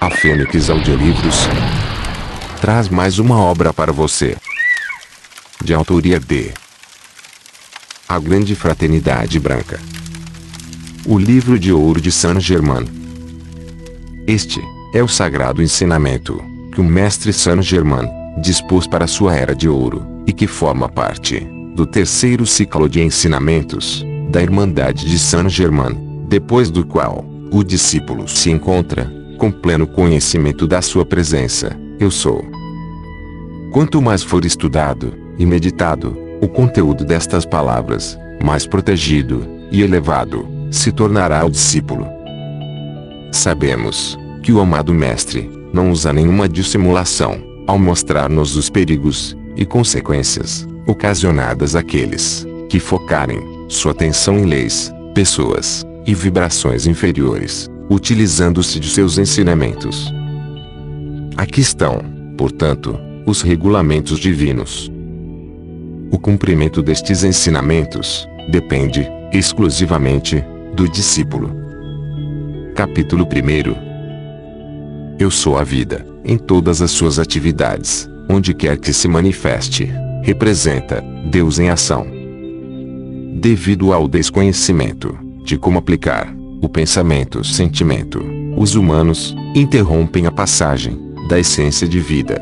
A Fênix Audiolivros traz mais uma obra para você. De autoria de A Grande Fraternidade Branca. O livro de ouro de Saint Germain. Este é o sagrado ensinamento que o mestre Saint Germain dispôs para sua era de ouro e que forma parte do terceiro ciclo de ensinamentos da Irmandade de Saint Germain, depois do qual o discípulo se encontra com pleno conhecimento da sua presença, eu sou. Quanto mais for estudado e meditado o conteúdo destas palavras, mais protegido e elevado se tornará o discípulo. Sabemos que o amado Mestre não usa nenhuma dissimulação ao mostrar-nos os perigos e consequências ocasionadas àqueles que focarem sua atenção em leis, pessoas e vibrações inferiores utilizando-se de seus ensinamentos. Aqui estão, portanto, os regulamentos divinos. O cumprimento destes ensinamentos depende, exclusivamente, do discípulo. Capítulo 1 Eu sou a vida, em todas as suas atividades, onde quer que se manifeste, representa Deus em ação. Devido ao desconhecimento de como aplicar o pensamento-sentimento, os humanos interrompem a passagem da essência de vida.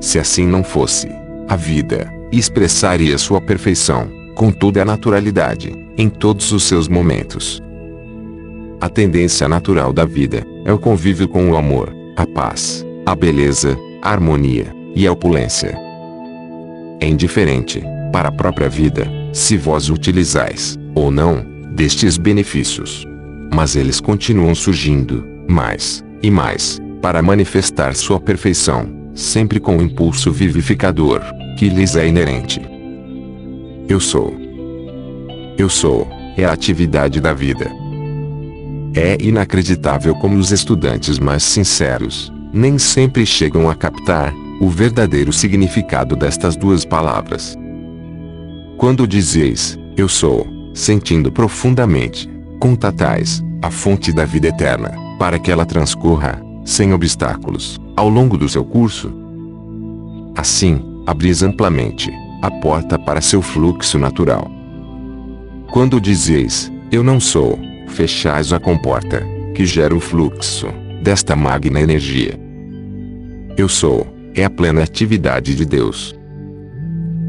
Se assim não fosse, a vida expressaria sua perfeição, com toda a naturalidade, em todos os seus momentos. A tendência natural da vida é o convívio com o amor, a paz, a beleza, a harmonia e a opulência. É indiferente, para a própria vida, se vós utilizais, ou não, destes benefícios. Mas eles continuam surgindo, mais e mais, para manifestar sua perfeição, sempre com o impulso vivificador, que lhes é inerente. Eu sou. Eu sou, é a atividade da vida. É inacreditável como os estudantes mais sinceros, nem sempre chegam a captar, o verdadeiro significado destas duas palavras. Quando dizeis, eu sou, sentindo profundamente, contatais, a fonte da vida eterna, para que ela transcorra, sem obstáculos, ao longo do seu curso. Assim, abris amplamente a porta para seu fluxo natural. Quando dizeis, eu não sou, fechais a comporta, que gera o fluxo desta magna energia. Eu sou, é a plena atividade de Deus.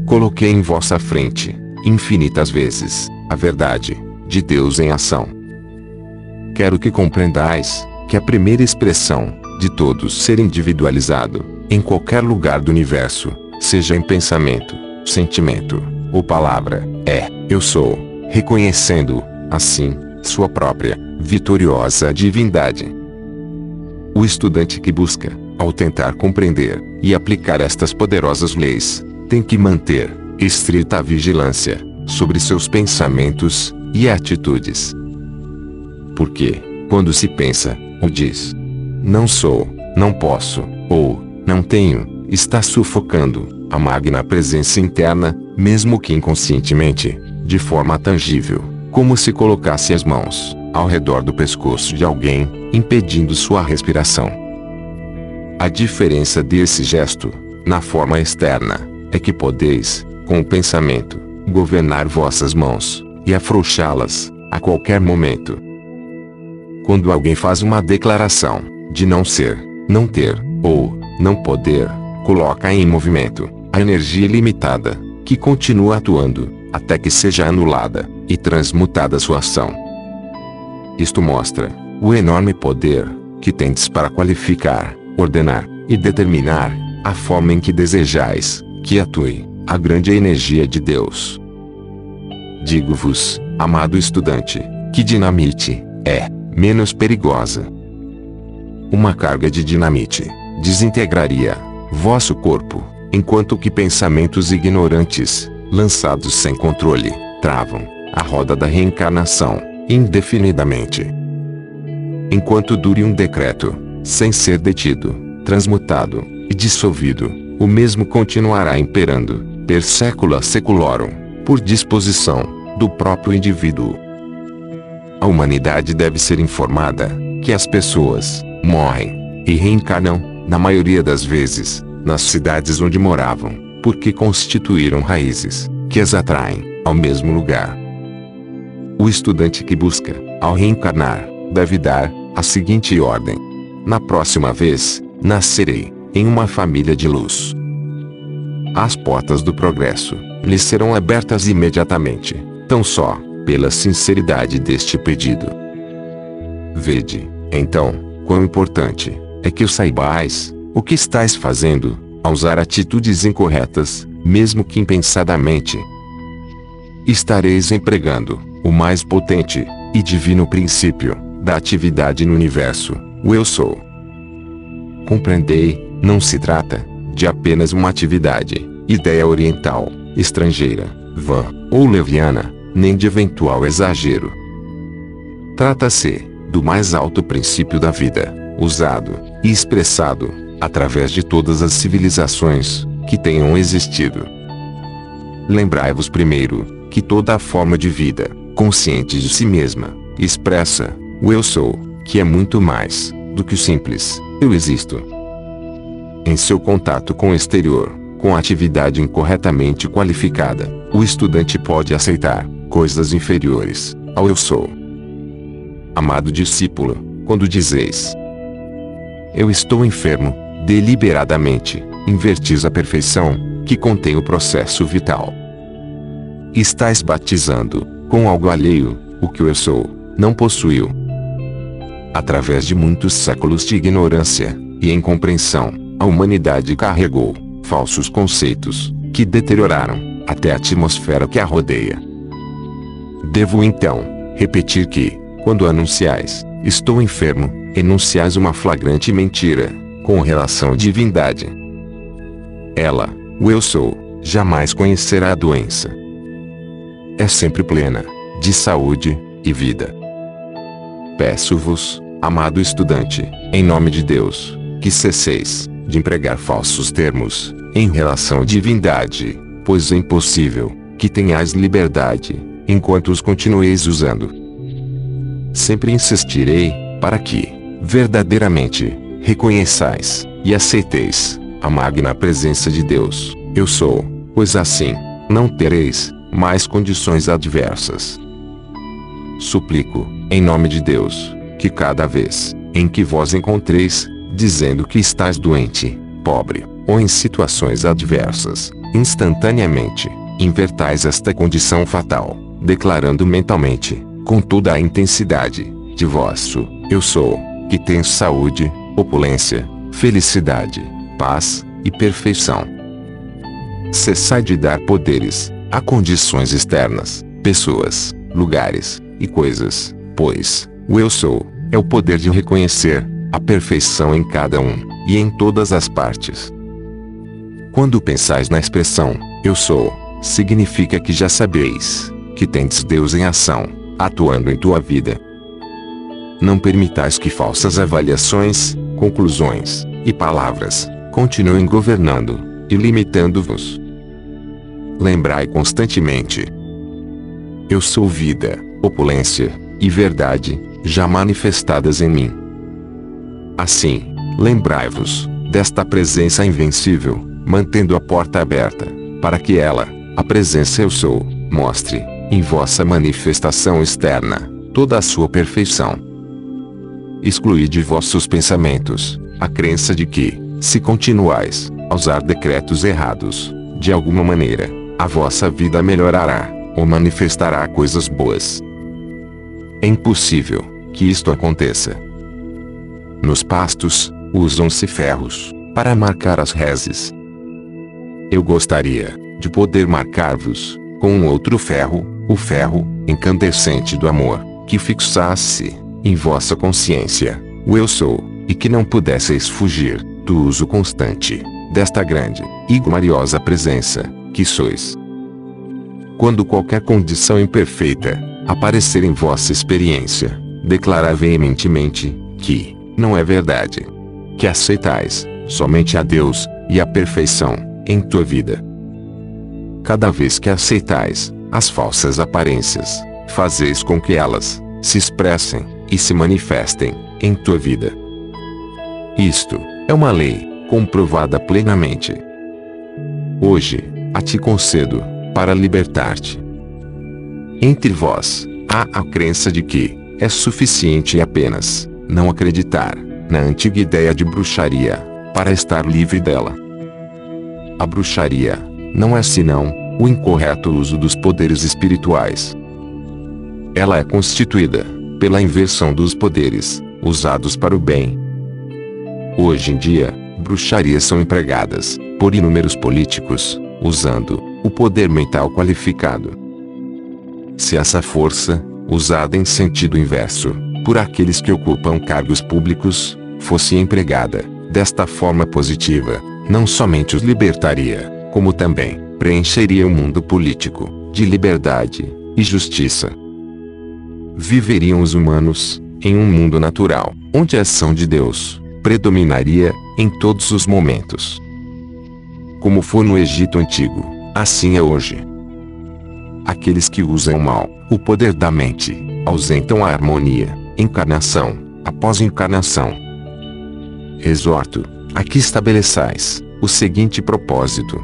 Coloquei em vossa frente, infinitas vezes, a verdade de Deus em ação. Quero que compreendais que a primeira expressão de todos ser individualizado, em qualquer lugar do universo, seja em pensamento, sentimento ou palavra, é eu sou, reconhecendo, assim, sua própria, vitoriosa divindade. O estudante que busca, ao tentar compreender e aplicar estas poderosas leis, tem que manter estrita vigilância sobre seus pensamentos e atitudes. Porque, quando se pensa, ou diz, não sou, não posso, ou não tenho, está sufocando a magna presença interna, mesmo que inconscientemente, de forma tangível, como se colocasse as mãos ao redor do pescoço de alguém, impedindo sua respiração. A diferença desse gesto, na forma externa, é que podeis, com o pensamento, governar vossas mãos, e afrouxá-las, a qualquer momento. Quando alguém faz uma declaração, de não ser, não ter, ou, não poder, coloca em movimento, a energia ilimitada, que continua atuando, até que seja anulada, e transmutada sua ação. Isto mostra, o enorme poder, que tendes para qualificar, ordenar, e determinar, a forma em que desejais, que atue, a grande energia de Deus. Digo-vos, amado estudante, que dinamite é menos perigosa. Uma carga de dinamite desintegraria vosso corpo, enquanto que pensamentos ignorantes, lançados sem controle, travam a roda da reencarnação indefinidamente. Enquanto dure um decreto, sem ser detido, transmutado e dissolvido, o mesmo continuará imperando, per secula seculorum por disposição do próprio indivíduo. A humanidade deve ser informada que as pessoas morrem e reencarnam, na maioria das vezes, nas cidades onde moravam, porque constituíram raízes que as atraem ao mesmo lugar. O estudante que busca, ao reencarnar, deve dar a seguinte ordem: Na próxima vez, nascerei em uma família de luz. As portas do progresso lhe serão abertas imediatamente, tão só pela sinceridade deste pedido. Vede, então, quão importante é que saibais o que estás fazendo ao usar atitudes incorretas, mesmo que impensadamente. Estareis empregando o mais potente e divino princípio da atividade no universo, o Eu Sou. Compreendei, não se trata de apenas uma atividade, ideia oriental, estrangeira, vã ou leviana, nem de eventual exagero. Trata-se do mais alto princípio da vida, usado e expressado através de todas as civilizações que tenham existido. Lembrai-vos primeiro que toda a forma de vida, consciente de si mesma, expressa o eu sou, que é muito mais do que o simples eu existo. Em seu contato com o exterior, com atividade incorretamente qualificada, o estudante pode aceitar coisas inferiores ao eu sou. Amado discípulo, quando dizeis eu estou enfermo, deliberadamente, invertis a perfeição, que contém o processo vital. Estás batizando, com algo alheio, o que o eu sou, não possuiu. Através de muitos séculos de ignorância e incompreensão, a humanidade carregou falsos conceitos, que deterioraram até a atmosfera que a rodeia. Devo então repetir que, quando anunciais, estou enfermo, enunciais uma flagrante mentira, com relação à divindade. Ela, o eu sou, jamais conhecerá a doença. É sempre plena, de saúde e vida. Peço-vos, amado estudante, em nome de Deus, que cesseis de empregar falsos termos em relação à divindade, pois é impossível que tenhais liberdade enquanto os continueis usando. Sempre insistirei para que, verdadeiramente, reconheçais e aceiteis a magna presença de Deus, eu sou, pois assim, não tereis mais condições adversas. Suplico, em nome de Deus, que cada vez em que vós encontreis, dizendo que estás doente, pobre, ou em situações adversas, instantaneamente, invertais esta condição fatal, declarando mentalmente, com toda a intensidade, de vosso, eu sou, que tem saúde, opulência, felicidade, paz e perfeição. Cessai de dar poderes a condições externas, pessoas, lugares e coisas, pois o eu sou é o poder de reconhecer a perfeição em cada um e em todas as partes. Quando pensais na expressão eu sou, significa que já sabeis que tendes Deus em ação, atuando em tua vida. Não permitais que falsas avaliações, conclusões e palavras continuem governando e limitando-vos. Lembrai constantemente: Eu sou vida, opulência e verdade, já manifestadas em mim. Assim, lembrai-vos desta presença invencível, mantendo a porta aberta, para que ela, a presença eu sou, mostre, em vossa manifestação externa, toda a sua perfeição excluí de vossos pensamentos a crença de que, se continuais a usar decretos errados, de alguma maneira, a vossa vida melhorará ou manifestará coisas boas. É impossível que isto aconteça. Nos pastos, usam-se ferros para marcar as reses. Eu gostaria de poder marcar-vos com um outro ferro, o ferro incandescente do amor, que fixasse em vossa consciência, o eu sou, e que não pudesseis fugir do uso constante desta grande e gloriosa presença que sois. Quando qualquer condição imperfeita aparecer em vossa experiência, declarai veementemente que não é verdade. Que aceitais somente a Deus e a perfeição em tua vida. Cada vez que aceitais as falsas aparências, fazeis com que elas se expressem e se manifestem em tua vida. Isto é uma lei comprovada plenamente. Hoje, a te concedo, para libertar-te. Entre vós, há a crença de que é suficiente apenas não acreditar na antiga ideia de bruxaria para estar livre dela. A bruxaria não é senão o incorreto uso dos poderes espirituais. Ela é constituída pela inversão dos poderes usados para o bem. Hoje em dia, bruxarias são empregadas por inúmeros políticos usando o poder mental qualificado. Se essa força, usada em sentido inverso, por aqueles que ocupam cargos públicos, fosse empregada desta forma positiva, não somente os libertaria, como também preencheria o mundo político de liberdade e justiça. Viveriam os humanos em um mundo natural, onde a ação de Deus predominaria em todos os momentos. Como foi no Egito antigo, assim é hoje. Aqueles que usam mal, o poder da mente, ausentam a harmonia, encarnação, após encarnação. Exorto, aqui estabeleçais, o seguinte propósito.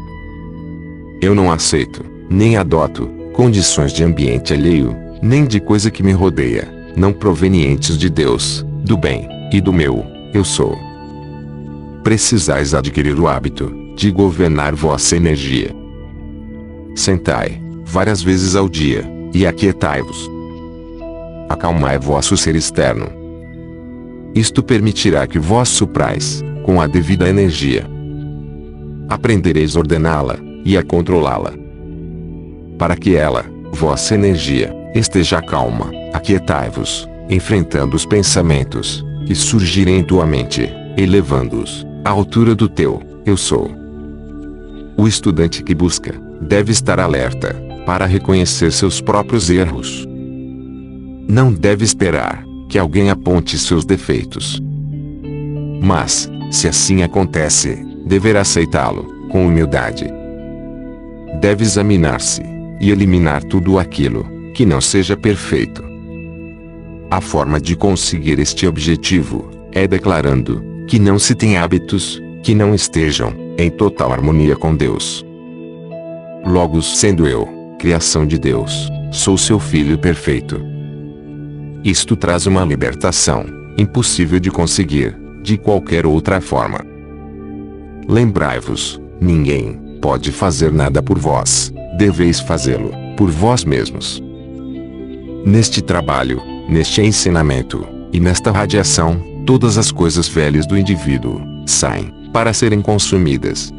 Eu não aceito, nem adoto, condições de ambiente alheio, nem de coisa que me rodeia, não provenientes de Deus, do bem, e do meu, eu sou. Precisais adquirir o hábito, de governar vossa energia. Sentai, várias vezes ao dia, e aquietai-vos. Acalmai vosso ser externo. Isto permitirá que vós suprais, com a devida energia. Aprendereis a ordená-la, e a controlá-la. Para que ela, vossa energia, esteja calma, aquietai-vos, enfrentando os pensamentos, que surgirem em tua mente, elevando-os, à altura do teu, eu sou. O estudante que busca, deve estar alerta, para reconhecer seus próprios erros. Não deve esperar, que alguém aponte seus defeitos. Mas, se assim acontece, deverá aceitá-lo, com humildade. Deve examinar-se, e eliminar tudo aquilo, que não seja perfeito. A forma de conseguir este objetivo, é declarando, que não se tem hábitos, que não estejam, em total harmonia com Deus. Logo sendo eu, criação de Deus, sou seu filho perfeito. Isto traz uma libertação, impossível de conseguir, de qualquer outra forma. Lembrai-vos, ninguém pode fazer nada por vós, deveis fazê-lo, por vós mesmos. Neste trabalho, neste ensinamento, e nesta radiação, todas as coisas velhas do indivíduo saem para serem consumidas.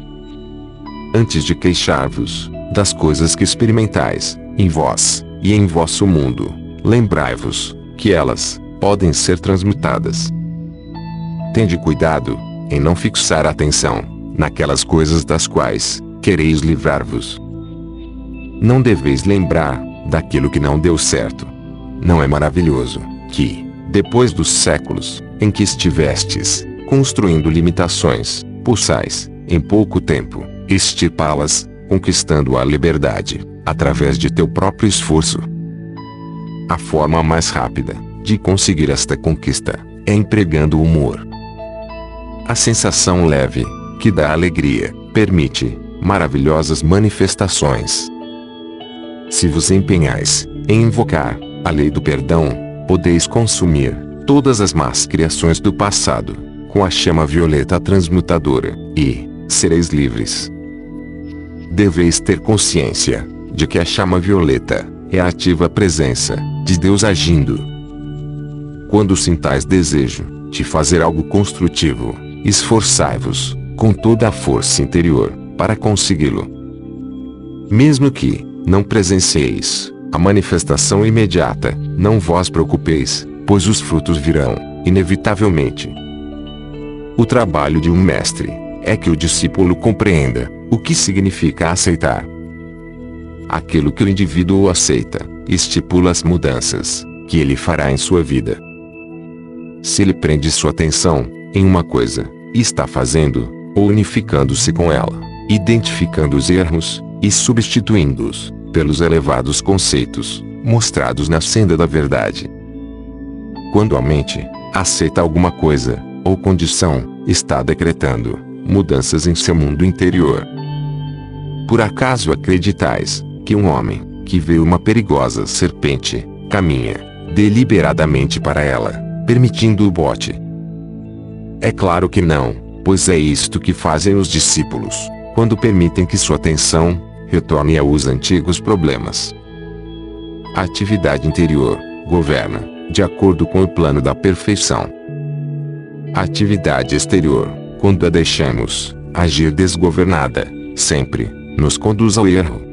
Antes de queixar-vos das coisas que experimentais, em vós, e em vosso mundo, lembrai-vos que elas podem ser transmutadas. Tende cuidado em não fixar a atenção naquelas coisas das quais quereis livrar-vos. Não deveis lembrar daquilo que não deu certo. Não é maravilhoso que, depois dos séculos em que estivestes construindo limitações, possais, em pouco tempo, estipá-las, conquistando a liberdade, através de teu próprio esforço. A forma mais rápida de conseguir esta conquista é empregando o humor. A sensação leve, que dá alegria, permite maravilhosas manifestações. Se vos empenhais em invocar a lei do perdão, podeis consumir todas as más criações do passado com a chama violeta transmutadora, e sereis livres. Deveis ter consciência de que a chama violeta é a ativa presença de Deus agindo. Quando sintais desejo de fazer algo construtivo, esforçai-vos com toda a força interior para consegui-lo. Mesmo que não presencieis a manifestação imediata, não vos preocupeis, pois os frutos virão, inevitavelmente. O trabalho de um mestre é que o discípulo compreenda o que significa aceitar. Aquilo que o indivíduo aceita, estipula as mudanças que ele fará em sua vida. Se ele prende sua atenção em uma coisa, está fazendo, ou unificando-se com ela, identificando os erros, e substituindo-os pelos elevados conceitos mostrados na senda da verdade. Quando a mente aceita alguma coisa, ou condição, está decretando mudanças em seu mundo interior. Por acaso acreditais que um homem que vê uma perigosa serpente caminha deliberadamente para ela, permitindo o bote? É claro que não, pois é isto que fazem os discípulos, quando permitem que sua atenção retorne aos antigos problemas. A atividade interior governa, de acordo com o plano da perfeição. A atividade exterior, quando a deixamos agir desgovernada, sempre nos conduz ao erro.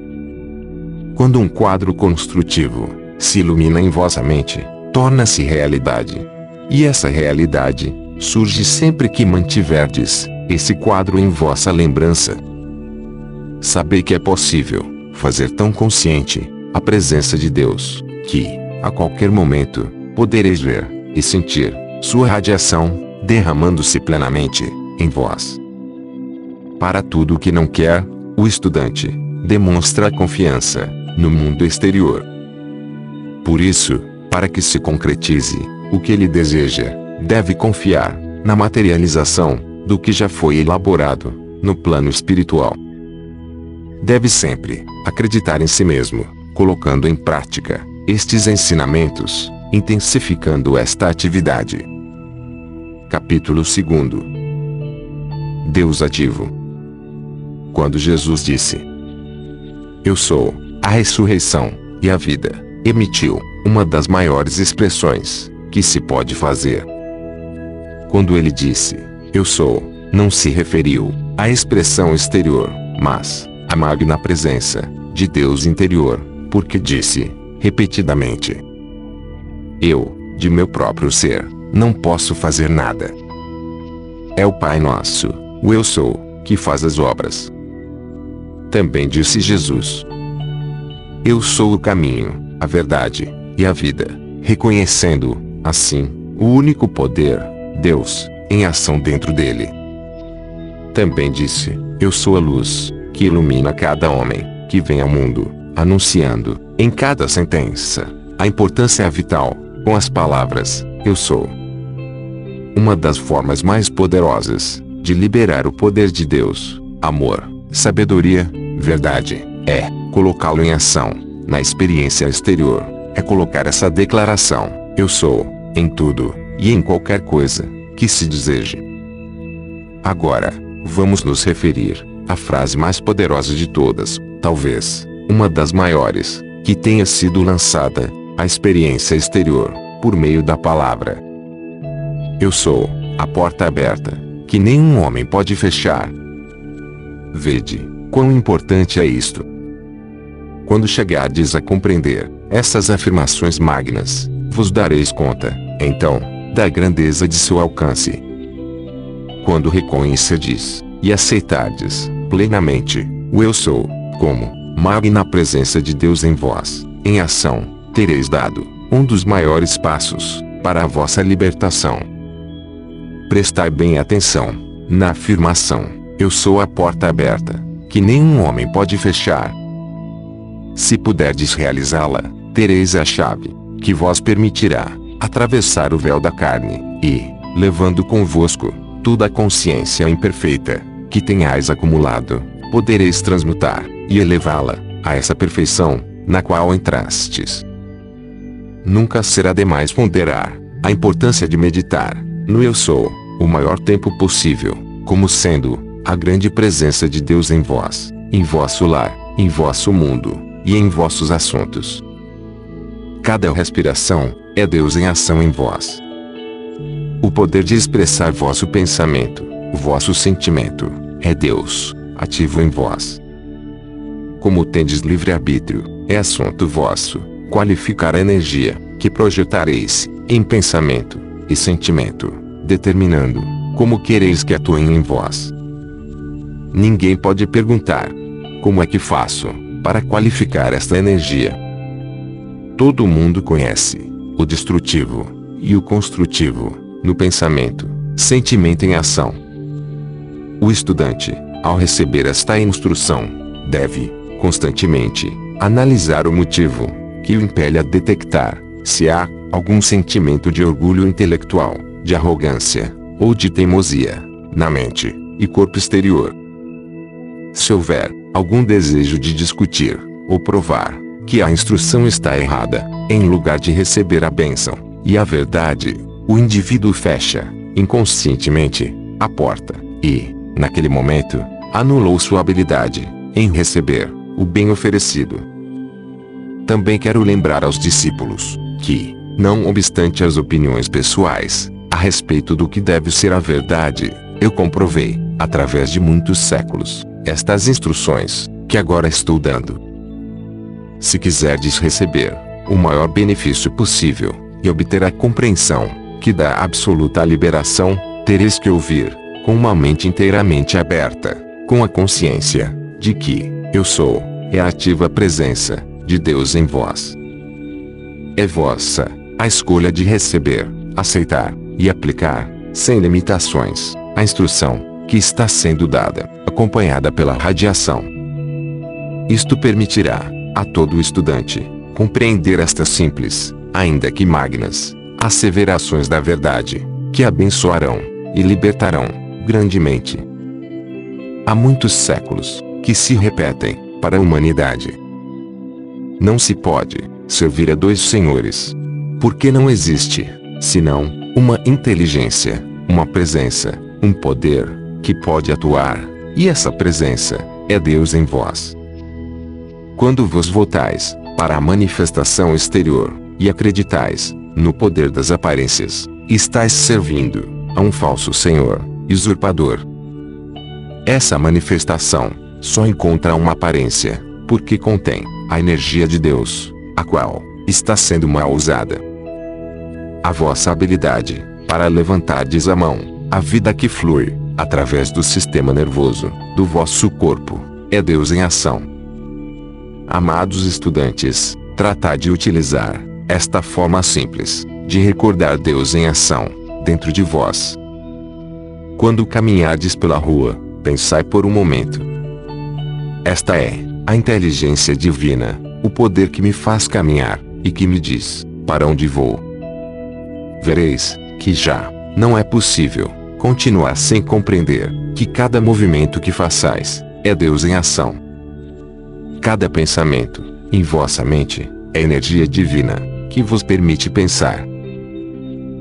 Quando um quadro construtivo se ilumina em vossa mente, torna-se realidade. E essa realidade surge sempre que mantiverdes esse quadro em vossa lembrança. Sabei que é possível fazer tão consciente a presença de Deus, que, a qualquer momento, podereis ver e sentir sua radiação derramando-se plenamente em vós. Para tudo o que não quer, o estudante demonstra confiança no mundo exterior. Por isso, para que se concretize o que ele deseja, deve confiar na materialização do que já foi elaborado no plano espiritual. Deve sempre acreditar em si mesmo, colocando em prática estes ensinamentos, intensificando esta atividade. Capítulo 2 Deus ativo quando Jesus disse: Eu sou a ressurreição e a vida, emitiu uma das maiores expressões que se pode fazer. Quando ele disse: Eu sou, não se referiu à expressão exterior, mas à magna presença de Deus interior, porque disse, repetidamente: Eu, de meu próprio ser, não posso fazer nada. É o Pai Nosso, o Eu Sou, que faz as obras. Também disse Jesus: Eu sou o caminho, a verdade e a vida, reconhecendo, assim, o único poder, Deus, em ação dentro dele. Também disse: Eu sou a luz, que ilumina cada homem que vem ao mundo, anunciando, em cada sentença, a importância vital, com as palavras: Eu sou. Uma das formas mais poderosas de liberar o poder de Deus, amor, Sabedoria, verdade, é colocá-lo em ação, na experiência exterior, é colocar essa declaração, eu sou, em tudo, e em qualquer coisa, que se deseje. Agora, vamos nos referir à frase mais poderosa de todas, talvez, uma das maiores, que tenha sido lançada, a experiência exterior, por meio da palavra. Eu sou, a porta aberta, que nenhum homem pode fechar, Vede, quão importante é isto. Quando chegardes a compreender essas afirmações magnas, vos dareis conta, então, da grandeza de seu alcance. Quando reconhecerdes e aceitardes plenamente o Eu Sou, como magna presença de Deus em vós, em ação, tereis dado um dos maiores passos para a vossa libertação. Prestai bem atenção na afirmação eu sou a porta aberta, que nenhum homem pode fechar. Se puderdes realizá-la, tereis a chave, que vos permitirá atravessar o véu da carne, e, levando convosco toda a consciência imperfeita que tenhais acumulado, podereis transmutar e elevá-la a essa perfeição na qual entrastes. Nunca será demais ponderar a importância de meditar no Eu Sou o maior tempo possível, como sendo a grande presença de Deus em vós, em vosso lar, em vosso mundo, e em vossos assuntos. Cada respiração é Deus em ação em vós. O poder de expressar vosso pensamento, vosso sentimento, é Deus, ativo em vós. Como tendes livre-arbítrio, é assunto vosso, qualificar a energia, que projetareis, em pensamento e sentimento, determinando, como quereis que atuem em vós. Ninguém pode perguntar: como é que faço para qualificar esta energia? Todo mundo conhece o destrutivo e o construtivo no pensamento, sentimento em ação. O estudante, ao receber esta instrução, deve, constantemente, analisar o motivo que o impele a detectar se há algum sentimento de orgulho intelectual, de arrogância, ou de teimosia, na mente e corpo exterior. Se houver algum desejo de discutir ou provar que a instrução está errada, em lugar de receber a bênção e a verdade, o indivíduo fecha, inconscientemente, a porta e, naquele momento, anulou sua habilidade em receber o bem oferecido. Também quero lembrar aos discípulos que, não obstante as opiniões pessoais a respeito do que deve ser a verdade, eu comprovei, através de muitos séculos, estas instruções que agora estou dando. Se quiserdes receber o maior benefício possível e obter a compreensão que dá absoluta liberação, tereis que ouvir, com uma mente inteiramente aberta, com a consciência de que eu sou, é a ativa presença de Deus em vós. É vossa a escolha de receber, aceitar e aplicar, sem limitações, a instrução que está sendo dada, acompanhada pela radiação. Isto permitirá a todo estudante compreender estas simples, ainda que magnas, asseverações da verdade, que abençoarão e libertarão grandemente. Há muitos séculos que se repetem para a humanidade. Não se pode servir a dois senhores, porque não existe, senão, uma inteligência, uma presença, um poder, que pode atuar, e essa presença, é Deus em vós. Quando vos voltais, para a manifestação exterior, e acreditais, no poder das aparências, estáis servindo, a um falso Senhor, usurpador. Essa manifestação, só encontra uma aparência, porque contém, a energia de Deus, a qual, está sendo mal usada. A vossa habilidade, para levantardes a mão, a vida que flui, através do sistema nervoso, do vosso corpo, é Deus em ação. Amados estudantes, tratai de utilizar, esta forma simples, de recordar Deus em ação, dentro de vós. Quando caminhardes pela rua, pensai por um momento. Esta é, a inteligência divina, o poder que me faz caminhar, e que me diz, para onde vou. Vereis, que já, não é possível, continuar sem compreender, que cada movimento que façais, é Deus em ação. Cada pensamento, em vossa mente, é energia divina, que vos permite pensar.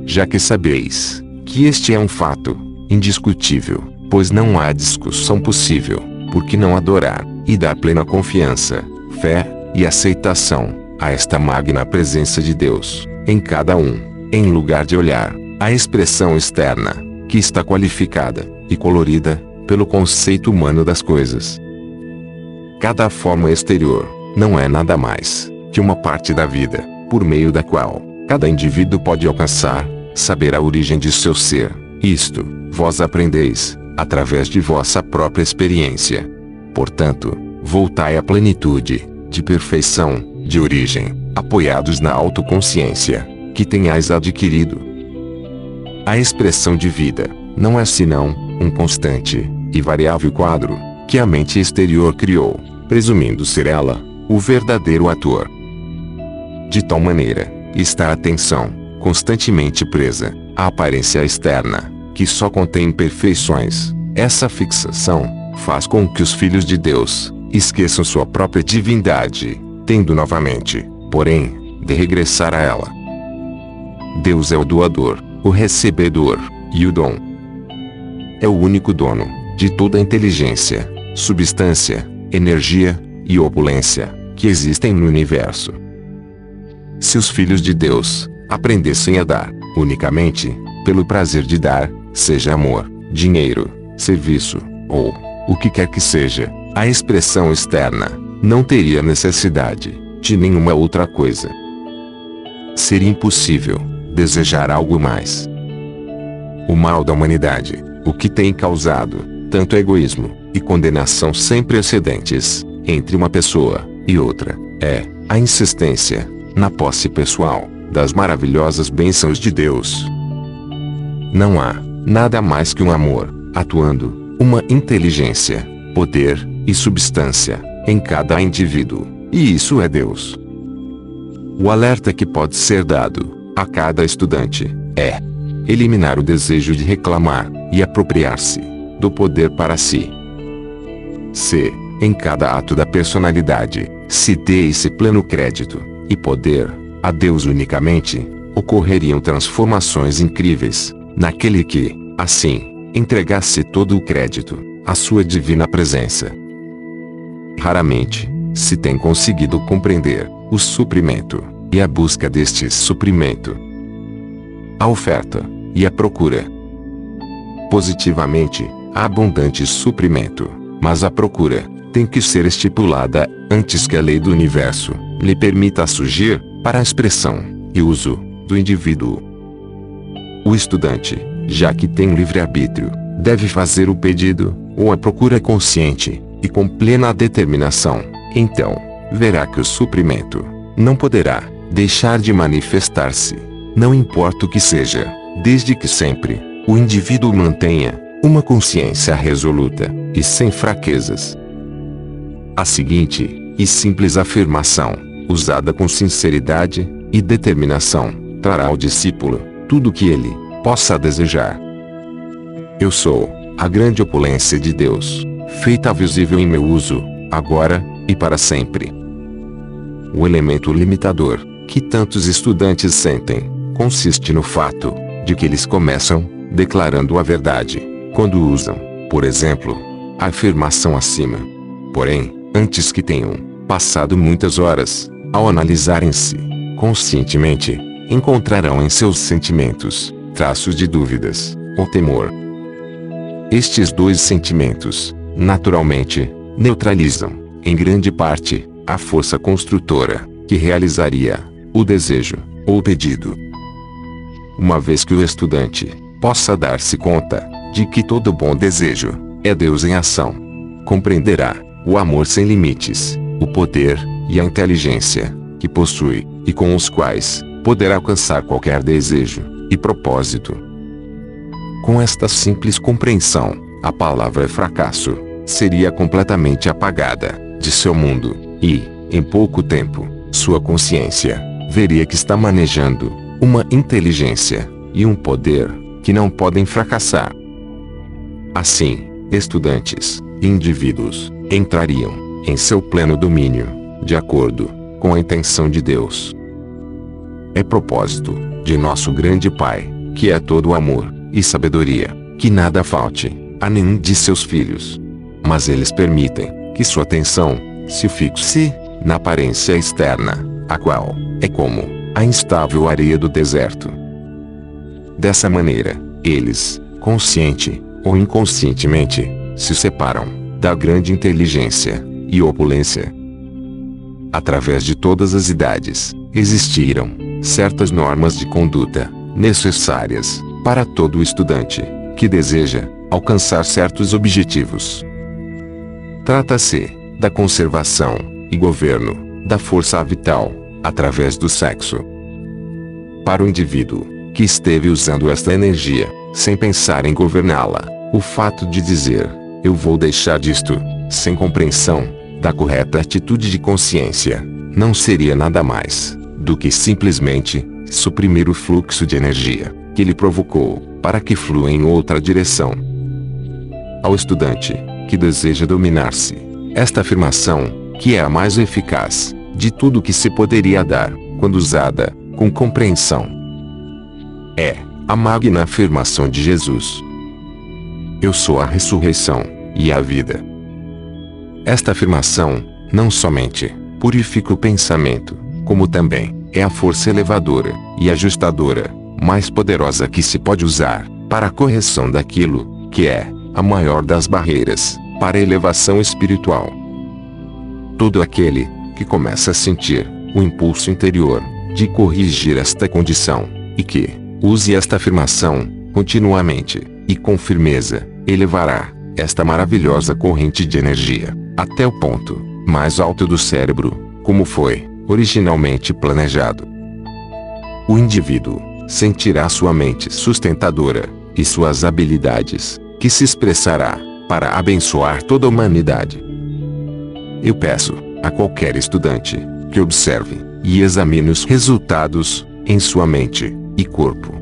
Já que sabeis, que este é um fato, indiscutível, pois não há discussão possível, porque não adorar, e dar plena confiança, fé, e aceitação, a esta magna presença de Deus, em cada um, em lugar de olhar, a expressão externa, que está qualificada, e colorida, pelo conceito humano das coisas. Cada forma exterior, não é nada mais, que uma parte da vida, por meio da qual, cada indivíduo pode alcançar, saber a origem de seu ser, isto, vós aprendeis, através de vossa própria experiência. Portanto, voltai à plenitude, de perfeição, de origem, apoiados na autoconsciência, que tenhais adquirido. A expressão de vida, não é senão, um constante, e variável quadro, que a mente exterior criou, presumindo ser ela, o verdadeiro ator. De tal maneira, está a atenção, constantemente presa, à aparência externa, que só contém imperfeições. Essa fixação, faz com que os filhos de Deus, esqueçam sua própria divindade, tendo novamente, porém, de regressar a ela. Deus é o doador, o recebedor, e o dom. É o único dono, de toda a inteligência, substância, energia, e opulência, que existem no universo. Se os filhos de Deus, aprendessem a dar, unicamente, pelo prazer de dar, seja amor, dinheiro, serviço, ou, o que quer que seja, a expressão externa, não teria necessidade de nenhuma outra coisa. Seria impossível desejar algo mais. O mal da humanidade, o que tem causado tanto egoísmo e condenação sem precedentes entre uma pessoa e outra, é a insistência na posse pessoal das maravilhosas bênçãos de Deus. Não há nada mais que um amor atuando, uma inteligência, poder e substância, em cada indivíduo, e isso é Deus. O alerta que pode ser dado, a cada estudante, é: eliminar o desejo de reclamar e apropriar-se do poder para si. C. Em cada ato da personalidade, se dê esse pleno crédito e poder a Deus unicamente, ocorreriam transformações incríveis naquele que, assim, entregasse todo o crédito à sua divina presença. Raramente se tem conseguido compreender o suprimento e a busca deste suprimento, a oferta e a procura. Positivamente, há abundante suprimento, mas a procura tem que ser estipulada antes que a lei do universo lhe permita surgir para a expressão e uso do indivíduo. O estudante, já que tem livre-arbítrio, deve fazer o pedido ou a procura consciente e com plena determinação. Então, verá que o suprimento não poderá deixar de manifestar-se, não importa o que seja, desde que sempre o indivíduo mantenha uma consciência resoluta e sem fraquezas. A seguinte e simples afirmação, usada com sinceridade e determinação, trará ao discípulo tudo o que ele possa desejar. Eu sou a grande opulência de Deus, feita visível em meu uso, agora e para sempre. O elemento limitador que tantos estudantes sentem consiste no fato de que eles começam declarando a verdade quando usam, por exemplo, a afirmação acima. Porém, antes que tenham passado muitas horas ao analisarem-se conscientemente, encontrarão em seus sentimentos traços de dúvidas ou temor. Estes dois sentimentos, naturalmente, neutralizam, em grande parte, a força construtora que realizaria o desejo ou pedido. Uma vez que o estudante possa dar-se conta de que todo bom desejo é Deus em ação, compreenderá o amor sem limites, o poder e a inteligência que possui e com os quais poderá alcançar qualquer desejo e propósito. Com esta simples compreensão, a palavra fracasso seria completamente apagada de seu mundo e, em pouco tempo, sua consciência veria que está manejando uma inteligência e um poder que não podem fracassar. Assim, estudantes e indivíduos entrariam em seu pleno domínio, de acordo com a intenção de Deus. É propósito de nosso grande Pai, que é todo amor e sabedoria, que nada falte a nenhum de seus filhos. Mas eles permitem que sua atenção se fixe na aparência externa, a qual é como a instável areia do deserto. Dessa maneira, eles, consciente ou inconscientemente, se separam da grande inteligência e opulência através de todas as idades, existiram certas normas de conduta necessárias para todo estudante que deseja alcançar certos objetivos. Trata-se da conservação e governo da força vital através do sexo. Para o indivíduo que esteve usando esta energia sem pensar em governá-la, o fato de dizer eu vou deixar disto, sem compreensão da correta atitude de consciência, não seria nada mais do que simplesmente suprimir o fluxo de energia que ele provocou para que flua em outra direção. Ao estudante que deseja dominar-se, esta afirmação, que é a mais eficaz de tudo que se poderia dar, quando usada com compreensão, é a magna afirmação de Jesus: Eu sou a ressurreição e a vida. Esta afirmação, não somente purifica o pensamento, como também é a força elevadora e ajustadora mais poderosa que se pode usar para a correção daquilo que é a maior das barreiras para a elevação espiritual. Todo aquele que começa a sentir o impulso interior de corrigir esta condição e que use esta afirmação continuamente e com firmeza, elevará esta maravilhosa corrente de energia até o ponto mais alto do cérebro, como foi originalmente planejado. O indivíduo sentirá sua mente sustentadora e suas habilidades, que se expressará para abençoar toda a humanidade. Eu peço a qualquer estudante que observe e examine os resultados em sua mente e corpo.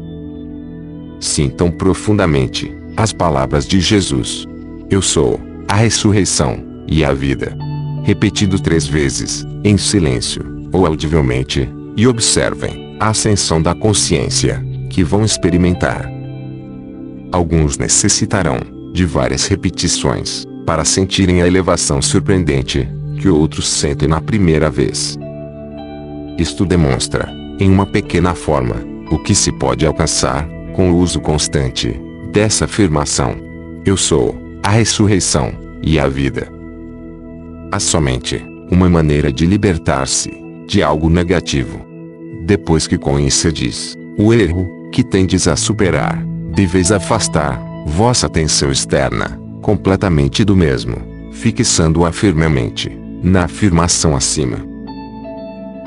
sintam profundamente as palavras de Jesus. Eu sou a ressurreição e a vida. Repetido três vezes, em silêncio, ou audivelmente, e observem a ascensão da consciência que vão experimentar. Alguns necessitarão de várias repetições para sentirem a elevação surpreendente que outros sentem na primeira vez. Isto demonstra, em uma pequena forma, o que se pode alcançar com o uso constante dessa afirmação. Eu sou a ressurreição e a vida. Há somente uma maneira de libertar-se de algo negativo. Depois que conhecedes o erro que tendes a superar, deveis afastar vossa atenção externa completamente do mesmo, fixando-a firmemente na afirmação acima.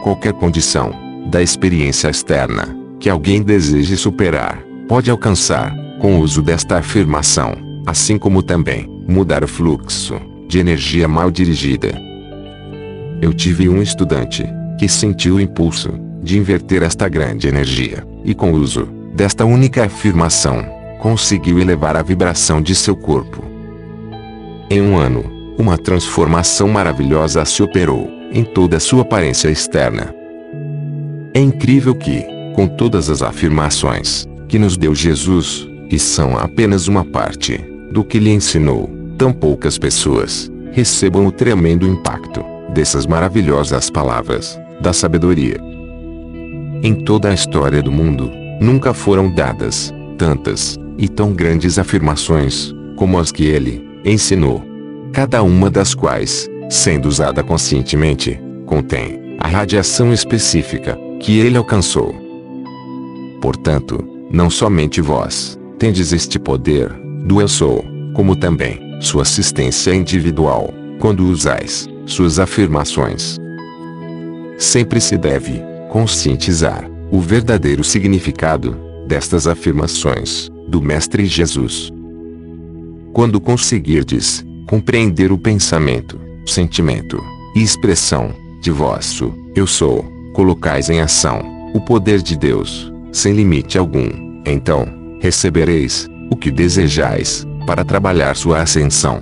Qualquer condição da experiência externa que alguém deseje superar pode alcançar com o uso desta afirmação, assim como também mudar o fluxo de energia mal dirigida. Eu tive um estudante que sentiu o impulso de inverter esta grande energia, e com o uso desta única afirmação, conseguiu elevar a vibração de seu corpo. Em um ano, uma transformação maravilhosa se operou em toda a sua aparência externa. É incrível que, com todas as afirmações que nos deu Jesus, e são apenas uma parte do que lhe ensinou, tão poucas pessoas recebam o tremendo impacto dessas maravilhosas palavras da sabedoria. Em toda a história do mundo, nunca foram dadas tantas e tão grandes afirmações como as que ele ensinou. Cada uma das quais, sendo usada conscientemente, contém a radiação específica que ele alcançou. Portanto, não somente vós tendes este poder do eu sou, como também sua assistência individual, quando usais suas afirmações. Sempre se deve conscientizar o verdadeiro significado destas afirmações do Mestre Jesus. Quando conseguirdes compreender o pensamento, sentimento e expressão de vosso eu sou, colocais em ação o poder de Deus, sem limite algum, então recebereis o que desejais para trabalhar sua ascensão.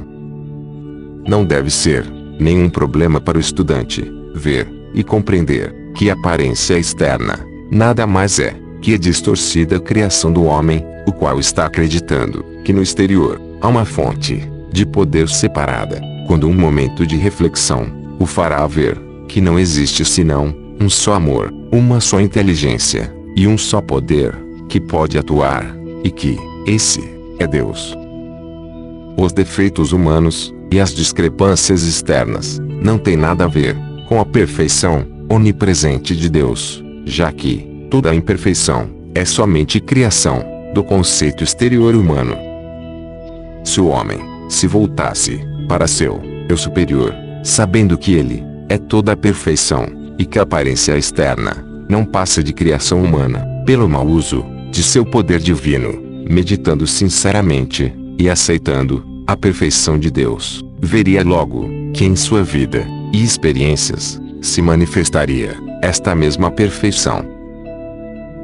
Não deve ser nenhum problema para o estudante ver e compreender que a aparência externa nada mais é que a distorcida criação do homem, o qual está acreditando que no exterior há uma fonte de poder separada, quando um momento de reflexão o fará ver que não existe senão um só amor, uma só inteligência e um só poder que pode atuar, e que esse é Deus. Os defeitos humanos e as discrepâncias externas não têm nada a ver com a perfeição onipresente de Deus, já que toda a imperfeição é somente criação do conceito exterior humano. Se o homem se voltasse para seu eu superior, sabendo que ele é toda a perfeição e que a aparência externa não passa de criação humana, pelo mau uso de seu poder divino, meditando sinceramente e aceitando a perfeição de Deus, veria logo que em sua vida e experiências se manifestaria esta mesma perfeição.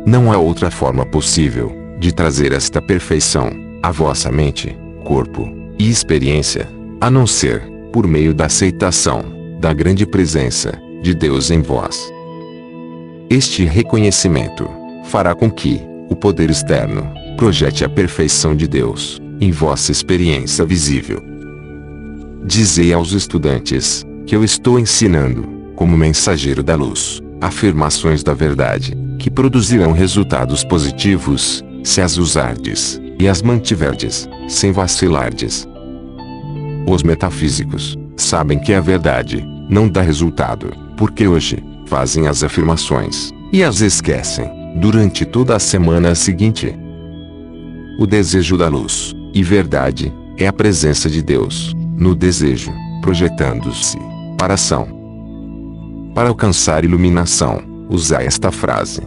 Não há outra forma possível de trazer esta perfeição à vossa mente, corpo e experiência, a não ser por meio da aceitação da grande presença de Deus em vós. Este reconhecimento fará com que o poder externo projete a perfeição de Deus em vossa experiência visível. Dizei aos estudantes que eu estou ensinando, como mensageiro da luz, afirmações da verdade, que produzirão resultados positivos, se as usardes, e as mantiverdes, sem vacilardes. Os metafísicos sabem que a verdade não dá resultado, porque hoje fazem as afirmações e as esquecem durante toda a semana seguinte. O desejo da luz e verdade é a presença de Deus no desejo, projetando-se para ação. Para alcançar iluminação, usar esta frase.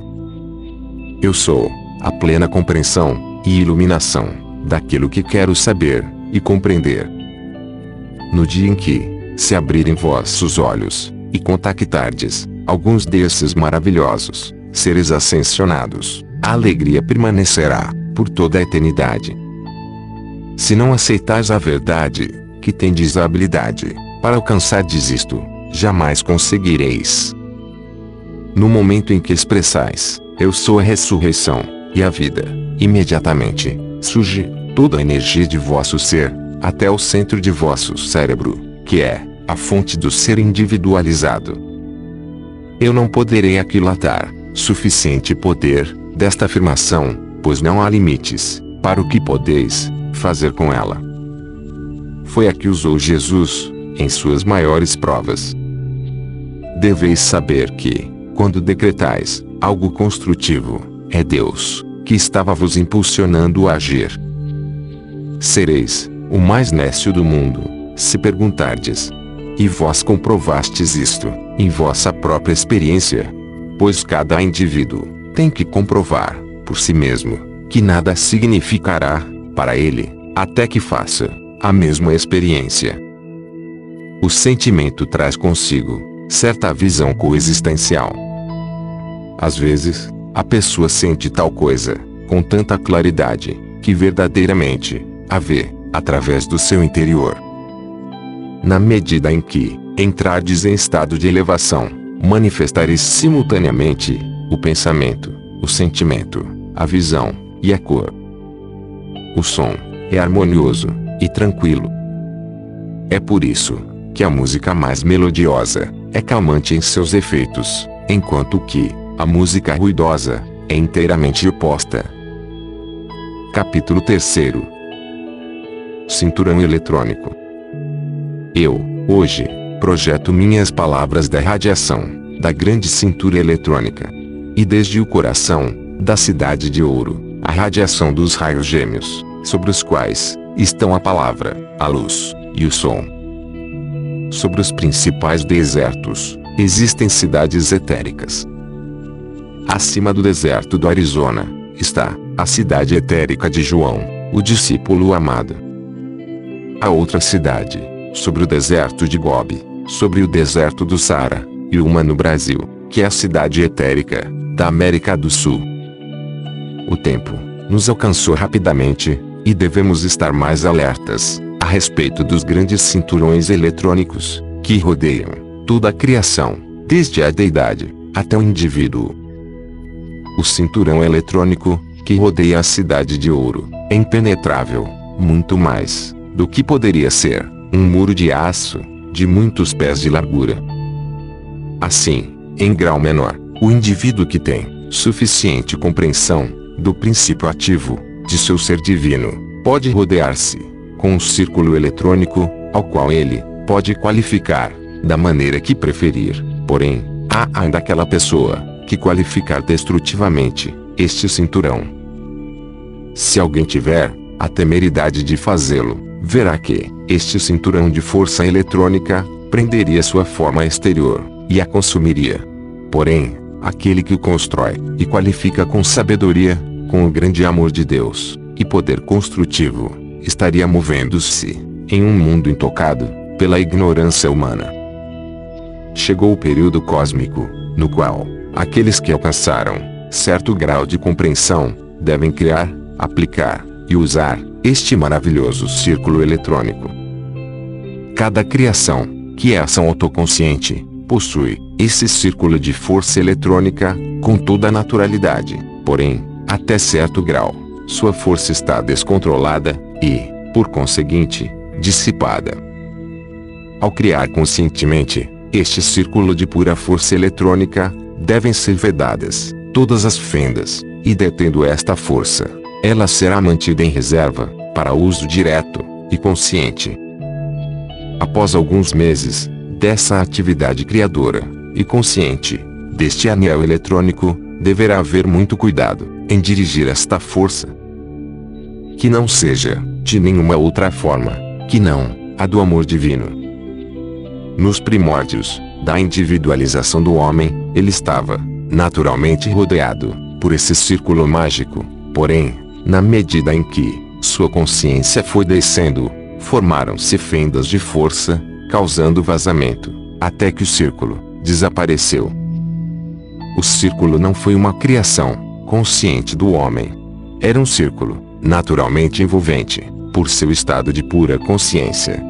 Eu sou a plena compreensão e iluminação daquilo que quero saber e compreender. No dia em que se abrirem vossos olhos e contactardes alguns desses maravilhosos seres ascensionados, a alegria permanecerá por toda a eternidade. Se não aceitais a verdade, que tendes a habilidade, para alcançardes isto, jamais conseguireis. No momento em que expressais, eu sou a ressurreição, e a vida, imediatamente, surge, toda a energia de vosso ser, até o centro de vosso cérebro, que é, a fonte do ser individualizado. Eu não poderei aquilatar, suficiente poder, desta afirmação, pois não há limites, para o que podeis, fazer com ela. Foi a que usou Jesus, em suas maiores provas. Deveis saber que, quando decretais algo construtivo, é Deus que estava vos impulsionando a agir. Sereis o mais nécio do mundo, se perguntardes. E vós comprovastes isto, em vossa própria experiência. Pois cada indivíduo tem que comprovar, por si mesmo, que nada significará, para ele, até que faça a mesma experiência. O sentimento traz consigo certa visão coexistencial. Às vezes, a pessoa sente tal coisa com tanta claridade que verdadeiramente a vê através do seu interior. Na medida em que entrardes em estado de elevação, manifestareis simultaneamente o pensamento, o sentimento, a visão e a cor. O som é harmonioso e tranquilo. É por isso que a música mais melodiosa é calmante em seus efeitos, enquanto que a música ruidosa é inteiramente oposta. Capítulo 3 Cinturão eletrônico. Eu, hoje, projeto minhas palavras da radiação, da grande cintura eletrônica. E desde o coração, da cidade de ouro, a radiação dos raios gêmeos, sobre os quais estão a palavra, a luz e o som. Sobre os principais desertos, existem cidades etéricas. Acima do deserto do Arizona, está a cidade etérica de João, o discípulo amado. A outra cidade, sobre o deserto de Gobi, sobre o deserto do Saara, e uma no Brasil, que é a cidade etérica, da América do Sul. O tempo nos alcançou rapidamente, e devemos estar mais alertas a respeito dos grandes cinturões eletrônicos que rodeiam toda a criação, desde a deidade até o indivíduo. O cinturão eletrônico que rodeia a cidade de ouro é impenetrável, muito mais do que poderia ser um muro de aço de muitos pés de largura. Assim, em grau menor, o indivíduo que tem suficiente compreensão do princípio ativo de seu ser divino pode rodear-se com um círculo eletrônico, ao qual ele pode qualificar da maneira que preferir. Porém, há ainda aquela pessoa que qualificar destrutivamente este cinturão. Se alguém tiver a temeridade de fazê-lo, verá que este cinturão de força eletrônica prenderia sua forma exterior e a consumiria. Porém, aquele que o constrói e qualifica com sabedoria, com o grande amor de Deus e poder construtivo, estaria movendo-se em um mundo intocado pela ignorância humana. Chegou o período cósmico, no qual aqueles que alcançaram certo grau de compreensão devem criar, aplicar e usar este maravilhoso círculo eletrônico. Cada criação, que é ação autoconsciente, possui esse círculo de força eletrônica com toda a naturalidade, porém, até certo grau, sua força está descontrolada e, por conseguinte, dissipada. Ao criar conscientemente este círculo de pura força eletrônica, devem ser vedadas todas as fendas, e detendo esta força, ela será mantida em reserva, para uso direto e consciente. Após alguns meses dessa atividade criadora e consciente, deste anel eletrônico, deverá haver muito cuidado em dirigir esta força. Que não seja, de nenhuma outra forma, que não a do amor divino. Nos primórdios da individualização do homem, ele estava, naturalmente rodeado por esse círculo mágico, porém, na medida em que sua consciência foi descendo, formaram-se fendas de força, causando vazamento, até que o círculo desapareceu. O círculo não foi uma criação consciente do homem. era um círculo, naturalmente envolvente, por seu estado de pura consciência.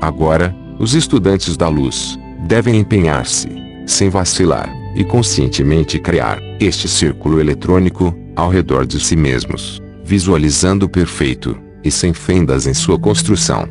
Agora, os estudantes da luz devem empenhar-se, sem vacilar, e conscientemente criar este círculo eletrônico ao redor de si mesmos, visualizando o perfeito e sem fendas em sua construção.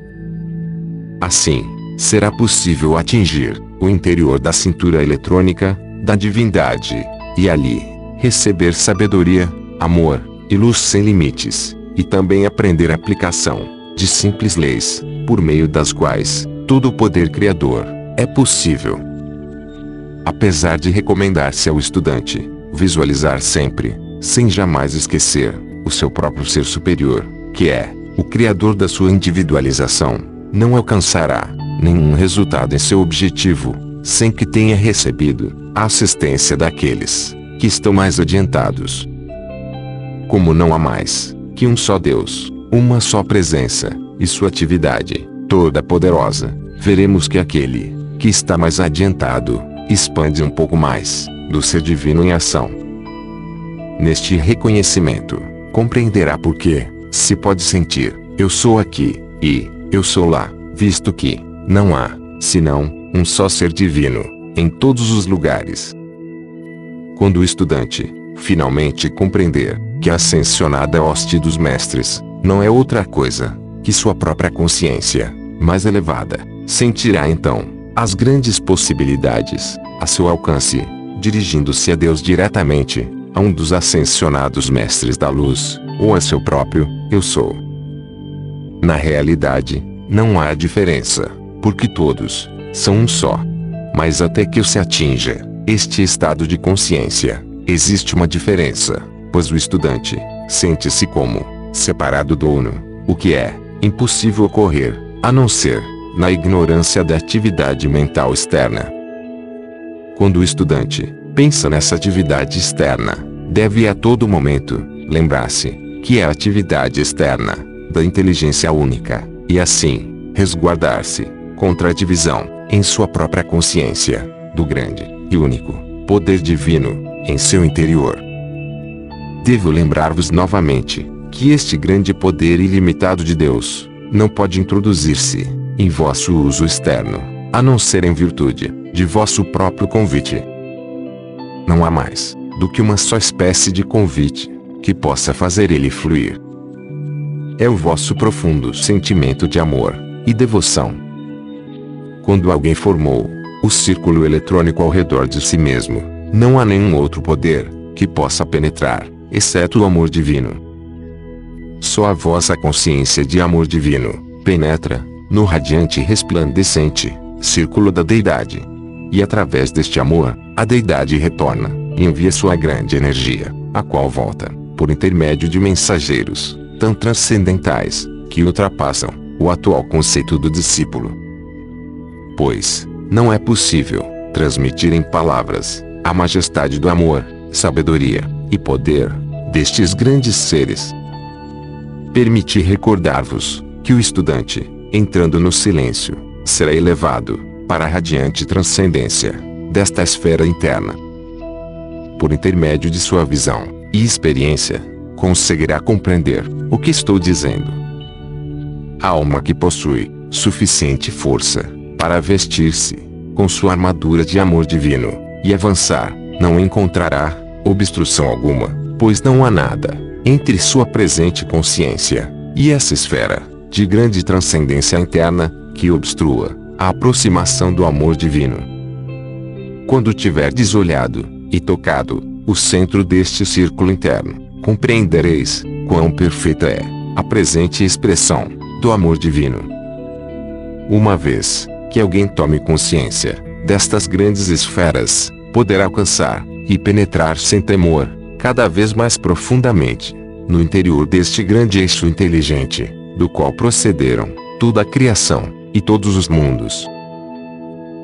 Assim, será possível atingir o interior da cintura eletrônica da divindade e ali receber sabedoria, amor e luz sem limites, e também aprender a aplicação de simples leis, por meio das quais todo o poder criador é possível. Apesar de recomendar-se ao estudante visualizar sempre, sem jamais esquecer, o seu próprio ser superior, que é o criador da sua individualização, não alcançará nenhum resultado em seu objetivo, sem que tenha recebido a assistência daqueles que estão mais adiantados. Como não há mais que um só Deus, uma só presença, e sua atividade, toda poderosa, veremos que aquele que está mais adiantado, expande um pouco mais do ser divino em ação. Neste reconhecimento, compreenderá por que se pode sentir, eu sou aqui, e eu sou lá, visto que não há, senão, um só ser divino, em todos os lugares. Quando o estudante, finalmente compreender, que a ascensionada hoste dos mestres, não é outra coisa, que sua própria consciência, mais elevada, sentirá então, as grandes possibilidades, a seu alcance, dirigindo-se a Deus diretamente, a um dos ascensionados mestres da luz, ou a seu próprio, eu sou. Na realidade, não há diferença, porque todos são um só. Mas até que se atinja este estado de consciência, existe uma diferença, pois o estudante sente-se como separado do uno, o que é impossível ocorrer, a não ser na ignorância da atividade mental externa. Quando o estudante pensa nessa atividade externa, deve a todo momento lembrar-se que é a atividade externa da inteligência única, e assim resguardar-se contra a divisão em sua própria consciência do grande e único poder divino em seu interior. Devo lembrar-vos novamente que este grande poder ilimitado de Deus não pode introduzir-se em vosso uso externo, a não ser em virtude de vosso próprio convite. Não há mais do que uma só espécie de convite que possa fazer ele fluir. É o vosso profundo sentimento de amor e devoção. Quando alguém formou o círculo eletrônico ao redor de si mesmo, não há nenhum outro poder que possa penetrar, exceto o amor divino. Só a vossa consciência de amor divino penetra no radiante e resplandecente círculo da deidade. E através deste amor, a deidade retorna e envia sua grande energia, a qual volta, por intermédio de mensageiros, tão transcendentais, que ultrapassam o atual conceito do discípulo. Pois, não é possível transmitir em palavras a majestade do amor, sabedoria e poder destes grandes seres. Permiti recordar-vos que o estudante, entrando no silêncio, será elevado para a radiante transcendência desta esfera interna. Por intermédio de sua visão e experiência, conseguirá compreender o que estou dizendo. A alma que possui suficiente força para vestir-se com sua armadura de amor divino e avançar, não encontrará obstrução alguma, pois não há nada entre sua presente consciência e essa esfera de grande transcendência interna que obstrua a aproximação do amor divino. Quando tiver desolhado e tocado o centro deste círculo interno, compreendereis quão perfeita é a presente expressão do amor divino. Uma vez que alguém tome consciência destas grandes esferas, poderá alcançar e penetrar sem temor, cada vez mais profundamente, no interior deste grande eixo inteligente, do qual procederam toda a criação e todos os mundos.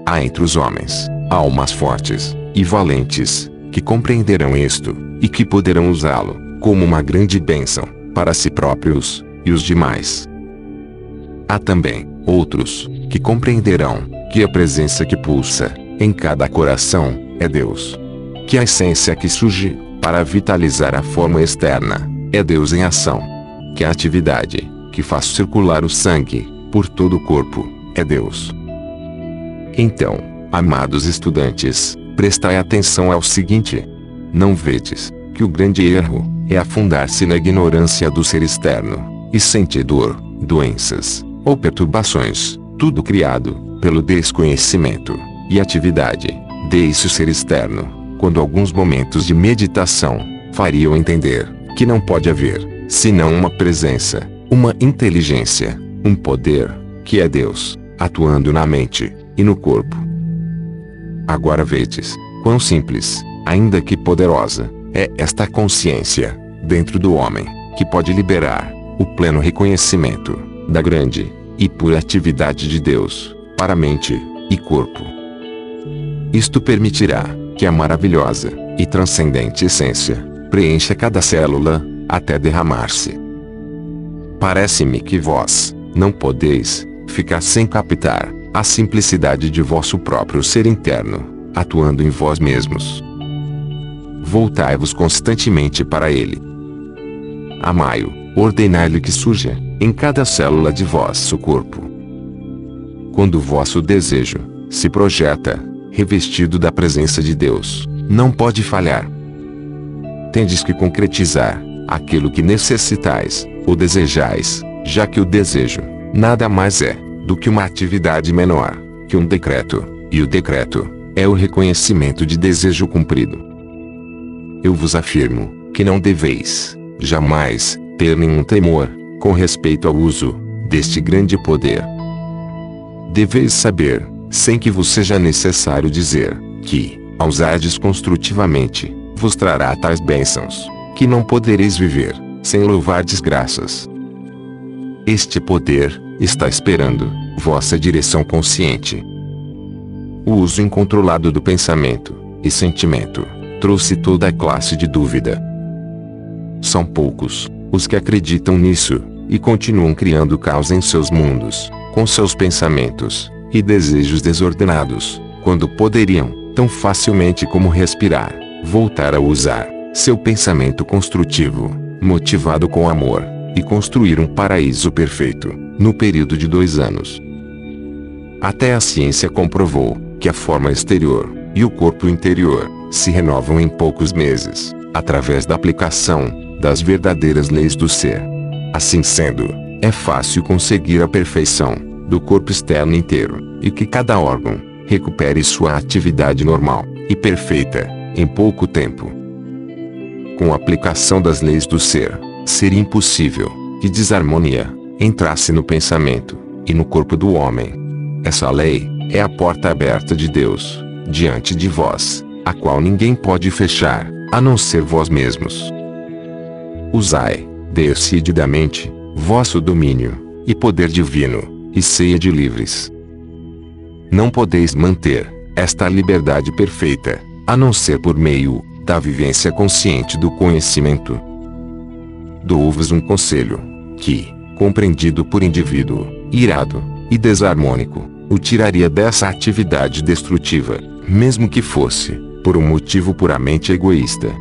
Há entre os homens almas fortes e valentes que compreenderão isto e que poderão usá-lo como uma grande bênção para si próprios e os demais. Há também outros que compreenderão que a presença que pulsa em cada coração é Deus. Que a essência que surge para vitalizar a forma externa é Deus em ação. Que a atividade, que faz circular o sangue, por todo o corpo, é Deus. Então, amados estudantes, prestai atenção ao seguinte. Não vedes, que o grande erro, é afundar-se na ignorância do ser externo, e sentir dor, doenças, ou perturbações, tudo criado, pelo desconhecimento, e atividade, desse ser externo, quando alguns momentos de meditação, fariam entender, que não pode haver, senão uma presença, uma inteligência, um poder, que é Deus, atuando na mente, e no corpo. Agora vedes, quão simples, ainda que poderosa, é esta consciência, dentro do homem, que pode liberar o pleno reconhecimento da grande e pura atividade de Deus para mente e corpo. Isto permitirá que a maravilhosa e transcendente essência preencha cada célula até derramar-se. Parece-me que vós não podeis ficar sem captar a simplicidade de vosso próprio ser interno, atuando em vós mesmos voltai-vos constantemente para ele. Amai-o, ordenai-lhe que surja, em cada célula de vosso corpo. Quando vosso desejo se projeta, revestido da presença de Deus, não pode falhar. Tendes que concretizar aquilo que necessitais, ou desejais, já que o desejo nada mais é do que uma atividade menor que um decreto, e o decreto é o reconhecimento de desejo cumprido eu vos afirmo, que não deveis, jamais, ter nenhum temor, com respeito ao uso, deste grande poder. Deveis saber, sem que vos seja necessário dizer, que, ao usardes construtivamente, vos trará tais bênçãos, que não podereis viver, sem louvar desgraças. Este poder, está esperando, vossa direção consciente. O uso incontrolado do pensamento, e sentimento, trouxe toda a classe de dúvida. São poucos os que acreditam nisso e continuam criando caos em seus mundos, com seus pensamentos e desejos desordenados, quando poderiam, tão facilmente como respirar, voltar a usar seu pensamento construtivo, motivado com amor, e construir um paraíso perfeito, no período de dois anos. Até a ciência comprovou que a forma exterior e o corpo interior se renovam em poucos meses, através da aplicação das verdadeiras leis do ser. Assim sendo, é fácil conseguir a perfeição do corpo externo inteiro, e que cada órgão recupere sua atividade normal e perfeita em pouco tempo. Com a aplicação das leis do ser, seria impossível que desarmonia entrasse no pensamento e no corpo do homem. Essa lei é a porta aberta de Deus diante de vós, a qual ninguém pode fechar, a não ser vós mesmos. Usai, decididamente, vosso domínio, e poder divino, e ceia de livres. Não podeis manter esta liberdade perfeita, a não ser por meio da vivência consciente do conhecimento. Dou-vos um conselho, que, compreendido por indivíduo, irado e desarmônico, o tiraria dessa atividade destrutiva, mesmo que fosse por um motivo puramente egoísta.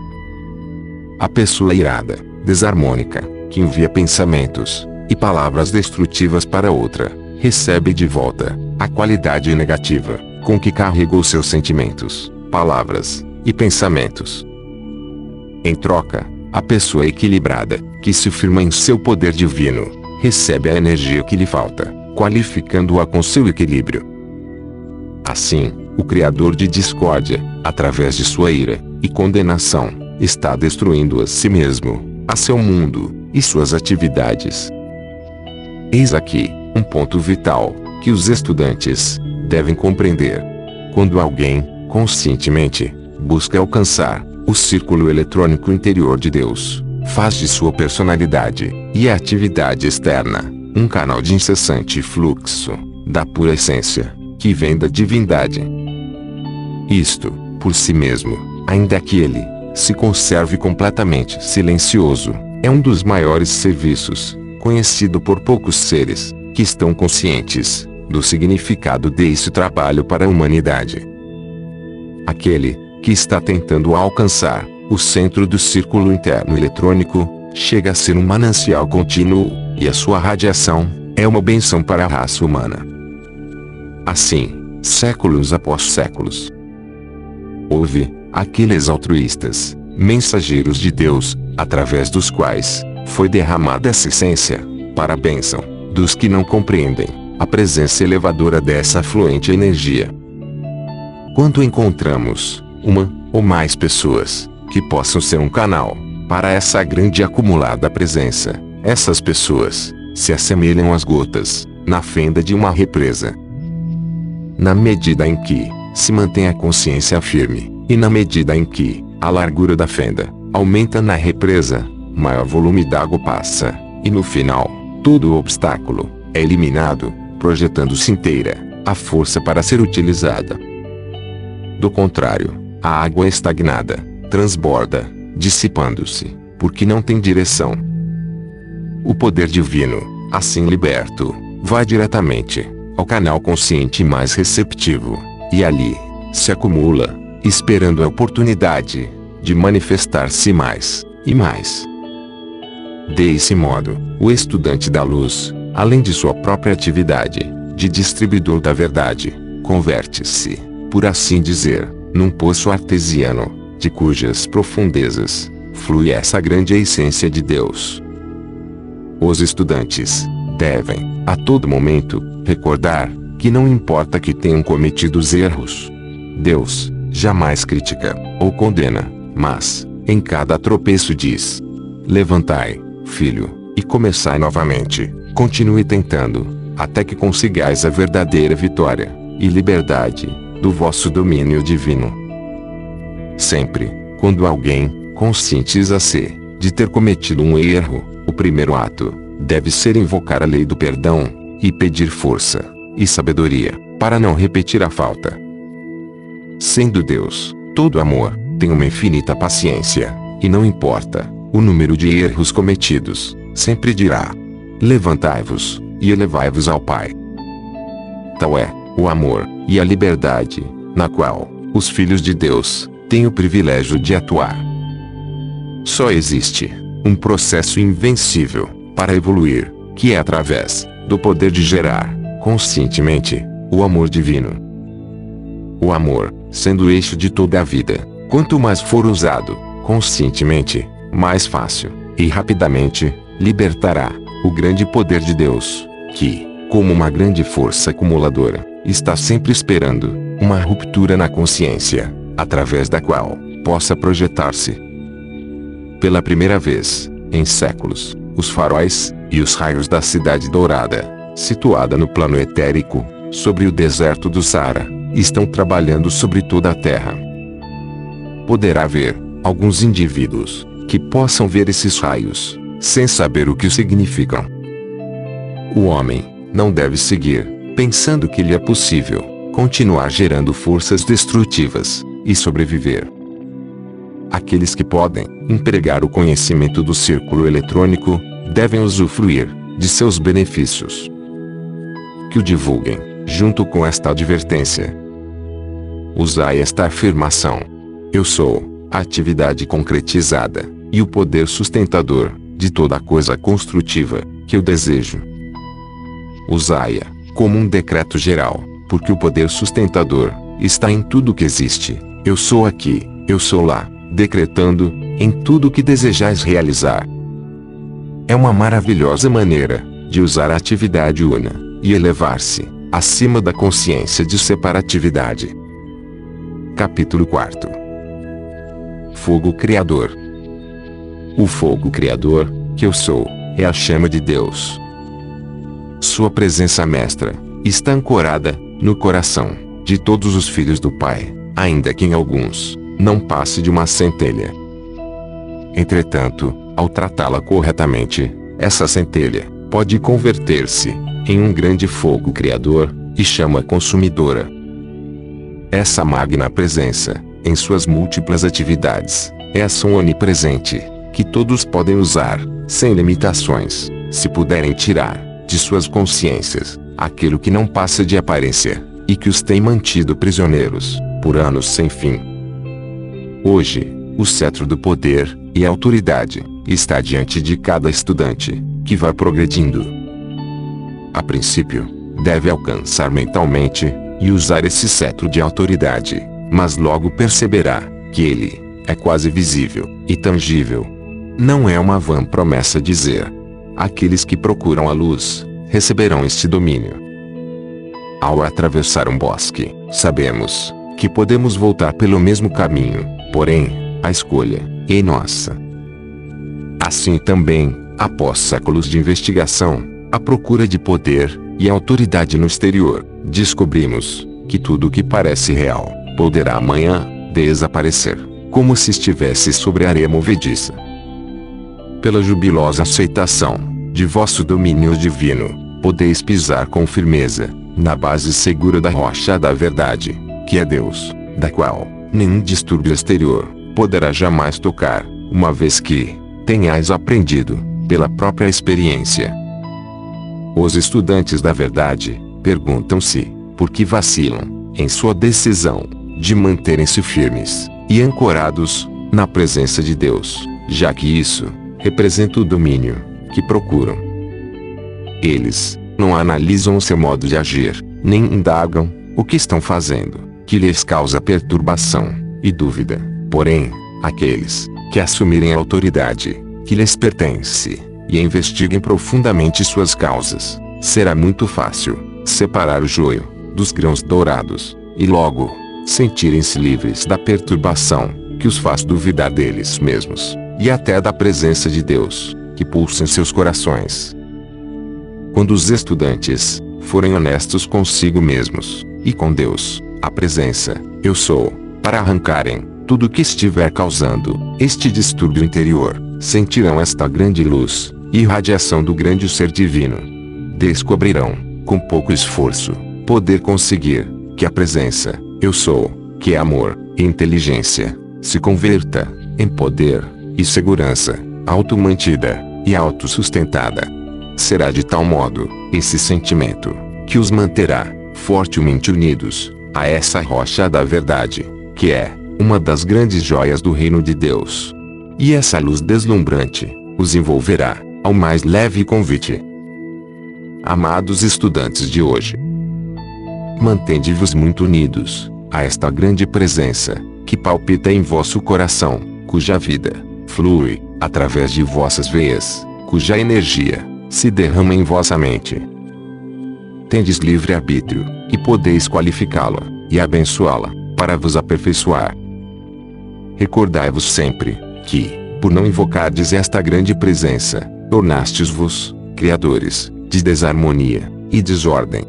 A pessoa irada, desarmônica, que envia pensamentos e palavras destrutivas para outra, recebe de volta a qualidade negativa com que carregou seus sentimentos, palavras e pensamentos. Em troca, a pessoa equilibrada, que se firma em seu poder divino, recebe a energia que lhe falta, qualificando-a com seu equilíbrio. Assim, o criador de discórdia, através de sua ira e condenação, está destruindo a si mesmo, a seu mundo e suas atividades. Eis aqui um ponto vital que os estudantes devem compreender. Quando alguém, conscientemente, busca alcançar o círculo eletrônico interior de Deus, faz de sua personalidade e atividade externa um canal de incessante fluxo da pura essência que vem da divindade. Isto, por si mesmo, ainda que ele se conserve completamente silencioso, é um dos maiores serviços, conhecido por poucos seres, que estão conscientes do significado desse trabalho para a humanidade. Aquele que está tentando alcançar o centro do círculo interno eletrônico chega a ser um manancial contínuo, e a sua radiação é uma benção para a raça humana. Assim, séculos após séculos, houve aqueles altruístas, mensageiros de Deus, através dos quais foi derramada essa essência, para a bênção dos que não compreendem a presença elevadora dessa fluente energia. Quando encontramos uma ou mais pessoas que possam ser um canal para essa grande acumulada presença, essas pessoas se assemelham às gotas na fenda de uma represa. Na medida em que se mantém a consciência firme, e na medida em que a largura da fenda aumenta na represa, maior volume d'água passa, e no final, todo o obstáculo é eliminado, projetando-se inteira a força para ser utilizada. Do contrário, a água estagnada transborda, dissipando-se, porque não tem direção. O poder divino, assim liberto, vai diretamente ao canal consciente mais receptivo, e ali se acumula, esperando a oportunidade de manifestar-se mais e mais. Desse modo, o estudante da luz, além de sua própria atividade de distribuidor da verdade, converte-se, por assim dizer, num poço artesiano, de cujas profundezas flui essa grande essência de Deus. Os estudantes devem, a todo momento, recordar que não importa que tenham cometido os erros, Deus jamais critica ou condena, mas, em cada tropeço diz: Levantai, filho, e começai novamente. Continue tentando, até que consigais a verdadeira vitória e liberdade do vosso domínio divino. Sempre, quando alguém conscientiza-se de ter cometido um erro, o primeiro ato deve ser invocar a lei do perdão e pedir força e sabedoria para não repetir a falta. Sendo Deus todo amor, tem uma infinita paciência, e não importa o número de erros cometidos, sempre dirá: Levantai-vos e elevai-vos ao Pai. Tal é o amor e a liberdade, na qual os filhos de Deus têm o privilégio de atuar. Só existe um processo invencível para evoluir, que é através do poder de gerar, conscientemente, o amor divino. O amor, sendo o eixo de toda a vida, quanto mais for usado, conscientemente, mais fácil e rapidamente libertará o grande poder de Deus, que, como uma grande força acumuladora, está sempre esperando uma ruptura na consciência, através da qual possa projetar-se. Pela primeira vez, em séculos, os faróis e os raios da cidade dourada, situada no plano etérico, sobre o deserto do Saara, estão trabalhando sobre toda a Terra. Poderá haver alguns indivíduos que possam ver esses raios, sem saber o que significam. O homem não deve seguir, pensando que lhe é possível continuar gerando forças destrutivas e sobreviver. Aqueles que podem empregar o conhecimento do círculo eletrônico devem usufruir de seus benefícios. Que o divulguem, junto com esta advertência. Usai esta afirmação. Eu sou a atividade concretizada e o poder sustentador de toda coisa construtiva que eu desejo. Usai-a como um decreto geral, porque o poder sustentador está em tudo que existe. Eu sou aqui, eu sou lá, decretando em tudo que desejais realizar. É uma maravilhosa maneira de usar a atividade una e elevar-se acima da consciência de separatividade. Capítulo 4 Fogo Criador O fogo criador, que eu sou, é a chama de Deus. Sua presença mestra está ancorada no coração de todos os filhos do Pai, ainda que em alguns não passe de uma centelha. Entretanto, ao tratá-la corretamente, essa centelha pode converter-se em um grande fogo criador e chama consumidora. Essa magna presença, em suas múltiplas atividades, é ação onipresente, que todos podem usar, sem limitações, se puderem tirar, de suas consciências, aquilo que não passa de aparência, e que os tem mantido prisioneiros, por anos sem fim. Hoje, o cetro do poder, e autoridade está diante de cada estudante, que vai progredindo. A princípio, deve alcançar mentalmente e usar esse cetro de autoridade, mas logo perceberá que ele é quase visível e tangível. Não é uma vã promessa dizer: aqueles que procuram a luz receberão este domínio. Ao atravessar um bosque, sabemos que podemos voltar pelo mesmo caminho, porém, a escolha é nossa. Assim também, após séculos de investigação, a procura de poder e autoridade no exterior, descobrimos que tudo o que parece real poderá amanhã desaparecer, como se estivesse sobre areia movediça. Pela jubilosa aceitação de vosso domínio divino, podeis pisar com firmeza na base segura da rocha da verdade, que é Deus, da qual nenhum distúrbio exterior poderá jamais tocar, uma vez que tenhais aprendido, pela própria experiência. Os estudantes da verdade perguntam-se por que vacilam em sua decisão de manterem-se firmes e ancorados na presença de Deus, já que isso representa o domínio que procuram. Eles não analisam o seu modo de agir, nem indagam o que estão fazendo, que lhes causa perturbação e dúvida. Porém, aqueles que assumirem a autoridade que lhes pertence e investiguem profundamente suas causas, será muito fácil separar o joio dos grãos dourados e logo sentirem-se livres da perturbação que os faz duvidar deles mesmos e até da presença de Deus que pulsa em seus corações. Quando os estudantes forem honestos consigo mesmos e com Deus, a presença, eu sou, para arrancarem tudo que estiver causando este distúrbio interior, sentirão esta grande luz e radiação do grande ser divino. Descobrirão, com pouco esforço, poder conseguir que a presença, eu sou, que é amor e inteligência, se converta em poder e segurança, auto-mantida e autossustentada. Será de tal modo, esse sentimento, que os manterá, fortemente unidos, a essa rocha da verdade, que é, uma das grandes joias do reino de Deus. E essa luz deslumbrante, os envolverá, ao mais leve convite. Amados estudantes de hoje, mantende-vos muito unidos, a esta grande presença, que palpita em vosso coração, cuja vida, flui, através de vossas veias, cuja energia, se derrama em vossa mente. Tendes livre arbítrio, e podeis qualificá-la, e abençoá-la, para vos aperfeiçoar. Recordai-vos sempre, que, por não invocardes esta grande presença, tornastes-vos, criadores, de desarmonia, e desordem.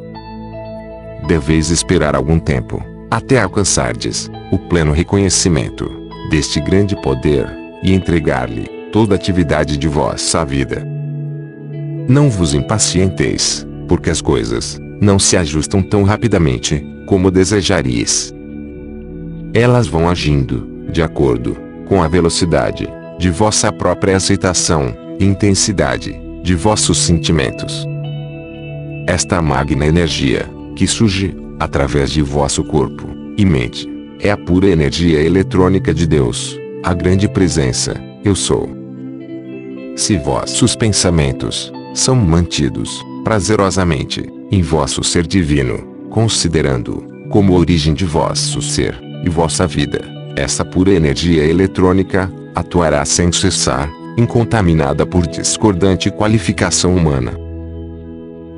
Deveis esperar algum tempo, até alcançardes, o pleno reconhecimento, deste grande poder, e entregar-lhe, toda a atividade de vossa vida. Não vos impacienteis, porque as coisas não se ajustam tão rapidamente como desejaríeis. Elas vão agindo de acordo com a velocidade de vossa própria aceitação e intensidade de vossos sentimentos. Esta magna energia que surge através de vosso corpo e mente é a pura energia eletrônica de Deus, a grande presença, eu sou. Se vossos pensamentos são mantidos, prazerosamente, em vosso ser divino, considerando como origem de vosso ser e vossa vida, essa pura energia eletrônica atuará sem cessar, incontaminada por discordante qualificação humana.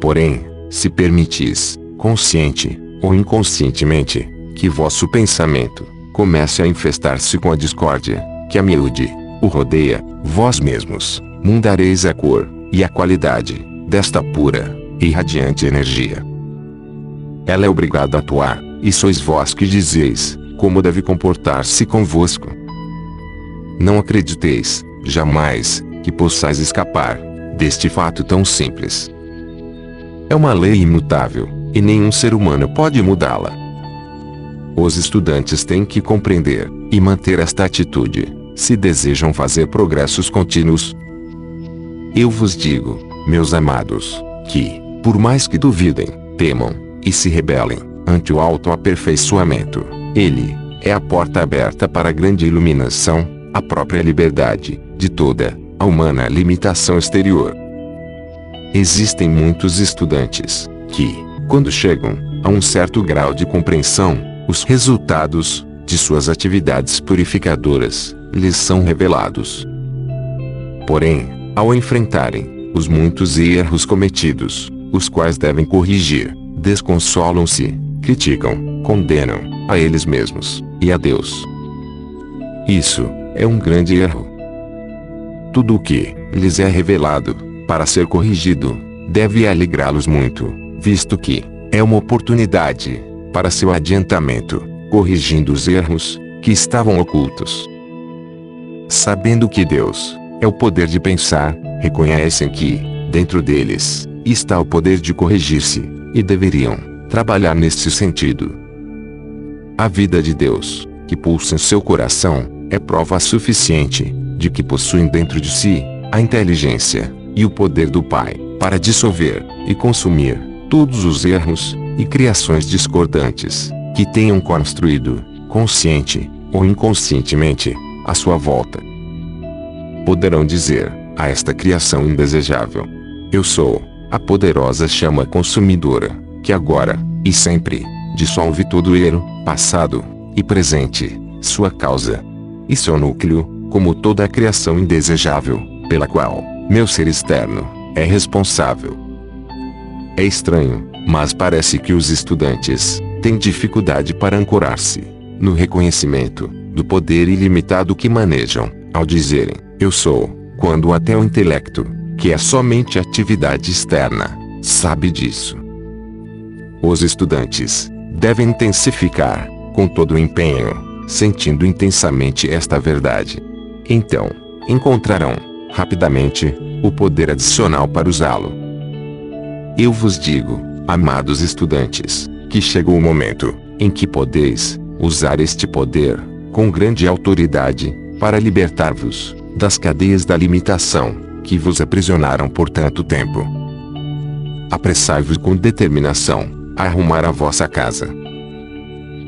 Porém, se permitis, consciente ou inconscientemente, que vosso pensamento comece a infestar-se com a discórdia, que a miúde o rodeia, vós mesmos mudareis a cor e a qualidade desta pura e radiante energia. Ela é obrigada a atuar, e sois vós que dizeis como deve comportar-se convosco. Não acrediteis, jamais, que possais escapar deste fato tão simples. É uma lei imutável, e nenhum ser humano pode mudá-la. Os estudantes têm que compreender e manter esta atitude, se desejam fazer progressos contínuos. Eu vos digo, meus amados, que, por mais que duvidem, temam e se rebelem ante o autoaperfeiçoamento, ele é a porta aberta para a grande iluminação, a própria liberdade, de toda a humana limitação exterior. Existem muitos estudantes que, quando chegam a um certo grau de compreensão, os resultados de suas atividades purificadoras lhes são revelados. Porém, ao enfrentarem os muitos erros cometidos, os quais devem corrigir, desconsolam-se, criticam, condenam a eles mesmos e a Deus. Isso é um grande erro. Tudo o que lhes é revelado, para ser corrigido, deve alegrá-los muito, visto que é uma oportunidade para seu adiantamento, corrigindo os erros que estavam ocultos. Sabendo que Deus é o poder de pensar, reconhecem que, dentro deles, está o poder de corrigir-se, e deveriam trabalhar nesse sentido. A vida de Deus, que pulsa em seu coração, é prova suficiente de que possuem dentro de si a inteligência e o poder do Pai para dissolver e consumir todos os erros e criações discordantes que tenham construído, consciente ou inconscientemente, à sua volta. Poderão dizer a esta criação indesejável: Eu sou a poderosa chama consumidora, que agora e sempre dissolve todo erro, passado e presente, sua causa e seu núcleo, como toda a criação indesejável, pela qual meu ser externo é responsável. É estranho, mas parece que os estudantes têm dificuldade para ancorar-se no reconhecimento do poder ilimitado que manejam, ao dizerem, eu sou, quando até o intelecto, que é somente atividade externa, sabe disso. Os estudantes devem intensificar, com todo o empenho, sentindo intensamente esta verdade. Então, encontrarão, rapidamente, o poder adicional para usá-lo. Eu vos digo, amados estudantes, que chegou o momento em que podeis usar este poder com grande autoridade para libertar-vos das cadeias da limitação que vos aprisionaram por tanto tempo. Apressai-vos com determinação a arrumar a vossa casa.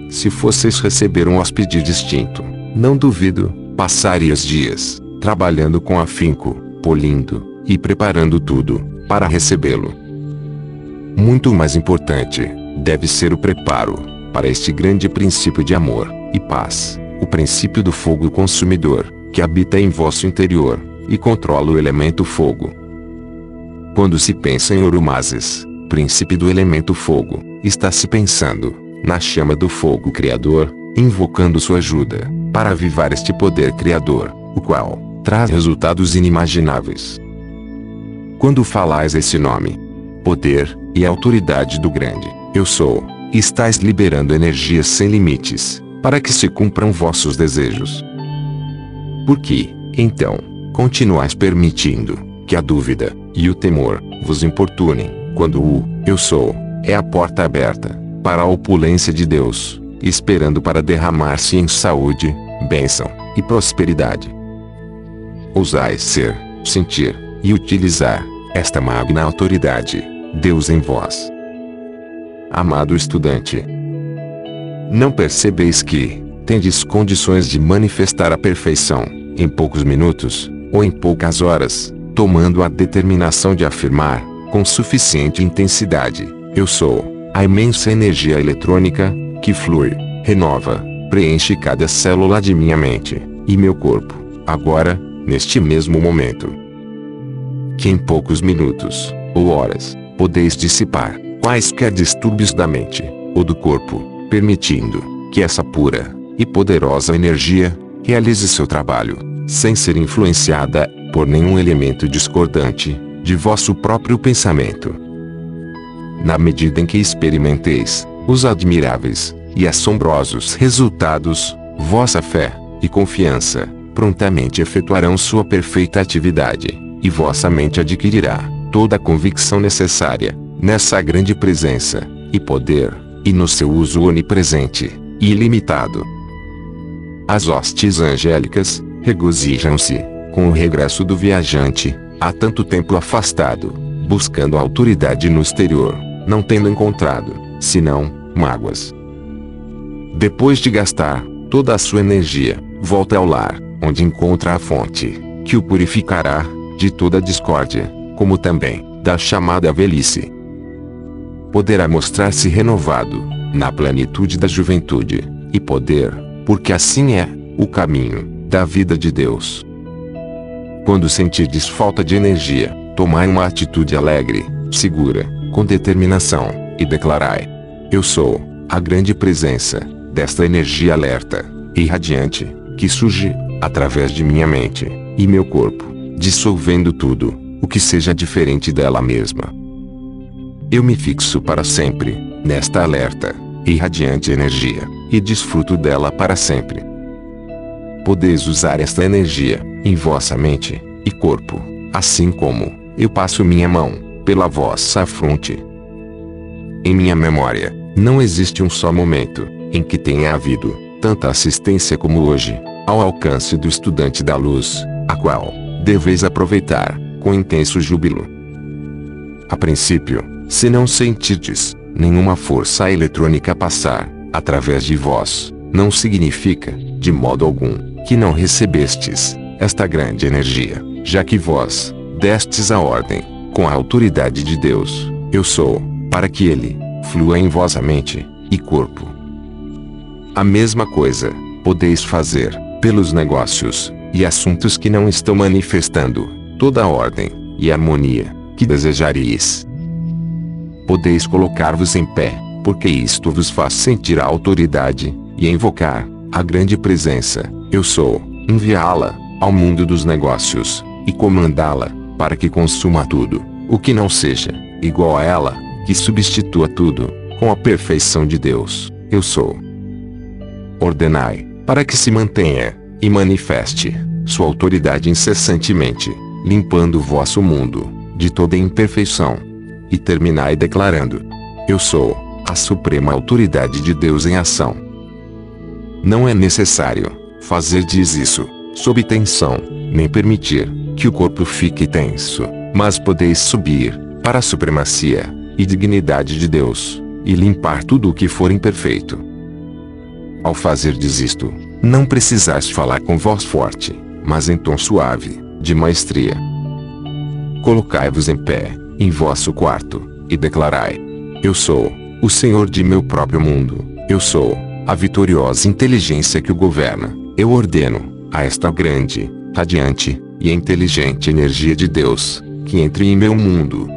Se fosseis receber um hóspede distinto, não duvido, passarias dias trabalhando com afinco, polindo e preparando tudo para recebê-lo. Muito mais importante deve ser o preparo para este grande princípio de amor e paz, o princípio do fogo consumidor, que habita em vosso interior e controla o elemento fogo. Quando se pensa em Orumazes, príncipe do elemento fogo, está se pensando na chama do fogo criador, invocando sua ajuda para avivar este poder criador, o qual traz resultados inimagináveis. Quando falais esse nome, poder e autoridade do grande, eu sou, estáis liberando energias sem limites, para que se cumpram vossos desejos. Por que, então, continuais permitindo que a dúvida e o temor vos importunem, quando o eu sou é a porta aberta para a opulência de Deus, esperando para derramar-se em saúde, bênção e prosperidade? Ousais ser, sentir e utilizar esta magna autoridade, Deus em vós. Amado estudante, não percebeis que tendes condições de manifestar a perfeição em poucos minutos ou em poucas horas, tomando a determinação de afirmar com suficiente intensidade: Eu sou a imensa energia eletrônica que flui, renova, preenche cada célula de minha mente e meu corpo, agora, neste mesmo momento que em poucos minutos, ou horas, podeis dissipar quaisquer distúrbios da mente, ou do corpo, permitindo que essa pura e poderosa energia realize seu trabalho, sem ser influenciada por nenhum elemento discordante de vosso próprio pensamento. Na medida em que experimenteis os admiráveis e assombrosos resultados, vossa fé e confiança prontamente efetuarão sua perfeita atividade e vossa mente adquirirá toda a convicção necessária nessa grande presença e poder, e no seu uso onipresente e ilimitado. As hostes angélicas regozijam-se com o regresso do viajante, há tanto tempo afastado, buscando autoridade no exterior, não tendo encontrado, senão, mágoas. Depois de gastar toda a sua energia, volta ao lar, onde encontra a fonte, que o purificará, de toda discórdia, como também, da chamada velhice. Poderá mostrar-se renovado, na plenitude da juventude, e poder, porque assim é, o caminho, da vida de Deus. Quando sentirdes falta de energia, tomai uma atitude alegre, segura, com determinação, e declarai: Eu sou a grande presença desta energia alerta e radiante que surge através de minha mente e meu corpo, dissolvendo tudo o que seja diferente dela mesma. Eu me fixo para sempre nesta alerta e radiante energia e desfruto dela para sempre. Podeis usar esta energia em vossa mente e corpo, assim como eu passo minha mão pela vossa fronte. Em minha memória, não existe um só momento em que tenha havido tanta assistência como hoje, ao alcance do estudante da luz, a qual deveis aproveitar com intenso júbilo. A princípio, se não sentirdes nenhuma força eletrônica passar através de vós, não significa, de modo algum, que não recebestes esta grande energia, já que vós destes a ordem, com a autoridade de Deus, eu sou, para que ele flua em vossa mente e corpo. A mesma coisa podeis fazer pelos negócios e assuntos que não estão manifestando toda a ordem e harmonia que desejareis. Podeis colocar-vos em pé, porque isto vos faz sentir a autoridade e invocar a grande presença, eu sou, enviá-la ao mundo dos negócios e comandá-la para que consuma tudo, o que não seja igual a ela, que substitua tudo, com a perfeição de Deus, eu sou. Ordenai, para que se mantenha, e manifeste, sua autoridade incessantemente, limpando o vosso mundo, de toda imperfeição. E terminai declarando: Eu sou, a suprema autoridade de Deus em ação. Não é necessário, fazer diz isso, sob tensão, nem permitir, que o corpo fique tenso, mas podeis subir, para a supremacia, e dignidade de Deus, e limpar tudo o que for imperfeito. Ao fazer isto, não precisais falar com voz forte, mas em tom suave, de maestria. Colocai-vos em pé, em vosso quarto, e declarai: Eu sou o Senhor de meu próprio mundo, eu sou a vitoriosa inteligência que o governa, eu ordeno a esta grande, radiante, e inteligente energia de Deus, que entre em meu mundo.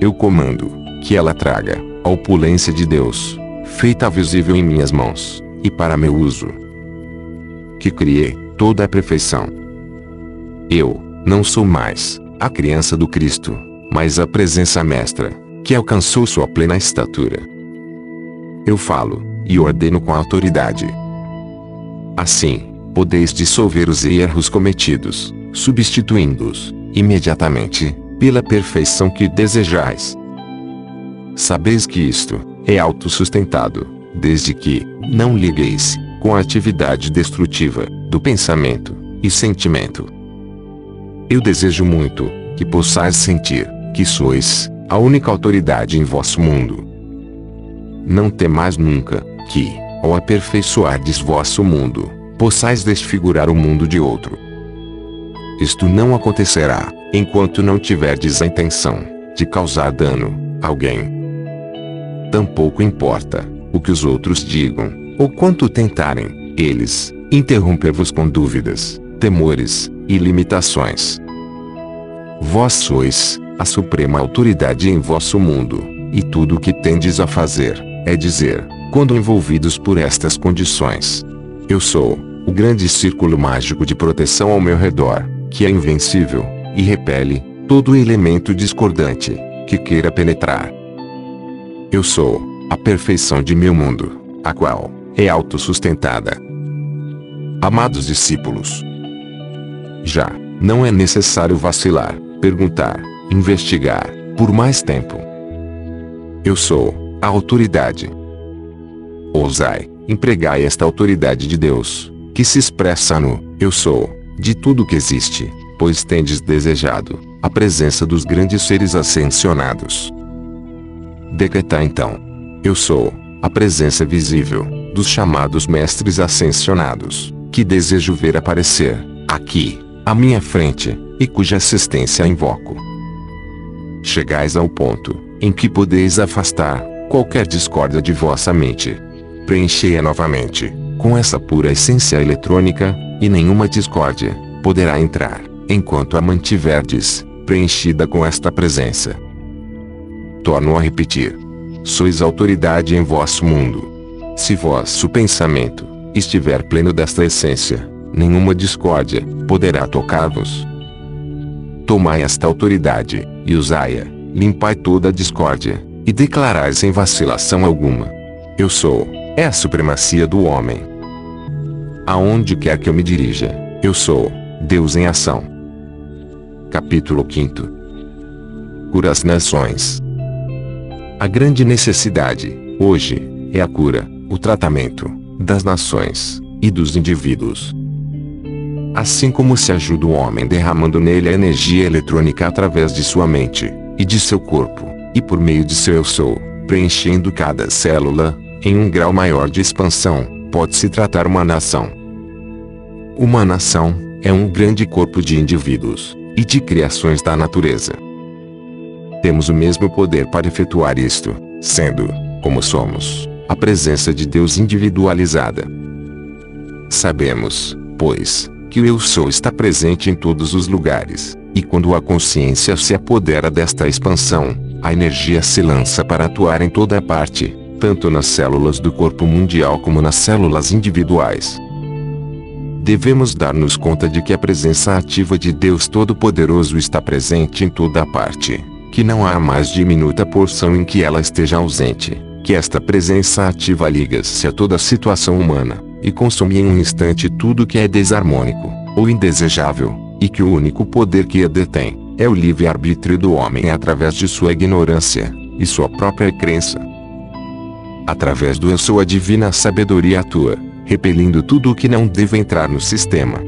Eu comando, que ela traga, a opulência de Deus, feita visível em minhas mãos, e para meu uso. Que criei, toda a perfeição. Eu, não sou mais, a criança do Cristo, mas a presença mestra, que alcançou sua plena estatura. Eu falo, e ordeno com autoridade. Assim, podeis dissolver os erros cometidos, substituindo-os, imediatamente, pela perfeição que desejais. Sabeis que isto é autossustentado, desde que não ligueis com a atividade destrutiva do pensamento e sentimento. Eu desejo muito que possais sentir que sois a única autoridade em vosso mundo. Não temais nunca que, ao aperfeiçoardes vosso mundo, possais desfigurar o mundo de outro. Isto não acontecerá, enquanto não tiverdes a intenção de causar dano a alguém. Tampouco importa o que os outros digam, ou quanto tentarem, eles, interromper-vos com dúvidas, temores e limitações. Vós sois a suprema autoridade em vosso mundo, e tudo o que tendes a fazer é dizer, quando envolvidos por estas condições: Eu sou o grande círculo mágico de proteção ao meu redor, que é invencível, e repele todo elemento discordante que queira penetrar. Eu sou a perfeição de meu mundo, a qual é autossustentada. Amados discípulos, já não é necessário vacilar, perguntar, investigar por mais tempo. Eu sou a autoridade. Ousai, empregai esta autoridade de Deus que se expressa no Eu sou, de tudo que existe, pois tendes desejado a presença dos grandes seres ascensionados. Decretar então: Eu sou, a presença visível dos chamados mestres ascensionados, que desejo ver aparecer, aqui, à minha frente, e cuja assistência invoco. Chegais ao ponto, em que podeis afastar, qualquer discórdia de vossa mente. Preenchei-a novamente, com essa pura essência eletrônica, e nenhuma discórdia, poderá entrar, enquanto a mantiverdes, preenchida com esta presença. Torno a repetir. Sois autoridade em vosso mundo. Se vosso pensamento estiver pleno desta essência, nenhuma discórdia poderá tocar-vos. Tomai esta autoridade, e usai-a, limpai toda a discórdia, e declarai sem vacilação alguma. Eu sou, é a supremacia do homem. Aonde quer que eu me dirija, eu sou, Deus em ação. Capítulo 5 Cura as nações. A grande necessidade, hoje, é a cura, o tratamento, das nações, e dos indivíduos. Assim como se ajuda o homem derramando nele a energia eletrônica através de sua mente, e de seu corpo, e por meio de seu eu sou, preenchendo cada célula, em um grau maior de expansão, pode-se tratar uma nação. Uma nação, é um grande corpo de indivíduos, e de criações da natureza. Temos o mesmo poder para efetuar isto, sendo, como somos, a presença de Deus individualizada. Sabemos, pois, que o Eu Sou está presente em todos os lugares, e quando a consciência se apodera desta expansão, a energia se lança para atuar em toda a parte, tanto nas células do corpo mundial como nas células individuais. Devemos dar-nos conta de que a presença ativa de Deus Todo-Poderoso está presente em toda a parte, que não há mais diminuta porção em que ela esteja ausente, que esta presença ativa liga-se a toda a situação humana, e consome em um instante tudo que é desarmônico, ou indesejável, e que o único poder que a detém, é o livre-arbítrio do homem através de sua ignorância, e sua própria crença. Através do eu sou a divina sabedoria atua, repelindo tudo o que não deve entrar no sistema.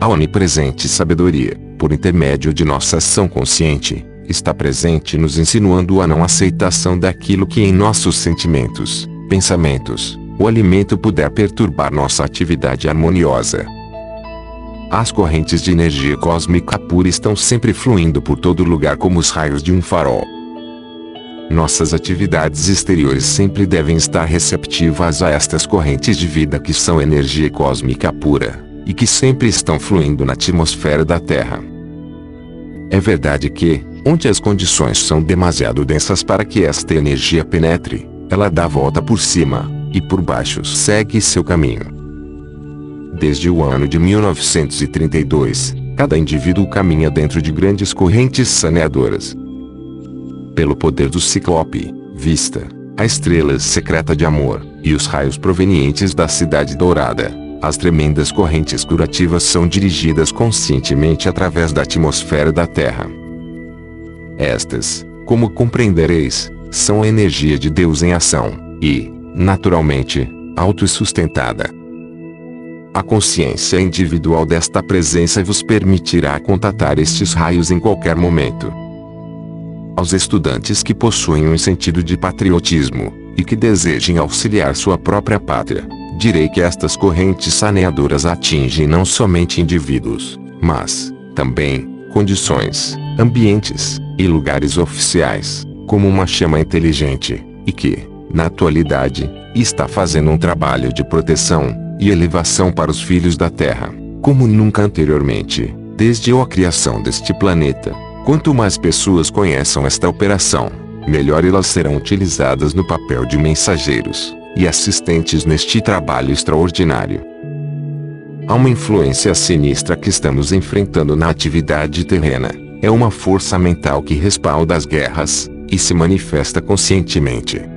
A onipresente sabedoria, por intermédio de nossa ação consciente, está presente nos insinuando a não aceitação daquilo que em nossos sentimentos, pensamentos, o alimento puder perturbar nossa atividade harmoniosa. As correntes de energia cósmica pura estão sempre fluindo por todo lugar como os raios de um farol. Nossas atividades exteriores sempre devem estar receptivas a estas correntes de vida que são energia cósmica pura, e que sempre estão fluindo na atmosfera da Terra. É verdade que, onde as condições são demasiado densas para que esta energia penetre, ela dá volta por cima, e por baixo segue seu caminho. Desde o ano de 1932, cada indivíduo caminha dentro de grandes correntes saneadoras, pelo poder do Ciclope, Vista, a estrela secreta de amor, e os raios provenientes da Cidade Dourada. As tremendas correntes curativas são dirigidas conscientemente através da atmosfera da Terra. Estas, como compreendereis, são a energia de Deus em ação, e, naturalmente, autossustentada. A consciência individual desta presença vos permitirá contatar estes raios em qualquer momento aos estudantes que possuem um sentido de patriotismo, e que desejem auxiliar sua própria pátria, direi que estas correntes saneadoras atingem não somente indivíduos, mas, também, condições, ambientes, e lugares oficiais, como uma chama inteligente, e que, na atualidade, está fazendo um trabalho de proteção e elevação para os filhos da Terra, como nunca anteriormente, desde a criação deste planeta. Quanto mais pessoas conheçam esta operação, melhor elas serão utilizadas no papel de mensageiros e assistentes neste trabalho extraordinário. Há uma influência sinistra que estamos enfrentando na atividade terrena. É uma força mental que respalda as guerras e se manifesta conscientemente.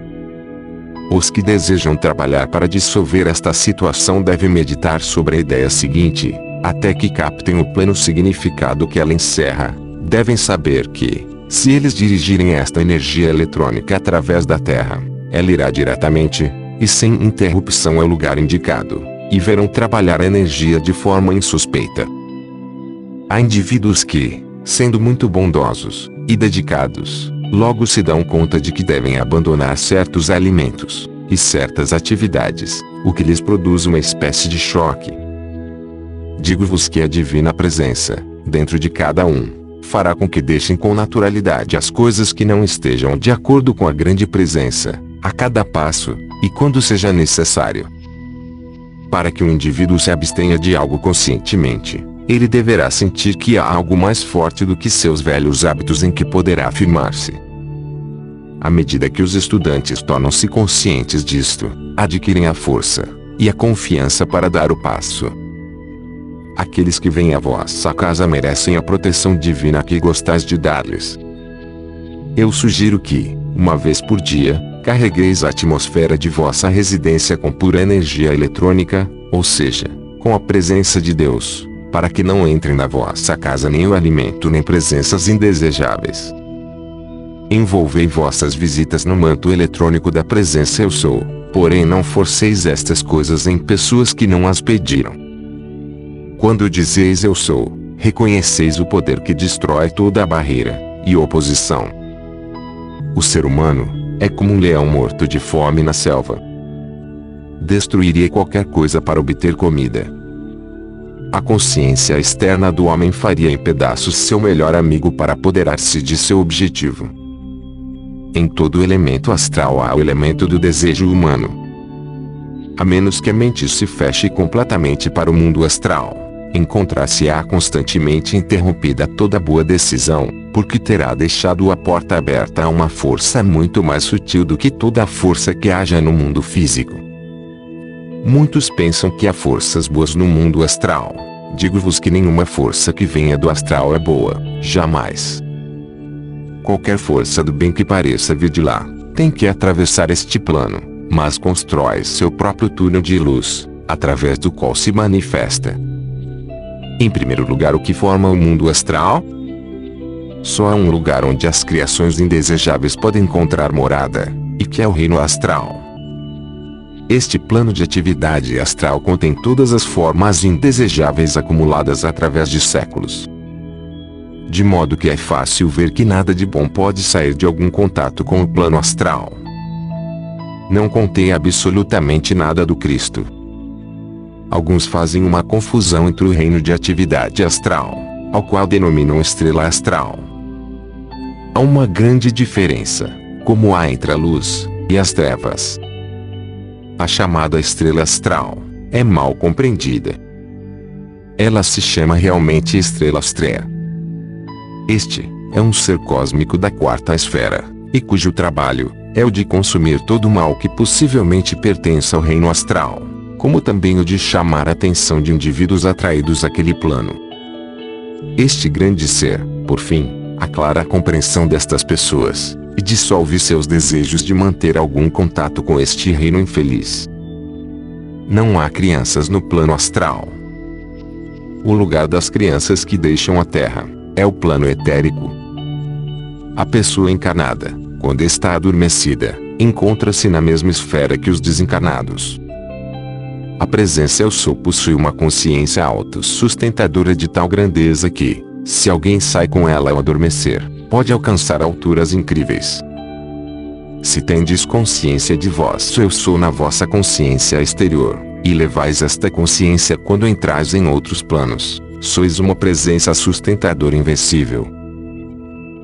Os que desejam trabalhar para dissolver esta situação devem meditar sobre a ideia seguinte, até que captem o pleno significado que ela encerra devem saber que, se eles dirigirem esta energia eletrônica através da Terra, ela irá diretamente, e sem interrupção ao lugar indicado, e verão trabalhar a energia de forma insuspeita. Há indivíduos que, sendo muito bondosos e dedicados, logo se dão conta de que devem abandonar certos alimentos, e certas atividades, o que lhes produz uma espécie de choque. Digo-vos que a divina presença, dentro de cada um, fará com que deixem com naturalidade as coisas que não estejam de acordo com a grande presença, a cada passo, e quando seja necessário. Para que o indivíduo se abstenha de algo conscientemente, ele deverá sentir que há algo mais forte do que seus velhos hábitos em que poderá afirmar-se. À medida que os estudantes tornam-se conscientes disto, adquirem a força e a confiança para dar o passo. Aqueles que vêm à vossa casa merecem a proteção divina que gostais de dar-lhes. Eu sugiro que, uma vez por dia, carregueis a atmosfera de vossa residência com pura energia eletrônica, ou seja, com a presença de Deus, para que não entrem na vossa casa nem o alimento nem presenças indesejáveis. Envolvei vossas visitas no manto eletrônico da presença eu sou, porém não forceis estas coisas em pessoas que não as pediram. Quando dizeis eu sou, reconheceis o poder que destrói toda a barreira e oposição. O ser humano é como um leão morto de fome na selva. Destruiria qualquer coisa para obter comida. A consciência externa do homem faria em pedaços seu melhor amigo para apoderar-se de seu objetivo. Em todo elemento astral há o elemento do desejo humano. A menos que a mente se feche completamente para o mundo astral, encontrar-se-á constantemente interrompida toda boa decisão, porque terá deixado a porta aberta a uma força muito mais sutil do que toda a força que haja no mundo físico. Muitos pensam que há forças boas no mundo astral. Digo-vos que nenhuma força que venha do astral é boa, jamais qualquer força do bem que pareça vir de lá, tem que atravessar este plano, mas constrói seu próprio túnel de luz, através do qual se manifesta. Em primeiro lugar, o que forma o mundo astral? Só há um lugar onde as criações indesejáveis podem encontrar morada, e que é o reino astral. Este plano de atividade astral contém todas as formas indesejáveis acumuladas através de séculos de modo que é fácil ver que nada de bom pode sair de algum contato com o plano astral. Não contém absolutamente nada do Cristo. Alguns fazem uma confusão entre o reino de atividade astral, ao qual denominam estrela astral. Há uma grande diferença, como há entre a luz e as trevas. A chamada estrela astral é mal compreendida. Ela se chama realmente estrela astrea este é um ser cósmico da quarta esfera, e cujo trabalho é o de consumir todo o mal que possivelmente pertence ao reino astral, como também o de chamar a atenção de indivíduos atraídos àquele plano. Este grande ser, por fim, aclara a compreensão destas pessoas e dissolve seus desejos de manter algum contato com este reino infeliz. Não há crianças no plano astral. O lugar das crianças que deixam a Terra é o plano etérico. A pessoa encarnada, quando está adormecida, encontra-se na mesma esfera que os desencarnados. A presença eu sou possui uma consciência autossustentadora de tal grandeza que, se alguém sai com ela ao adormecer, pode alcançar alturas incríveis. Se tendes consciência de vós, eu sou na vossa consciência exterior, e levais esta consciência quando entrais em outros planos, sois uma presença sustentadora invencível.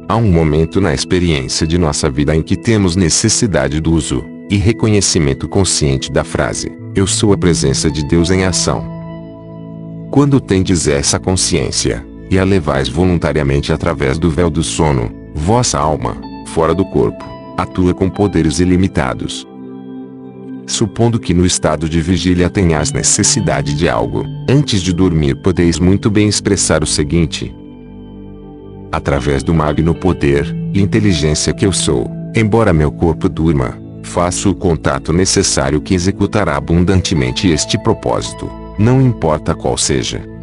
Há um momento na experiência de nossa vida em que temos necessidade do uso e reconhecimento consciente da frase: Eu sou a presença de Deus em ação. Quando tendes essa consciência, e a levais voluntariamente através do véu do sono, vossa alma, fora do corpo, atua com poderes ilimitados, Supondo que no estado de vigília tenhas necessidade de algo, antes de dormir podeis muito bem expressar o seguinte: Através do magno poder e inteligência que eu sou, embora meu corpo durma, faço o contato necessário que executará abundantemente este propósito, não importa qual seja.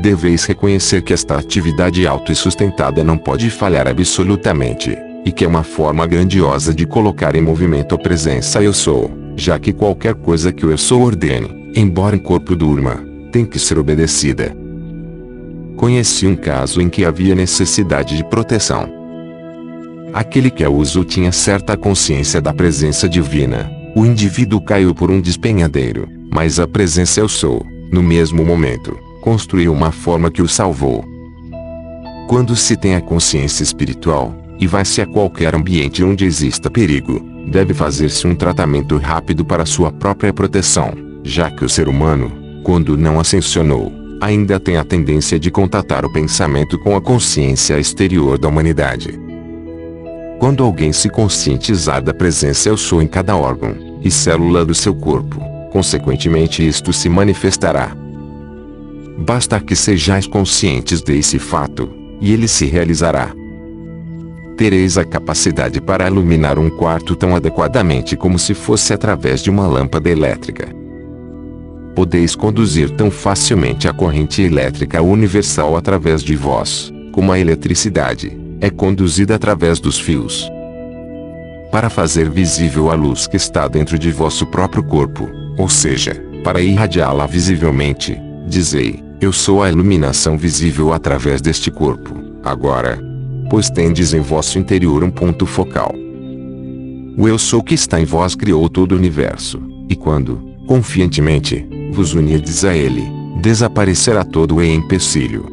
Deveis reconhecer que esta atividade auto e sustentada não pode falhar absolutamente e que é uma forma grandiosa de colocar em movimento a presença eu sou, já que qualquer coisa que o eu sou ordene, embora em corpo durma, tem que ser obedecida. Conheci um caso em que havia necessidade de proteção. Aquele que a usou tinha certa consciência da presença divina, O indivíduo caiu por um despenhadeiro, mas a presença eu sou, no mesmo momento, construiu uma forma que o salvou. Quando se tem a consciência espiritual, e vai-se a qualquer ambiente onde exista perigo, deve fazer-se um tratamento rápido para sua própria proteção, já que o ser humano, quando não ascensionou, ainda tem a tendência de contatar o pensamento com a consciência exterior da humanidade. Quando alguém se conscientizar da presença eu sou em cada órgão e célula do seu corpo, consequentemente isto se manifestará. Basta que sejais conscientes desse fato, e ele se realizará. Tereis a capacidade para iluminar um quarto tão adequadamente como se fosse através de uma lâmpada elétrica. Podeis conduzir tão facilmente a corrente elétrica universal através de vós, como a eletricidade é conduzida através dos fios. Para fazer visível a luz que está dentro de vosso próprio corpo, ou seja, para irradiá-la visivelmente, dizei: Eu sou a iluminação visível através deste corpo, agora. Pois tendes em vosso interior um ponto focal. O Eu sou que está em vós criou todo o universo, e quando, confiantemente, vos unirdes a ele, desaparecerá todo o empecilho.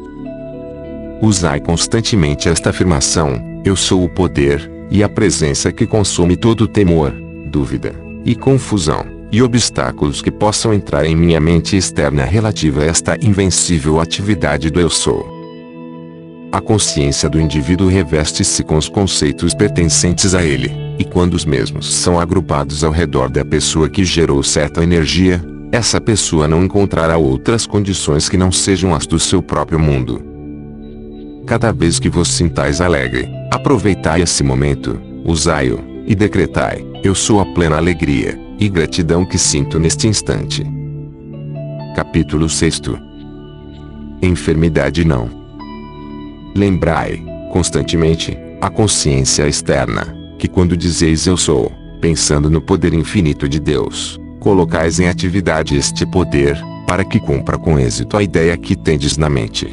Usai constantemente esta afirmação: Eu sou o poder, e a presença que consome todo temor, dúvida, e confusão, e obstáculos que possam entrar em minha mente externa relativa a esta invencível atividade do Eu sou. A consciência do indivíduo reveste-se com os conceitos pertencentes a ele, e quando os mesmos são agrupados ao redor da pessoa que gerou certa energia, essa pessoa não encontrará outras condições que não sejam as do seu próprio mundo. Cada vez que vos sintais alegre, aproveitai esse momento, usai-o, e decretai: Eu sou a plena alegria e gratidão que sinto neste instante. Capítulo 6 Enfermidade não. Lembrai, constantemente, a consciência externa, que quando dizeis eu sou, pensando no poder infinito de Deus, colocais em atividade este poder, para que cumpra com êxito a ideia que tendes na mente.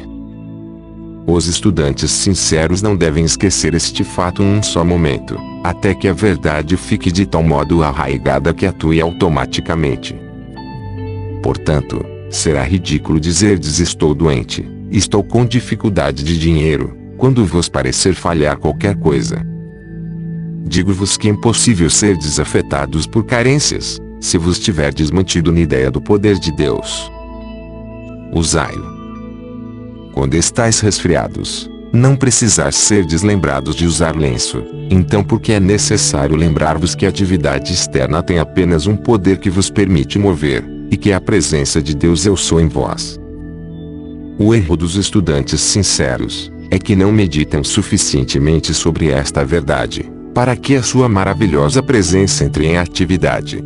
Os estudantes sinceros não devem esquecer este fato um só momento, até que a verdade fique de tal modo arraigada que atue automaticamente. Portanto, será ridículo dizer-lhes estou doente, estou com dificuldade de dinheiro, quando vos parecer falhar qualquer coisa. Digo-vos que é impossível ser desafetados por carências, se vos tiverdes mantido na ideia do poder de Deus. Usai-o quando estáis resfriados, não precisar ser deslembrados de usar lenço, então porque é necessário lembrar-vos que a atividade externa tem apenas um poder que vos permite mover, e que é a presença de Deus eu sou em vós. O erro dos estudantes sinceros, é que não meditam suficientemente sobre esta verdade, para que a sua maravilhosa presença entre em atividade.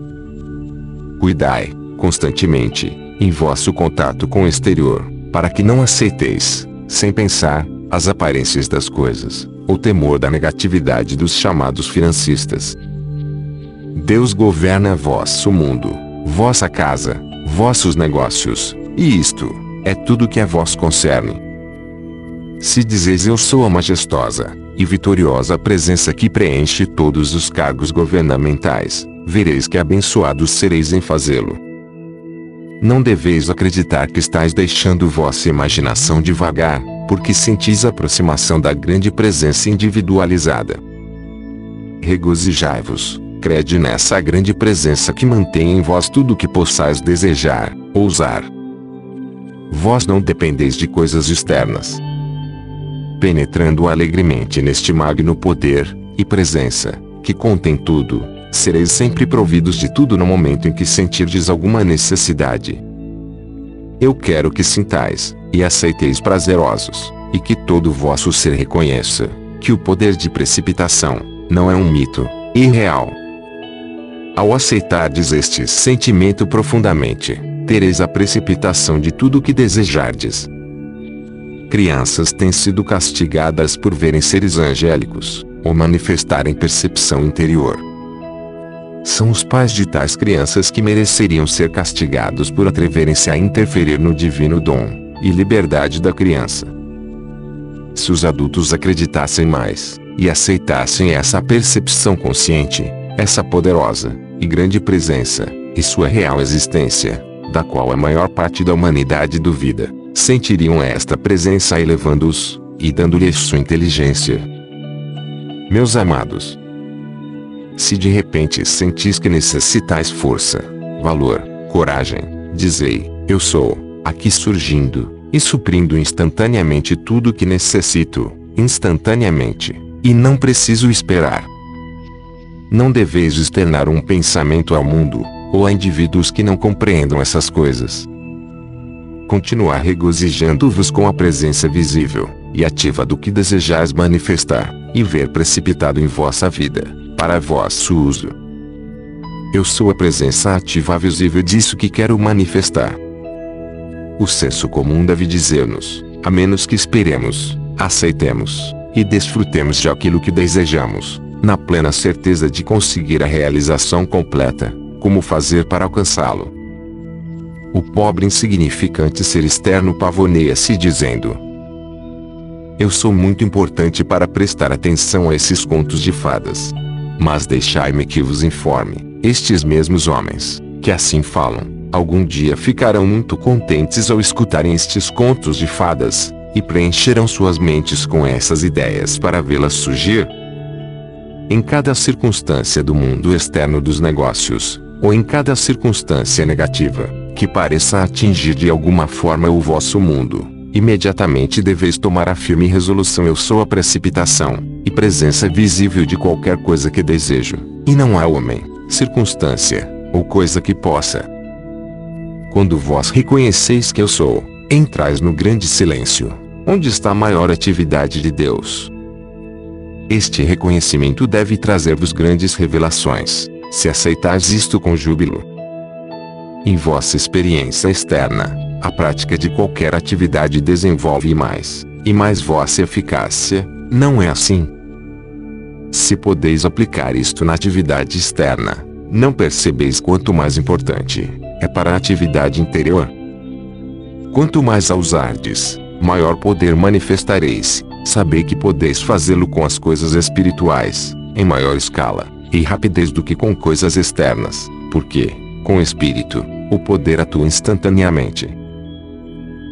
Cuidai, constantemente, em vosso contato com o exterior, para que não aceiteis, sem pensar, as aparências das coisas, o temor da negatividade dos chamados financistas. Deus governa vosso mundo, vossa casa, vossos negócios, e isto é tudo que a vós concerne. Se dizeis eu sou a majestosa e vitoriosa presença que preenche todos os cargos governamentais, vereis que abençoados sereis em fazê-lo. Não deveis acreditar que estáis deixando vossa imaginação devagar, porque sentis a aproximação da grande presença individualizada. Regozijai-vos, crede nessa grande presença que mantém em vós tudo o que possais desejar, ou usar. Vós não dependeis de coisas externas. Penetrando alegremente neste magno poder e presença, que contém tudo, sereis sempre providos de tudo no momento em que sentirdes alguma necessidade. Eu quero que sintais, e aceiteis prazerosos, e que todo vosso ser reconheça, que o poder de precipitação, não é um mito, irreal. Ao aceitardes este sentimento profundamente, tereis a precipitação de tudo o que desejardes. Crianças têm sido castigadas por verem seres angélicos, ou manifestarem percepção interior são os pais de tais crianças que mereceriam ser castigados por atreverem-se a interferir no divino dom e liberdade da criança. Se os adultos acreditassem mais e aceitassem essa percepção consciente, essa poderosa e grande presença, e sua real existência, da qual a maior parte da humanidade duvida, sentiriam esta presença elevando-os, e dando-lhes sua inteligência. Meus amados, se de repente sentis que necessitais força, valor, coragem, dizei, eu sou, aqui surgindo, e suprindo instantaneamente tudo o que necessito, instantaneamente, e não preciso esperar. Não deveis externar um pensamento ao mundo, ou a indivíduos que não compreendam essas coisas. Continuar regozijando-vos com a presença visível e ativa do que desejais manifestar, e ver precipitado em vossa vida, para vosso uso. Eu sou a presença ativa visível disso que quero manifestar. O senso comum deve dizer-nos, a menos que esperemos, aceitemos, e desfrutemos de aquilo que desejamos, na plena certeza de conseguir a realização completa, como fazer para alcançá-lo. O pobre insignificante ser externo pavoneia-se dizendo: Eu sou muito importante para prestar atenção a esses contos de fadas. Mas deixai-me que vos informe, estes mesmos homens, que assim falam, algum dia ficarão muito contentes ao escutarem estes contos de fadas, e preencherão suas mentes com essas ideias para vê-las surgir. Em cada circunstância do mundo externo dos negócios, ou em cada circunstância negativa, que pareça atingir de alguma forma o vosso mundo, imediatamente deveis tomar a firme resolução eu sou a precipitação, e presença visível de qualquer coisa que desejo, e não há homem, circunstância, ou coisa que possa. Quando vós reconheceis que eu sou, entrais no grande silêncio, onde está a maior atividade de Deus. Este reconhecimento deve trazer-vos grandes revelações, se aceitais isto com júbilo. Em vossa experiência externa, a prática de qualquer atividade desenvolve mais, e mais vossa eficácia, não é assim? Se podeis aplicar isto na atividade externa, não percebeis quanto mais importante é para a atividade interior. Quanto mais a usardes, maior poder manifestareis, sabei que podeis fazê-lo com as coisas espirituais, em maior escala, e rapidez do que com coisas externas, porque, com o espírito, o poder atua instantaneamente.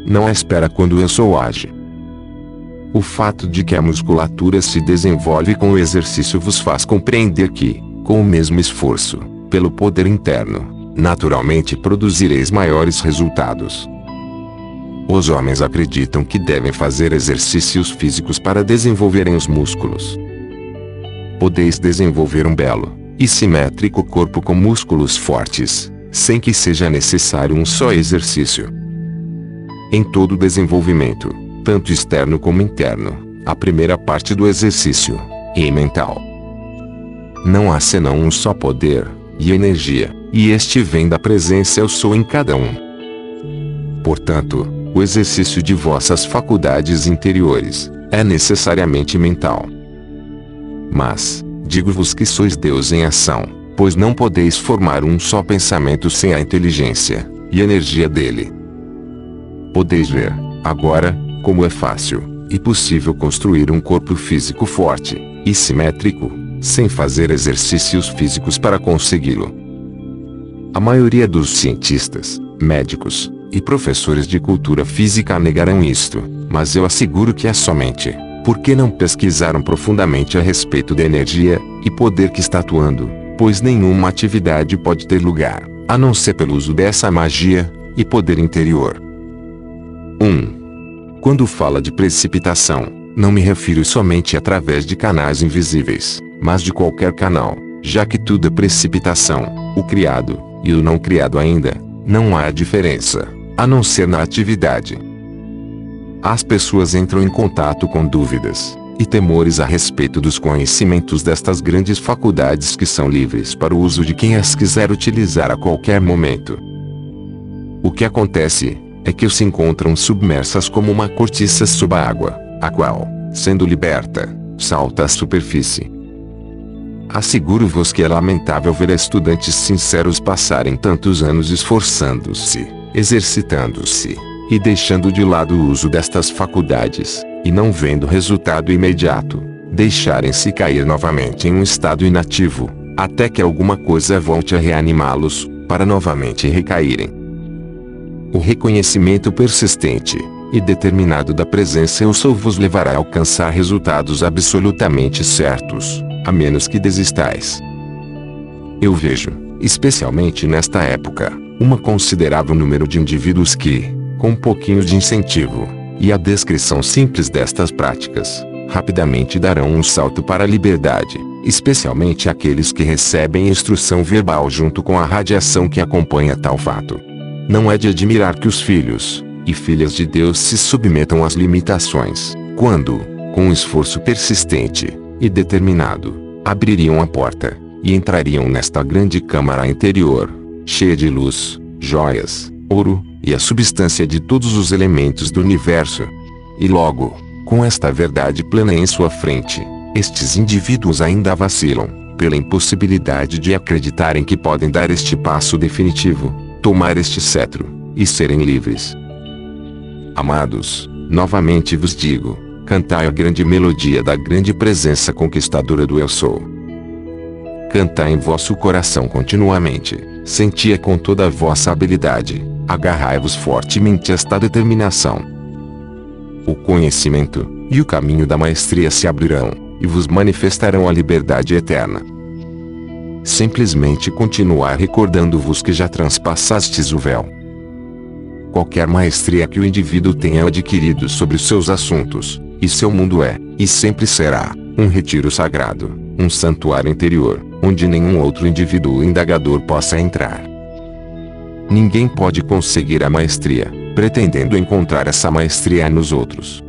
Não espera quando eu sou age. O fato de que a musculatura se desenvolve com o exercício vos faz compreender que, com o mesmo esforço, pelo poder interno, naturalmente produzireis maiores resultados. Os homens acreditam que devem fazer exercícios físicos para desenvolverem os músculos. Podeis desenvolver um belo e simétrico corpo com músculos fortes, sem que seja necessário um só exercício. Em todo desenvolvimento, tanto externo como interno, a primeira parte do exercício é mental. Não há senão um só poder e energia, e este vem da presença eu sou em cada um. Portanto, o exercício de vossas faculdades interiores é necessariamente mental. Mas, digo-vos que sois Deus em ação pois não podeis formar um só pensamento sem a inteligência e energia dele. Podeis ver, agora, como é fácil e possível construir um corpo físico forte e simétrico, sem fazer exercícios físicos para consegui-lo. A maioria dos cientistas, médicos e professores de cultura física negarão isto, mas eu asseguro que é somente porque não pesquisaram profundamente a respeito da energia e poder que está atuando pois nenhuma atividade pode ter lugar, a não ser pelo uso dessa magia e poder interior. 1. Quando fala de precipitação, não me refiro somente através de canais invisíveis, mas de qualquer canal, já que tudo é precipitação, o criado e o não criado ainda, não há diferença, a não ser na atividade. As pessoas entram em contato com dúvidas, e temores a respeito dos conhecimentos destas grandes faculdades que são livres para o uso de quem as quiser utilizar a qualquer momento. O que acontece é que se encontram submersas como uma cortiça sob a água, a qual, sendo liberta, salta à superfície. Asseguro-vos que é lamentável ver estudantes sinceros passarem tantos anos esforçando-se, exercitando-se, e deixando de lado o uso destas faculdades, e não vendo resultado imediato, deixarem-se cair novamente em um estado inativo, até que alguma coisa volte a reanimá-los, para novamente recaírem. O reconhecimento persistente e determinado da presença eu sou vos levará a alcançar resultados absolutamente certos, a menos que desistais. Eu vejo, especialmente nesta época, uma considerável número de indivíduos que, com um pouquinho de incentivo, e a descrição simples destas práticas, rapidamente darão um salto para a liberdade, especialmente aqueles que recebem instrução verbal junto com a radiação que acompanha tal fato. Não é de admirar que os filhos e filhas de Deus se submetam às limitações, quando, com um esforço persistente e determinado, abririam a porta e entrariam nesta grande câmara interior, cheia de luz, joias, ouro e a substância de todos os elementos do universo. E logo, com esta verdade plena em sua frente, estes indivíduos ainda vacilam, pela impossibilidade de acreditarem que podem dar este passo definitivo, tomar este cetro, e serem livres. Amados, novamente vos digo, cantai a grande melodia da grande presença conquistadora do Eu Sou. Cantai em vosso coração continuamente, sentia com toda a vossa habilidade, agarrai-vos fortemente esta determinação, o conhecimento e o caminho da maestria se abrirão, e vos manifestarão a liberdade eterna. Simplesmente continuar recordando-vos que já transpassastes o véu. Qualquer maestria que o indivíduo tenha adquirido sobre seus assuntos, e seu mundo é, e sempre será, um retiro sagrado, um santuário interior, onde nenhum outro indivíduo indagador possa entrar. Ninguém pode conseguir a maestria, pretendendo encontrar essa maestria nos outros.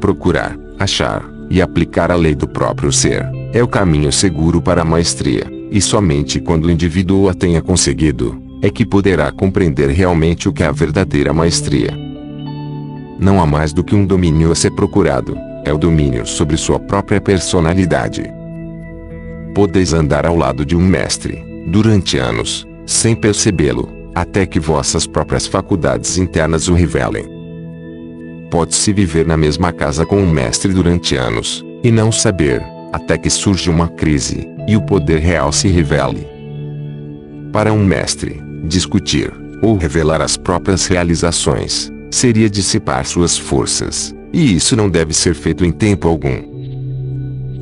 Procurar, achar e aplicar a lei do próprio ser é o caminho seguro para a maestria, e somente quando o indivíduo a tenha conseguido, é que poderá compreender realmente o que é a verdadeira maestria. Não há mais do que um domínio a ser procurado, é o domínio sobre sua própria personalidade. Podeis andar ao lado de um mestre, durante anos, sem percebê-lo, até que vossas próprias faculdades internas o revelem. Pode-se viver na mesma casa com um mestre durante anos, e não saber, até que surge uma crise, e o poder real se revele. Para um mestre, discutir, ou revelar as próprias realizações, seria dissipar suas forças, e isso não deve ser feito em tempo algum.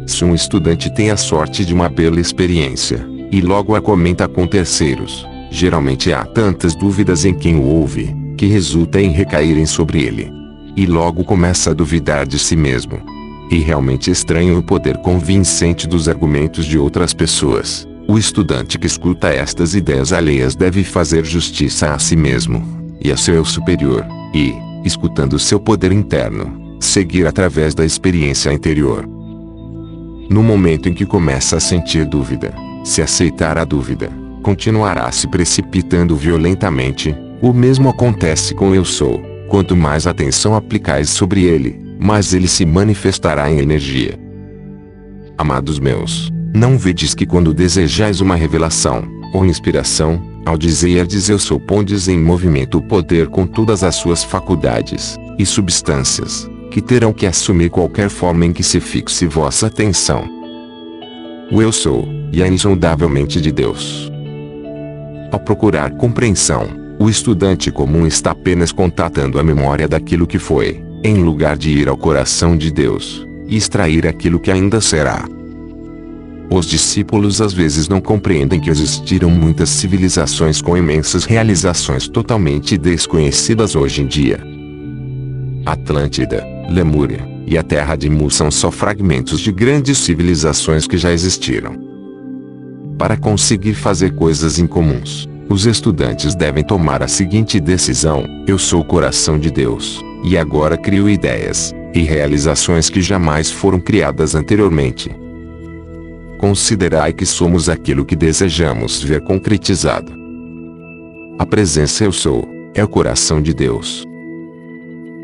Se um estudante tem a sorte de uma bela experiência, e logo a comenta com terceiros, Geralmente há tantas dúvidas em quem o ouve, que resulta em recaírem sobre ele. E logo começa a duvidar de si mesmo. E realmente estranho o poder convincente dos argumentos de outras pessoas. O estudante que escuta estas ideias alheias deve fazer justiça a si mesmo, e a seu superior, e, escutando seu poder interno, seguir através da experiência interior. No momento em que começa a sentir dúvida, se aceitar a dúvida, continuará se precipitando violentamente. O mesmo acontece com eu sou. Quanto mais atenção aplicais sobre ele, mais ele se manifestará em energia. Amados meus, não vedes que quando desejais uma revelação, ou inspiração, ao dizerdes eu sou pondes em movimento o poder com todas as suas faculdades, e substâncias, que terão que assumir qualquer forma em que se fixe vossa atenção. O eu sou, e é insondavelmente de Deus. Ao procurar compreensão, o estudante comum está apenas contatando a memória daquilo que foi, em lugar de ir ao coração de Deus e extrair aquilo que ainda será. Os discípulos às vezes não compreendem que existiram muitas civilizações com imensas realizações totalmente desconhecidas hoje em dia. Atlântida, Lemúria e a Terra de Mu são só fragmentos de grandes civilizações que já existiram. Para conseguir fazer coisas incomuns, os estudantes devem tomar a seguinte decisão: eu sou o coração de Deus, e agora crio ideias e realizações que jamais foram criadas anteriormente. Considerai que somos aquilo que desejamos ver concretizado. A presença eu sou é o coração de Deus.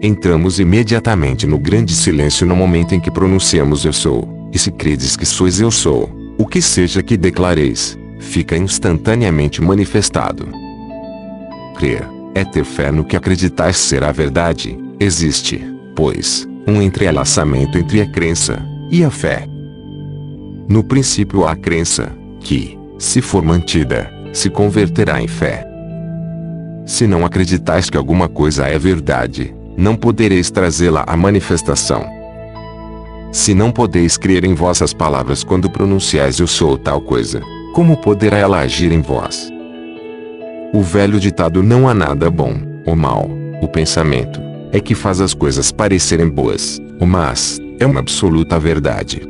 Entramos imediatamente no grande silêncio no momento em que pronunciamos eu sou, e se credes que sois eu sou, o que seja que declareis, fica instantaneamente manifestado. Crer é ter fé no que acreditais ser a verdade. Existe, pois, um entrelaçamento entre a crença e a fé. No princípio há a crença, que, se for mantida, se converterá em fé. Se não acreditais que alguma coisa é verdade, não podereis trazê-la à manifestação. Se não podeis crer em vossas palavras quando pronunciais eu sou tal coisa, como poderá ela agir em vós? O velho ditado não há nada bom, ou mal, o pensamento, é que faz as coisas parecerem boas, o mas, é uma absoluta verdade.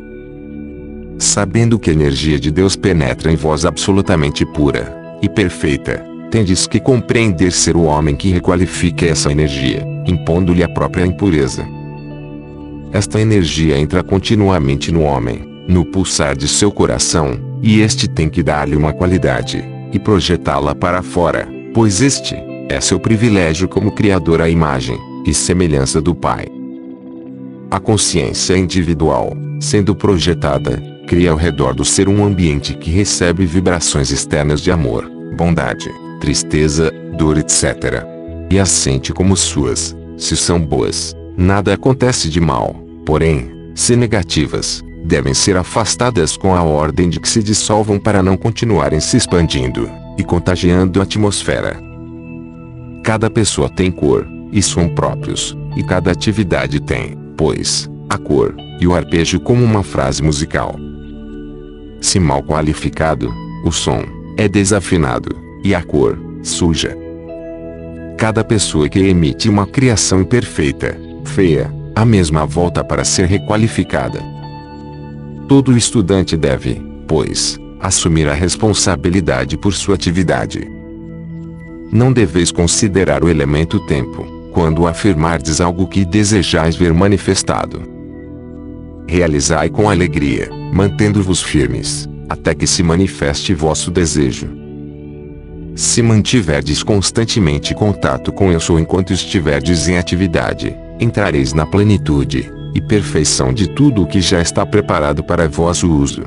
Sabendo que a energia de Deus penetra em vós absolutamente pura e perfeita, tendes que compreender ser o homem que requalifica essa energia, impondo-lhe a própria impureza. Esta energia entra continuamente no homem, no pulsar de seu coração, e este tem que dar-lhe uma qualidade, e projetá-la para fora, pois este é seu privilégio como Criador à imagem e semelhança do Pai. A consciência individual, sendo projetada, cria ao redor do ser um ambiente que recebe vibrações externas de amor, bondade, tristeza, dor, etc. E as sente como suas, se são boas, nada acontece de mal porém, se negativas, devem ser afastadas com a ordem de que se dissolvam para não continuarem se expandindo e contagiando a atmosfera. Cada pessoa tem cor, e som próprios, e cada atividade tem, pois, a cor e o arpejo como uma frase musical. Se mal qualificado, o som é desafinado e a cor suja. Cada pessoa que emite uma criação imperfeita, feia, a mesma volta para ser requalificada. Todo estudante deve, pois, assumir a responsabilidade por sua atividade. Não deveis considerar o elemento tempo, quando afirmardes algo que desejais ver manifestado. Realizai com alegria, mantendo-vos firmes, até que se manifeste vosso desejo. Se mantiverdes constantemente contato com eu sou enquanto estiverdes em atividade, entrareis na plenitude e perfeição de tudo o que já está preparado para vosso uso.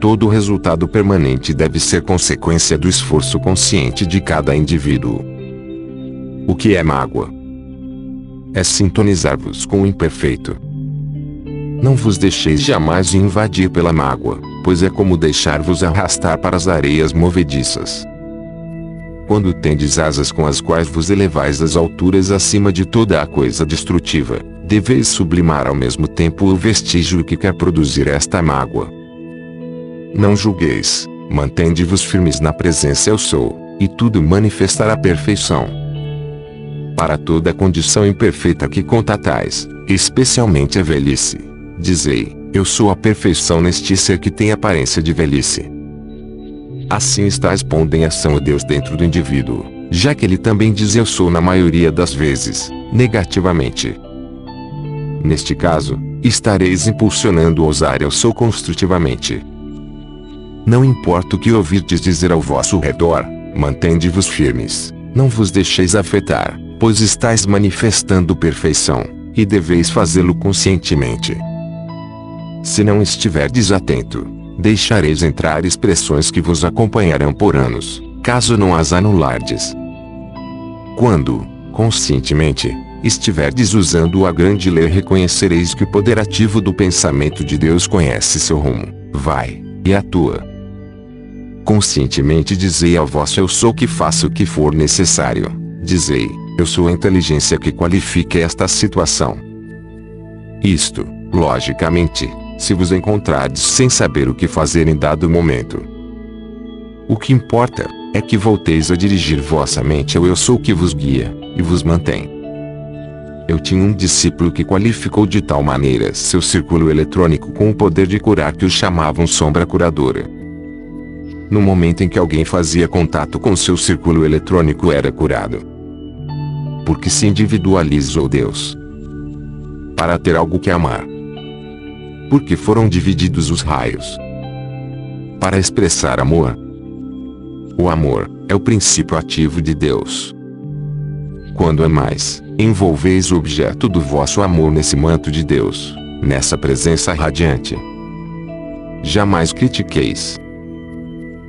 Todo resultado permanente deve ser consequência do esforço consciente de cada indivíduo. O que é mágoa? É sintonizar-vos com o imperfeito. Não vos deixeis jamais invadir pela mágoa, pois é como deixar-vos arrastar para as areias movediças. Quando tendes asas com as quais vos elevais às alturas acima de toda a coisa destrutiva, deveis sublimar ao mesmo tempo o vestígio que quer produzir esta mágoa. Não julgueis, mantende-vos firmes na presença eu sou, e tudo manifestará perfeição. Para toda condição imperfeita que contatais, especialmente a velhice, dizei, eu sou a perfeição neste ser que tem aparência de velhice. Assim está expondo em ação o Deus dentro do indivíduo, já que ele também diz eu sou na maioria das vezes, negativamente. Neste caso, estareis impulsionando o ousar eu sou construtivamente. Não importa o que ouvirdes dizer ao vosso redor, mantende-vos firmes, não vos deixeis afetar, pois estáis manifestando perfeição, e deveis fazê-lo conscientemente. Se não estiverdes atento, deixareis entrar expressões que vos acompanharão por anos, caso não as anulardes. Quando, conscientemente, estiverdes usando a grande lei reconhecereis que o poder ativo do pensamento de Deus conhece seu rumo, vai, e atua. Conscientemente dizei ao vosso eu sou que faça o que for necessário, dizei, eu sou a inteligência que qualifique esta situação. Isto, logicamente, se vos encontrardes sem saber o que fazer em dado momento. O que importa, é que volteis a dirigir vossa mente ao Eu Sou que vos guia, e vos mantém. Eu tinha um discípulo que qualificou de tal maneira seu círculo eletrônico com o poder de curar que o chamavam sombra curadora. No momento em que alguém fazia contato com seu círculo eletrônico era curado. Porque se individualizou Deus. Para ter algo que amar porque foram divididos os raios. Para expressar amor. O amor é o princípio ativo de Deus. Quando amais, envolveis o objeto do vosso amor nesse manto de Deus, nessa presença radiante. Jamais critiqueis.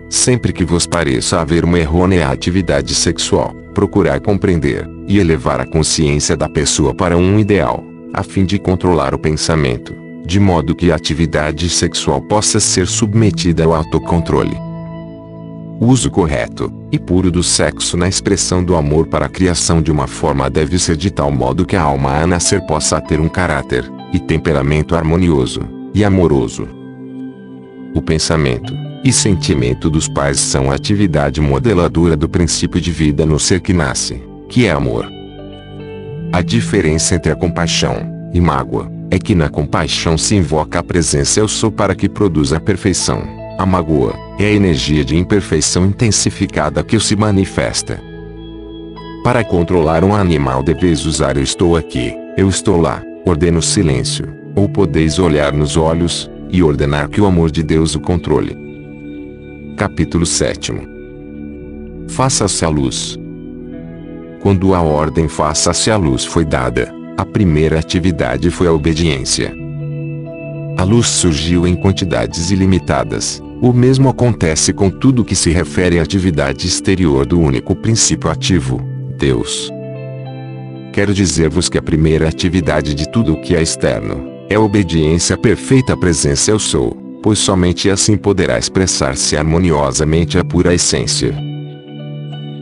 Sempre que vos pareça haver uma errônea atividade sexual, procurar compreender e elevar a consciência da pessoa para um ideal, a fim de controlar o pensamento de modo que a atividade sexual possa ser submetida ao autocontrole. Uso correto e puro do sexo na expressão do amor para a criação de uma forma deve ser de tal modo que a alma a nascer possa ter um caráter e temperamento harmonioso e amoroso. O pensamento e sentimento dos pais são a atividade modeladora do princípio de vida no ser que nasce, que é amor. A diferença entre a compaixão e mágoa é que na compaixão se invoca a presença eu sou para que produza a perfeição. A mágoa é a energia de imperfeição intensificada que se manifesta. Para controlar um animal deveis usar eu estou aqui, eu estou lá, ordeno silêncio, ou podeis olhar nos olhos, e ordenar que o amor de Deus o controle. Capítulo 7 Faça-se a luz. Quando a ordem faça-se a luz foi dada, a primeira atividade foi a obediência. A luz surgiu em quantidades ilimitadas. O mesmo acontece com tudo que se refere à atividade exterior do único princípio ativo, Deus. Quero dizer-vos que a primeira atividade de tudo o que é externo é a obediência perfeita à presença Eu Sou, pois somente assim poderá expressar-se harmoniosamente a pura essência.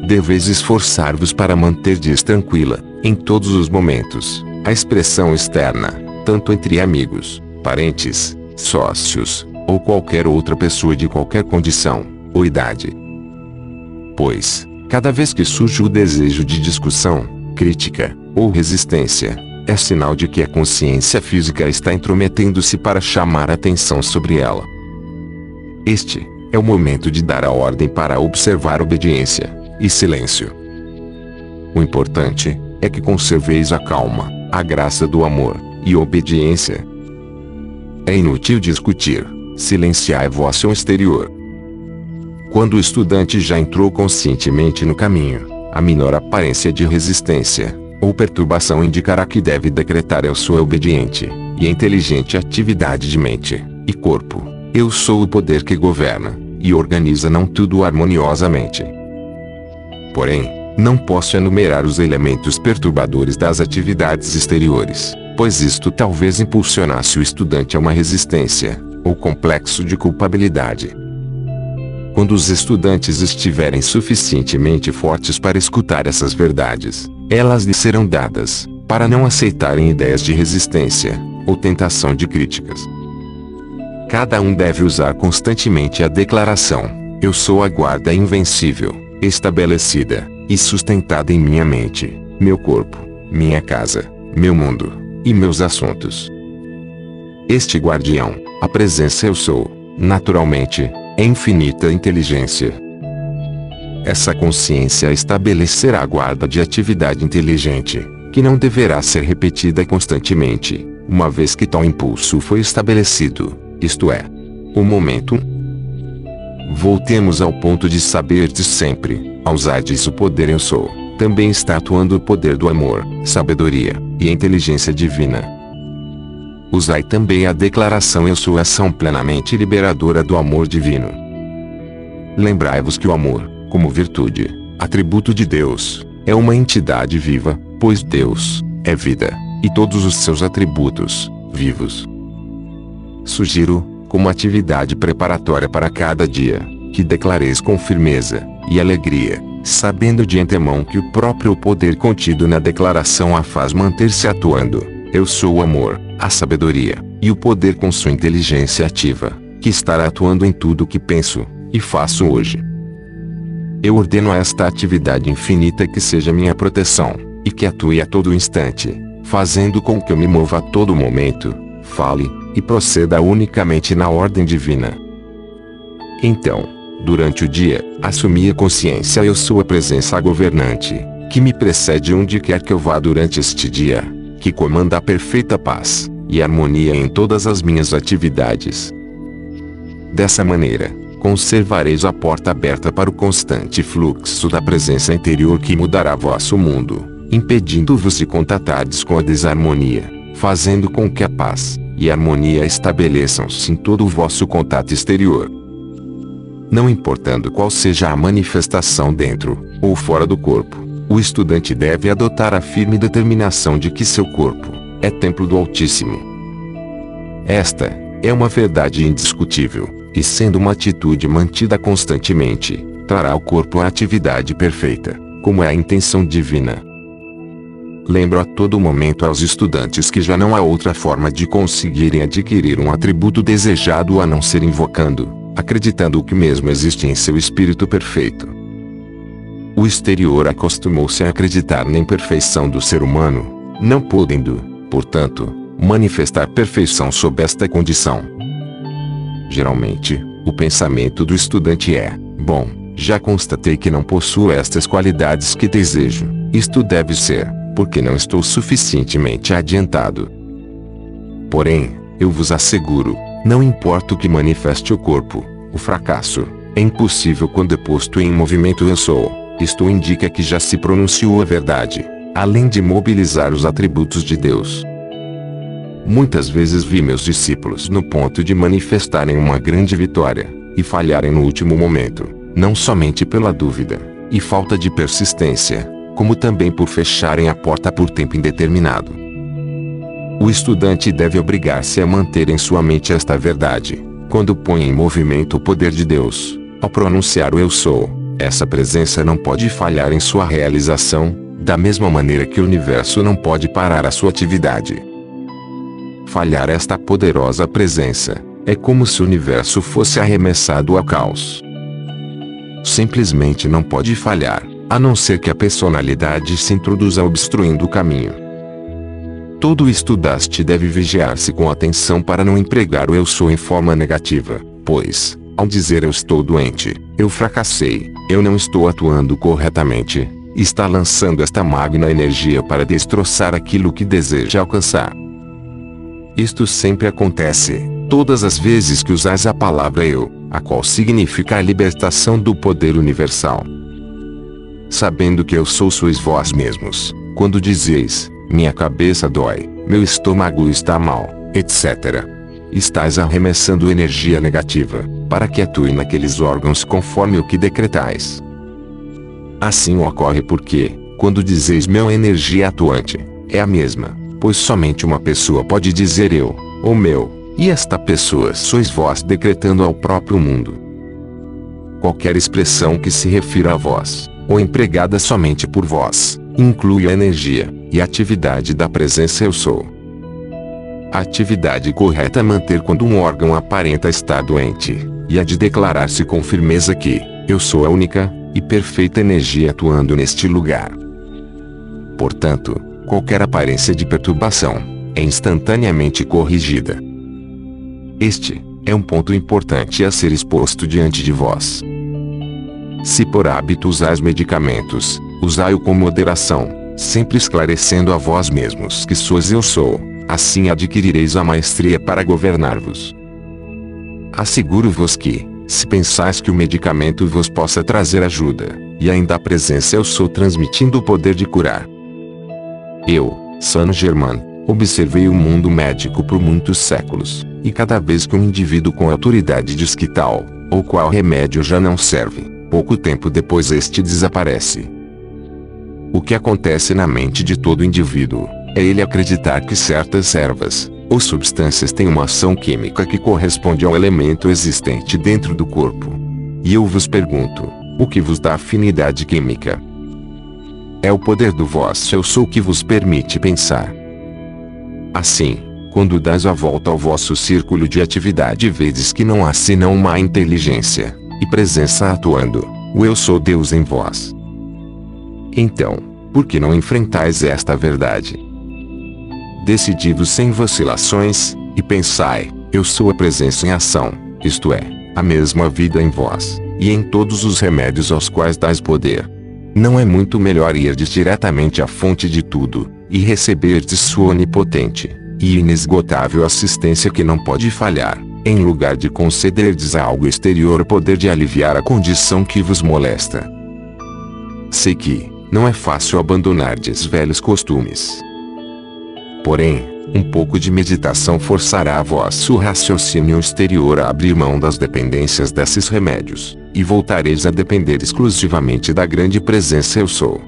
Deveis esforçar-vos para manter dias tranquila, em todos os momentos, a expressão externa, tanto entre amigos, parentes, sócios, ou qualquer outra pessoa de qualquer condição ou idade. Pois, cada vez que surge o desejo de discussão, crítica ou resistência, é sinal de que a consciência física está intrometendo-se para chamar atenção sobre ela. Este é o momento de dar a ordem para observar obediência e silêncio. O importante é que conserveis a calma, a graça do amor e obediência. É inútil discutir, silenciar vosso exterior. Quando o estudante já entrou conscientemente no caminho, a menor aparência de resistência ou perturbação indicará que deve decretar eu sou obediente e inteligente atividade de mente e corpo. Eu sou o poder que governa e organiza não tudo harmoniosamente. Porém, não posso enumerar os elementos perturbadores das atividades exteriores, pois isto talvez impulsionasse o estudante a uma resistência ou complexo de culpabilidade. Quando os estudantes estiverem suficientemente fortes para escutar essas verdades, elas lhes serão dadas, para não aceitarem ideias de resistência, ou tentação de críticas. Cada um deve usar constantemente a declaração: Eu sou a guarda invencível, estabelecida e sustentada em minha mente, meu corpo, minha casa, meu mundo e meus assuntos. Este guardião, a presença Eu sou, naturalmente, é infinita inteligência, essa consciência estabelecerá a guarda de atividade inteligente, que não deverá ser repetida constantemente, uma vez que tal impulso foi estabelecido, isto é, o momento. Voltemos ao ponto de saberdes sempre, ao usardes o poder eu sou, também está atuando o poder do amor, sabedoria e inteligência divina. Usai também a declaração eu sou ação plenamente liberadora do amor divino. Lembrai-vos que o amor, como virtude, atributo de Deus, é uma entidade viva, pois Deus é vida, e todos os seus atributos, vivos. Sugiro, como atividade preparatória para cada dia, que declareis com firmeza e alegria, sabendo de antemão que o próprio poder contido na declaração a faz manter-se atuando. Eu sou o amor, a sabedoria, e o poder com sua inteligência ativa, que estará atuando em tudo o que penso e faço hoje. Eu ordeno a esta atividade infinita que seja minha proteção, e que atue a todo instante, fazendo com que eu me mova a todo momento, fale, e proceda unicamente na ordem divina. Então, durante o dia, assumi a consciência eu sou a presença governante, que me precede onde quer que eu vá durante este dia, que comanda a perfeita paz e harmonia em todas as minhas atividades. Dessa maneira, conservareis a porta aberta para o constante fluxo da presença interior que mudará vosso mundo, impedindo-vos de contatardes com a desarmonia, fazendo com que a paz e harmonia estabeleçam-se em todo o vosso contato exterior. Não importando qual seja a manifestação dentro ou fora do corpo, o estudante deve adotar a firme determinação de que seu corpo é templo do Altíssimo Esta é uma verdade indiscutível, e sendo uma atitude mantida constantemente, trará ao corpo a atividade perfeita, como é a intenção divina. Lembro a todo momento aos estudantes que já não há outra forma de conseguirem adquirir um atributo desejado a não ser invocando, acreditando que mesmo existe em seu espírito perfeito. O exterior acostumou-se a acreditar na imperfeição do ser humano, não podendo, portanto, manifestar perfeição sob esta condição. Geralmente, o pensamento do estudante é: bom, já constatei que não possuo estas qualidades que desejo, isto deve ser porque não estou suficientemente adiantado. Porém, eu vos asseguro, não importa o que manifeste o corpo, o fracasso é impossível quando é posto em movimento eu sou. Isto indica que já se pronunciou a verdade, além de mobilizar os atributos de Deus. Muitas vezes vi meus discípulos no ponto de manifestarem uma grande vitória, e falharem no último momento, não somente pela dúvida e falta de persistência, como também por fecharem a porta por tempo indeterminado. O estudante deve obrigar-se a manter em sua mente esta verdade, quando põe em movimento o poder de Deus, ao pronunciar o Eu Sou, essa presença não pode falhar em sua realização, da mesma maneira que o universo não pode parar a sua atividade. Falhar esta poderosa presença, é como se o universo fosse arremessado ao caos. Simplesmente não pode falhar, a não ser que a personalidade se introduza obstruindo o caminho. Todo estudaste deve vigiar-se com atenção para não empregar o eu sou em forma negativa, pois, ao dizer eu estou doente, eu fracassei, eu não estou atuando corretamente, está lançando esta magna energia para destroçar aquilo que deseja alcançar. Isto sempre acontece, todas as vezes que usais a palavra eu, a qual significa a libertação do poder universal sabendo que eu sou sois vós mesmos, quando dizeis, minha cabeça dói, meu estômago está mal, etc. Estás arremessando energia negativa, para que atue naqueles órgãos conforme o que decretais. Assim ocorre porque, quando dizeis meu energia atuante, é a mesma, pois somente uma pessoa pode dizer eu, ou meu, e esta pessoa sois vós decretando ao próprio mundo. Qualquer expressão que se refira a vós, ou empregada somente por vós, inclui a energia e atividade da presença eu sou. A atividade correta é manter quando um órgão aparenta estar doente, e a de declarar-se com firmeza que eu sou a única e perfeita energia atuando neste lugar. Portanto, qualquer aparência de perturbação é instantaneamente corrigida. Este é um ponto importante a ser exposto diante de vós. Se por hábito usais medicamentos, usai-o com moderação, sempre esclarecendo a vós mesmos que sois eu sou, assim adquirireis a maestria para governar-vos. Asseguro-vos que, se pensais que o medicamento vos possa trazer ajuda, e ainda a presença eu sou transmitindo o poder de curar. Eu, San Germain, observei o mundo médico por muitos séculos, e cada vez que um indivíduo com autoridade diz que tal, ou qual remédio já não serve, pouco tempo depois este desaparece. O que acontece na mente de todo indivíduo é ele acreditar que certas ervas ou substâncias têm uma ação química que corresponde ao elemento existente dentro do corpo. E eu vos pergunto: o que vos dá afinidade química? É o poder do vosso eu sou que vos permite pensar. Assim, quando dás a volta ao vosso círculo de atividade vedes que não há senão uma inteligência e presença atuando, o Eu sou Deus em vós. Então, por que não enfrentais esta verdade? Decidi-vos sem vacilações, e pensai, eu sou a presença em ação, isto é, a mesma vida em vós, e em todos os remédios aos quais dais poder. Não é muito melhor irdes diretamente à fonte de tudo, e receberdes sua onipotente e inesgotável assistência que não pode falhar, em lugar de concederdes a algo exterior o poder de aliviar a condição que vos molesta. Sei que, não é fácil abandonardes velhos costumes. Porém, um pouco de meditação forçará a vosso raciocínio exterior a abrir mão das dependências desses remédios, e voltareis a depender exclusivamente da grande presença Eu Sou.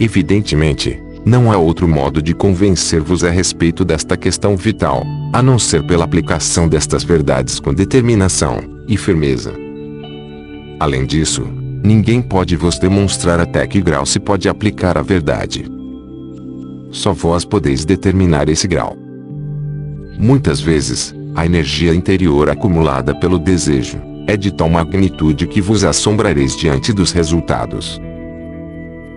Evidentemente, Não há outro modo de convencer-vos a respeito desta questão vital, a não ser pela aplicação destas verdades com determinação e firmeza. Além disso, ninguém pode vos demonstrar até que grau se pode aplicar a verdade. Só vós podeis determinar esse grau. Muitas vezes, a energia interior acumulada pelo desejo é de tal magnitude que vos assombrareis diante dos resultados.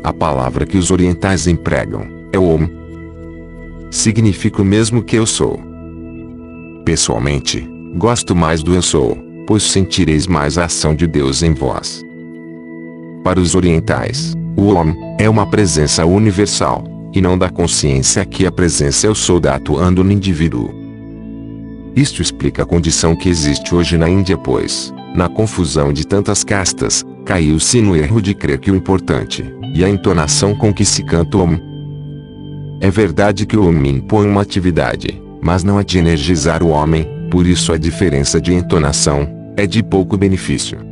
A palavra que os orientais empregam é Om. Significa o mesmo que eu sou. Pessoalmente, gosto mais do eu sou, pois sentireis mais a ação de Deus em vós. Para os orientais, o Om é uma presença universal, e não da consciência que a presença eu sou da atuando no indivíduo. Isto explica a condição que existe hoje na Índia pois, na confusão de tantas castas, caiu-se no erro de crer que o importante, e a entonação com que se canta o Om. É verdade que o Om impõe uma atividade, mas não é de energizar o homem, por isso a diferença de entonação, é de pouco benefício.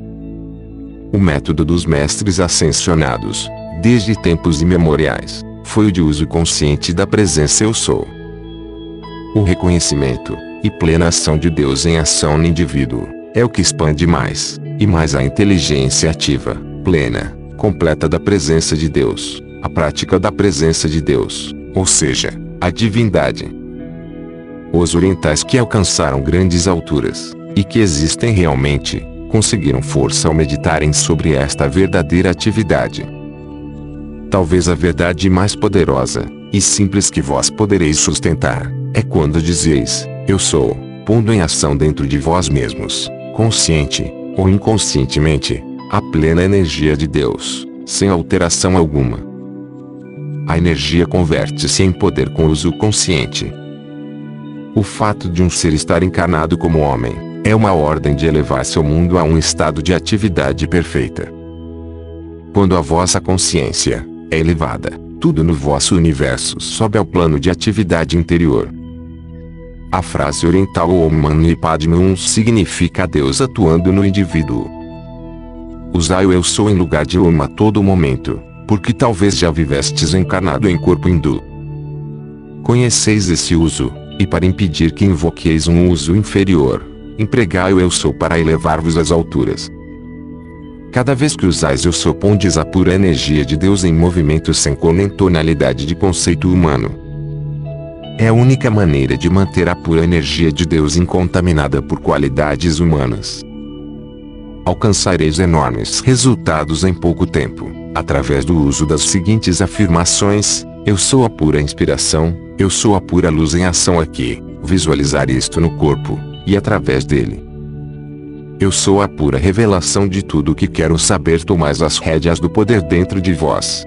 O método dos mestres ascensionados, desde tempos imemoriais, foi o de uso consciente da presença eu sou. O reconhecimento, e plena ação de Deus em ação no indivíduo, é o que expande mais, e mais a inteligência ativa, plena, completa da presença de Deus, a prática da presença de Deus, ou seja, a divindade. Os orientais que alcançaram grandes alturas, e que existem realmente, conseguiram força ao meditarem sobre esta verdadeira atividade. Talvez a verdade mais poderosa, e simples que vós podereis sustentar, é quando dizeis, eu sou, pondo em ação dentro de vós mesmos, consciente, ou inconscientemente, a plena energia de Deus, sem alteração alguma. A energia converte-se em poder com uso consciente. O fato de um ser estar encarnado como homem, é uma ordem de elevar seu mundo a um estado de atividade perfeita. Quando a vossa consciência é elevada, tudo no vosso universo sobe ao plano de atividade interior. A frase oriental Om Mani Padme Hum significa Deus atuando no indivíduo. Usai o eu sou em lugar de Om a todo momento, porque talvez já vivestes encarnado em corpo hindu. Conheceis esse uso, e para impedir que invoqueis um uso inferior, empregai o eu sou para elevar-vos às alturas. Cada vez que usais eu sou pondes a pura energia de Deus em movimento sem cor nem tonalidade de conceito humano é a única maneira de manter a pura energia de Deus incontaminada por qualidades humanas. Alcançareis enormes resultados em pouco tempo, através do uso das seguintes afirmações: Eu sou a pura inspiração, eu sou a pura luz em ação aqui, visualizar isto no corpo, e através dele. Eu sou a pura revelação de tudo o que quero saber, tomais as rédeas do poder dentro de vós.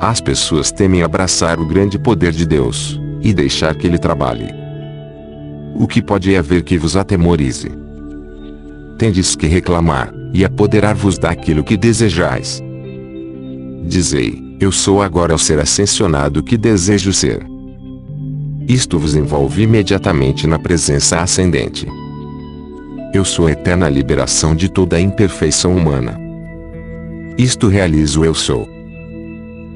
As pessoas temem abraçar o grande poder de Deus, e deixar que ele trabalhe. O que pode haver que vos atemorize? Tendes que reclamar, e apoderar-vos daquilo que desejais. Dizei, eu sou agora o ser ascensionado que desejo ser. Isto vos envolve imediatamente na presença ascendente. Eu sou a eterna liberação de toda a imperfeição humana. Isto realizo eu sou.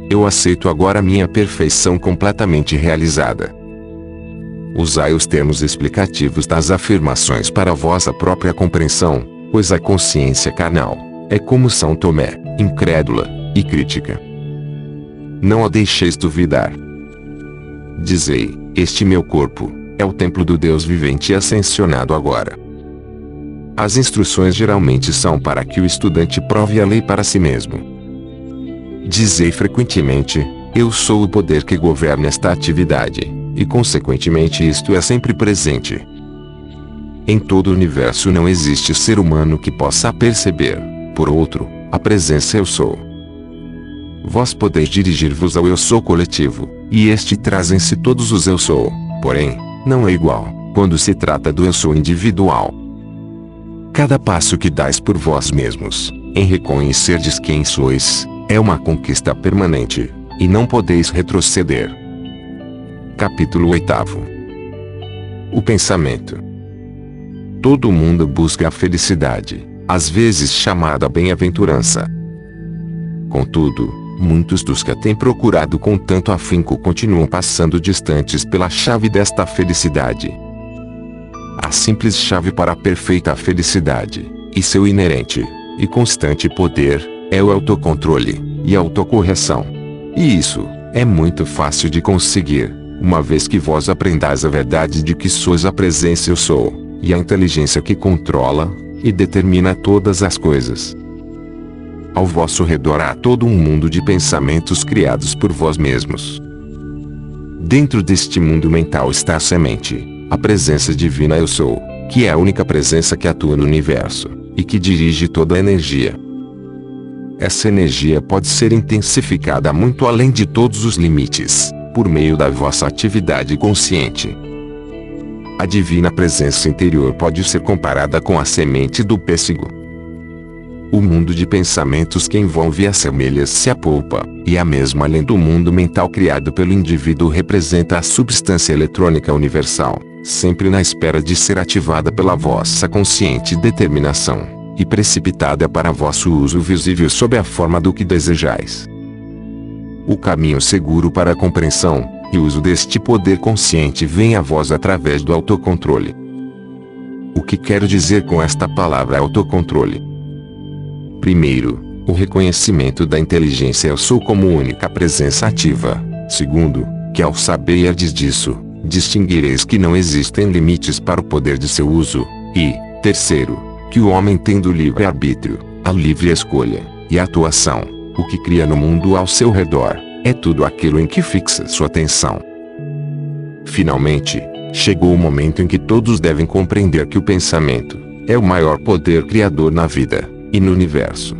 Eu aceito agora minha perfeição completamente realizada. Usai os termos explicativos das afirmações para vossa própria compreensão, pois a consciência carnal é como São Tomé, incrédula e crítica. Não a deixeis duvidar. Dizei: Este meu corpo é o templo do Deus vivente e ascensionado agora. As instruções geralmente são para que o estudante prove a lei para si mesmo Dizei frequentemente: Eu sou o poder que governa esta atividade, e consequentemente isto é sempre presente. Em todo o universo não existe ser humano que possa perceber, por outro, a presença Eu Sou. Vós podeis dirigir-vos ao Eu Sou coletivo, e este traz em si todos os Eu Sou, porém, não é igual, quando se trata do Eu Sou individual. Cada passo que dais por vós mesmos, em reconhecerdes quem sois, é uma conquista permanente, e não podeis retroceder. Capítulo 8 O pensamento. Todo mundo busca a felicidade, às vezes chamada bem-aventurança. Contudo, Muitos dos que a têm procurado com tanto afinco continuam passando distantes pela chave desta felicidade. A simples chave para a perfeita felicidade, e seu inerente e constante poder, é o autocontrole e autocorreção. E isso é muito fácil de conseguir, uma vez que vós aprendais a verdade de que sois a presença eu sou, e a inteligência que controla e determina todas as coisas. Ao vosso redor há todo um mundo de pensamentos criados por vós mesmos. Dentro deste mundo mental está a semente, a presença divina eu sou, que é a única presença que atua no universo, e que dirige toda a energia. Essa energia pode ser intensificada muito além de todos os limites, por meio da vossa atividade consciente. A divina presença interior pode ser comparada com a semente do pêssego, o mundo de pensamentos que envolve assemelha-se à polpa, e a mesma além do mundo mental criado pelo indivíduo representa a substância eletrônica universal, sempre na espera de ser ativada pela vossa consciente determinação, e precipitada para vosso uso visível sob a forma do que desejais. O caminho seguro para a compreensão e uso deste poder consciente vem a vós através do autocontrole. O que quero dizer com esta palavra autocontrole? Primeiro, o reconhecimento da inteligência eu sou como única presença ativa. Segundo, que ao saberdes disso, distinguireis que não existem limites para o poder de seu uso. E, terceiro, que o homem tendo livre arbítrio, a livre escolha e atuação, o que cria no mundo ao seu redor, é tudo aquilo em que fixa sua atenção. Finalmente, chegou o momento em que todos devem compreender que o pensamento é o maior poder criador na vida e no universo.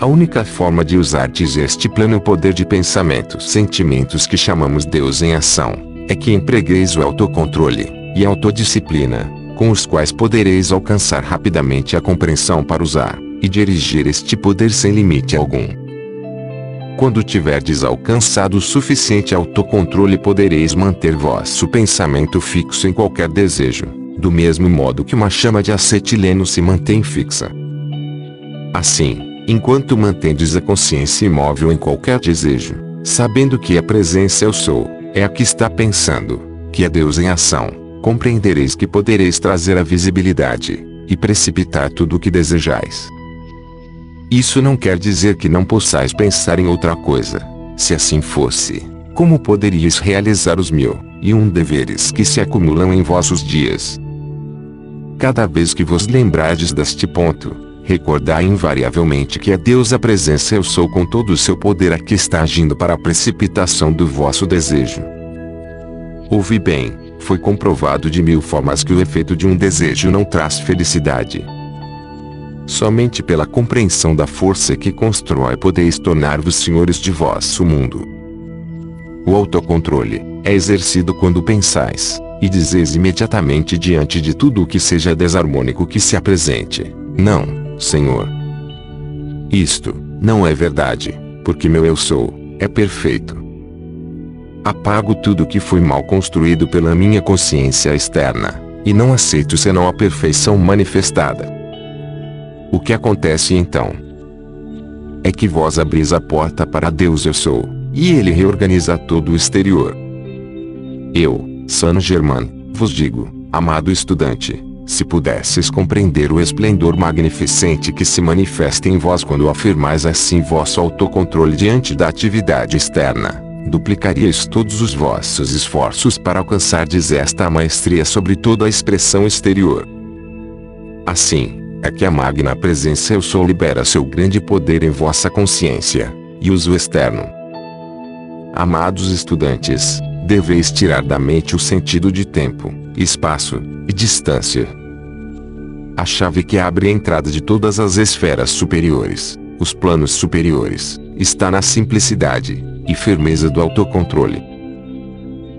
A única forma de usardes este plano poder de pensamentos, sentimentos que chamamos Deus em ação, é que empregueis o autocontrole e autodisciplina, com os quais podereis alcançar rapidamente a compreensão para usar e dirigir este poder sem limite algum. Quando tiverdes alcançado o suficiente autocontrole, podereis manter vosso pensamento fixo em qualquer desejo, do mesmo modo que uma chama de acetileno se mantém fixa. Assim, enquanto mantendes a consciência imóvel em qualquer desejo, sabendo que a presença eu sou, é a que está pensando, que é Deus em ação, compreendereis que podereis trazer a visibilidade, e precipitar tudo o que desejais. Isso não quer dizer que não possais pensar em outra coisa. Se assim fosse, como poderíeis realizar os mil e um deveres que se acumulam em vossos dias? Cada vez que vos lembrardes deste ponto, Recordai invariavelmente que é Deus a presença eu sou com todo o seu poder aqui está agindo para a precipitação do vosso desejo. Ouvi bem, foi comprovado de mil formas que o efeito de um desejo não traz felicidade. Somente pela compreensão da força que constrói podeis tornar-vos senhores de vosso mundo. O autocontrole é exercido quando pensais, e dizeis imediatamente diante de tudo o que seja desarmônico que se apresente, não, Senhor. Isto não é verdade, porque meu eu sou é perfeito. Apago tudo que foi mal construído pela minha consciência externa, e não aceito senão a perfeição manifestada. O que acontece então? É que vós abris a porta para Deus eu sou, e ele reorganiza todo o exterior. Eu, Saint Germain, vos digo, amado estudante, se pudesses compreender o esplendor magnificente que se manifesta em vós quando afirmais assim vosso autocontrole diante da atividade externa, duplicaríeis todos os vossos esforços para alcançardes esta maestria sobre toda a expressão exterior. Assim, é que a magna presença eu sou libera seu grande poder em vossa consciência, e uso externo. Amados estudantes, deveis tirar da mente o sentido de tempo, espaço distância. A chave que abre a entrada de todas as esferas superiores, os planos superiores, está na simplicidade e firmeza do autocontrole.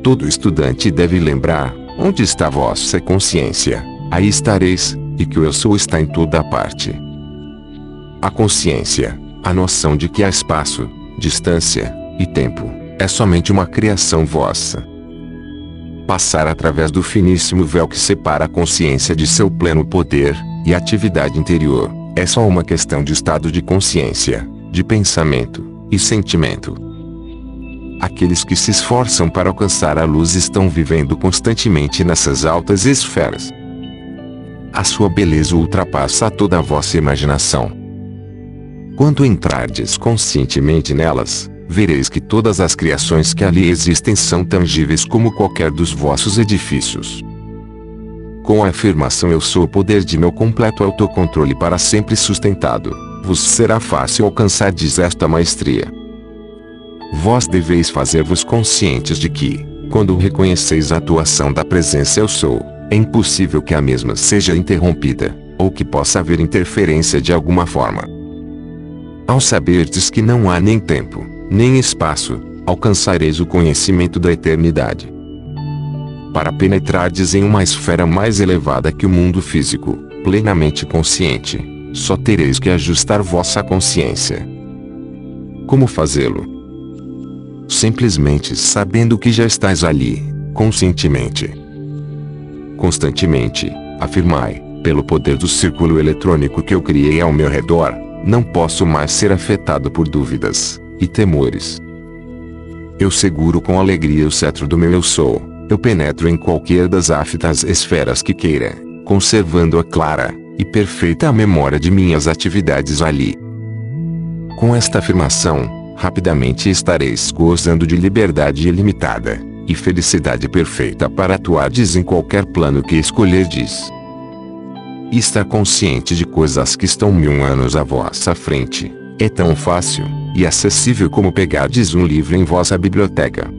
Todo estudante deve lembrar onde está vossa consciência, aí estareis, e que o eu sou está em toda parte. A consciência, a noção de que há espaço, distância e tempo, é somente uma criação vossa passar através do finíssimo véu que separa a consciência de seu pleno poder e atividade interior, é só uma questão de estado de consciência, de pensamento e sentimento. Aqueles que se esforçam para alcançar a luz estão vivendo constantemente nessas altas esferas. A sua beleza ultrapassa toda a vossa imaginação. Quando entrardes conscientemente nelas, vereis que todas as criações que ali existem são tangíveis como qualquer dos vossos edifícios. Com a afirmação eu sou o poder de meu completo autocontrole para sempre sustentado, vos será fácil alcançar esta maestria. Vós deveis fazer-vos conscientes de que, quando reconheceis a atuação da presença eu sou, é impossível que a mesma seja interrompida, ou que possa haver interferência de alguma forma. Ao saberdes que não há nem tempo, nem espaço, alcançareis o conhecimento da eternidade. Para penetrardes em uma esfera mais elevada que o mundo físico, plenamente consciente, só tereis que ajustar vossa consciência. Como fazê-lo? Simplesmente sabendo que já estás ali, conscientemente. Constantemente, afirmai, pelo poder do círculo eletrônico que eu criei ao meu redor, não posso mais ser afetado por dúvidas e temores. Eu seguro com alegria o cetro do meu eu sou, eu penetro em qualquer das aftas esferas que queira, conservando a clara e perfeita memória de minhas atividades ali. Com esta afirmação, rapidamente estareis gozando de liberdade ilimitada e felicidade perfeita para atuardes em qualquer plano que escolherdes. Estar consciente de coisas que estão mil anos à vossa frente é tão fácil e acessível como pegardes um livro em vossa biblioteca.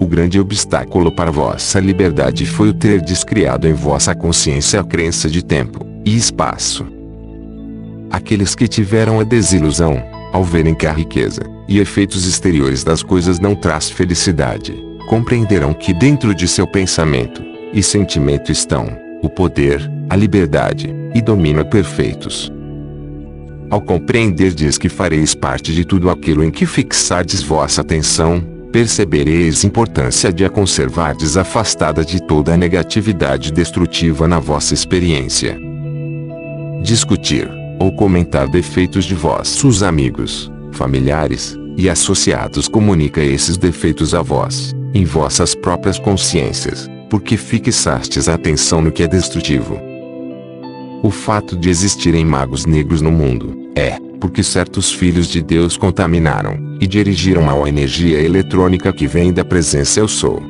O grande obstáculo para vossa liberdade foi o ter descriado em vossa consciência a crença de tempo e espaço. Aqueles que tiveram a desilusão, ao verem que a riqueza e efeitos exteriores das coisas não traz felicidade, compreenderão que dentro de seu pensamento e sentimento estão o poder, a liberdade e domínio perfeitos. Ao compreenderdes que fareis parte de tudo aquilo em que fixardes vossa atenção, percebereis importância de a conservardes afastada de toda a negatividade destrutiva na vossa experiência. Discutir, ou comentar defeitos de vossos amigos, familiares e associados comunica esses defeitos a vós, em vossas próprias consciências, porque fixastes a atenção no que é destrutivo. O fato de existirem magos negros no mundo, é, porque certos filhos de Deus contaminaram e dirigiram mal a energia eletrônica que vem da presença Eu Sou.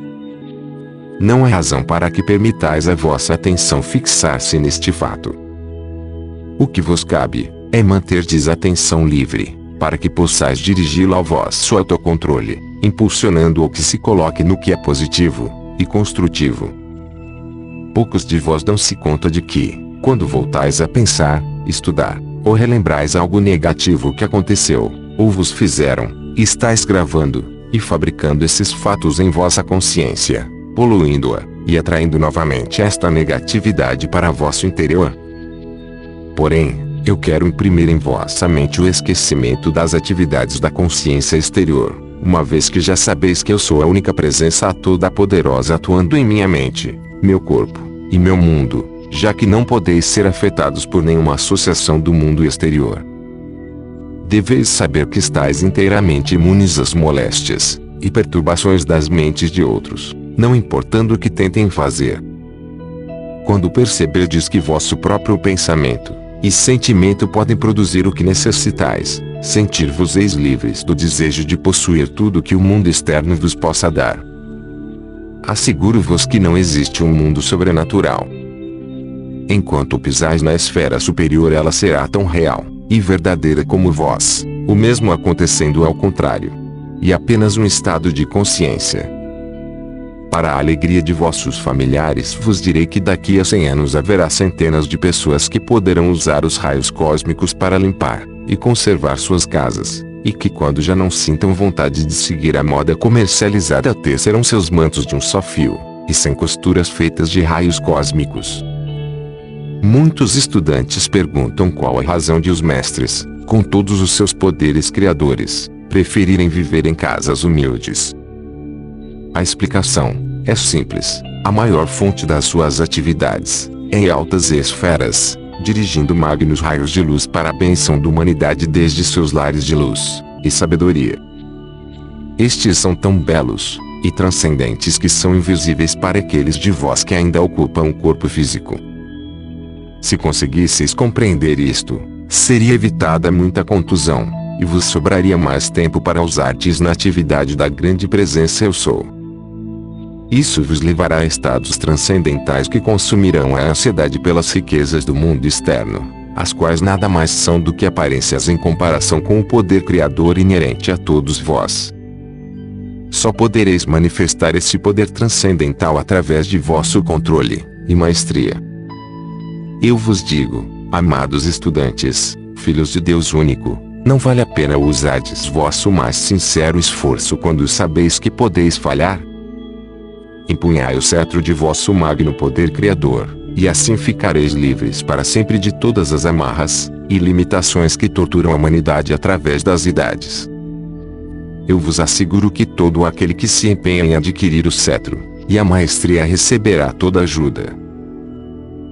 Não há razão para que permitais a vossa atenção fixar-se neste fato. O que vos cabe é manterdes a atenção livre, para que possais dirigi-la ao vosso autocontrole, impulsionando o que se coloque no que é positivo e construtivo. Poucos de vós dão-se conta de que, quando voltais a pensar, estudar, ou relembrais algo negativo que aconteceu, ou vos fizeram, estáis gravando e fabricando esses fatos em vossa consciência, poluindo-a e atraindo novamente esta negatividade para vosso interior. Porém, eu quero imprimir em vossa mente o esquecimento das atividades da consciência exterior, uma vez que já sabeis que eu sou a única presença toda poderosa atuando em minha mente, meu corpo e meu mundo, já que não podeis ser afetados por nenhuma associação do mundo exterior. Deveis saber que estáis inteiramente imunes às moléstias e perturbações das mentes de outros, não importando o que tentem fazer. Quando perceberdes que vosso próprio pensamento e sentimento podem produzir o que necessitais, sentir-vos-eis livres do desejo de possuir tudo que o mundo externo vos possa dar. Asseguro-vos que não existe um mundo sobrenatural, Enquanto pisais na esfera superior ela será tão real e verdadeira como vós, o mesmo acontecendo ao contrário. E apenas um estado de consciência. Para a alegria de vossos familiares vos direi que daqui a 100 anos haverá centenas de pessoas que poderão usar os raios cósmicos para limpar e conservar suas casas, e que quando já não sintam vontade de seguir a moda comercializada tecerão seus mantos de um só fio, e sem costuras feitas de raios cósmicos. Muitos estudantes perguntam qual a razão de os mestres, com todos os seus poderes criadores, preferirem viver em casas humildes. A explicação é simples: a maior fonte das suas atividades é em altas esferas, dirigindo magnos raios de luz para a benção da humanidade desde seus lares de luz, e sabedoria. Estes são tão belos e transcendentes que são invisíveis para aqueles de vós que ainda ocupam o corpo físico. Se conseguisseis compreender isto, seria evitada muita contusão, e vos sobraria mais tempo para usardes na atividade da grande presença Eu Sou. Isso vos levará a estados transcendentais que consumirão a ansiedade pelas riquezas do mundo externo, as quais nada mais são do que aparências em comparação com o poder criador inerente a todos vós. Só podereis manifestar esse poder transcendental através de vosso controle e maestria. Eu vos digo, amados estudantes, filhos de Deus único, não vale a pena usardes vosso mais sincero esforço quando sabeis que podeis falhar? Empunhai o cetro de vosso magno poder criador, e assim ficareis livres para sempre de todas as amarras e limitações que torturam a humanidade através das idades. Eu vos asseguro que todo aquele que se empenha em adquirir o cetro e a maestria receberá toda ajuda.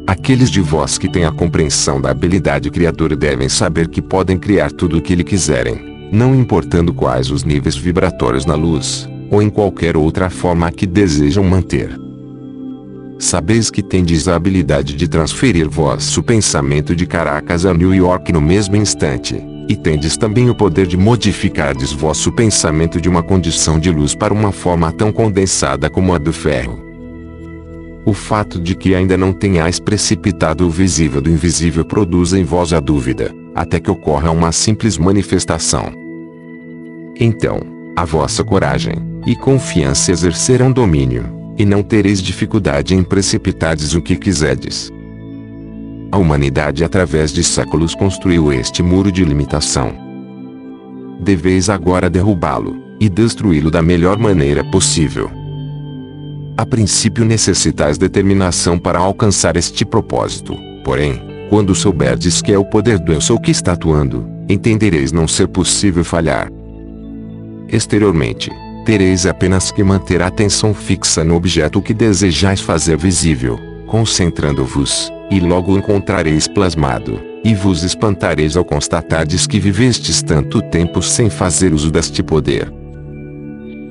Aqueles de vós que têm a compreensão da habilidade criadora devem saber que podem criar tudo o que lhe quiserem, não importando quais os níveis vibratórios na luz, ou em qualquer outra forma que desejam manter. Sabeis que tendes a habilidade de transferir vosso pensamento de Caracas a New York no mesmo instante, e tendes também o poder de modificardes vosso pensamento de uma condição de luz para uma forma tão condensada como a do ferro. O fato de que ainda não tenhais precipitado o visível do invisível produz em vós a dúvida, até que ocorra uma simples manifestação. Então, a vossa coragem e confiança exercerão domínio e não tereis dificuldade em precipitardes o que quiserdes. A humanidade através de séculos construiu este muro de limitação. Deveis agora derrubá-lo, e destruí-lo da melhor maneira possível. A princípio necessitais determinação para alcançar este propósito, porém, quando souberdes que é o poder do Eu Sou que está atuando, entendereis não ser possível falhar. Exteriormente, tereis apenas que manter a atenção fixa no objeto que desejais fazer visível, concentrando-vos, e logo o encontrareis plasmado, e vos espantareis ao constatardes que vivestes tanto tempo sem fazer uso deste poder.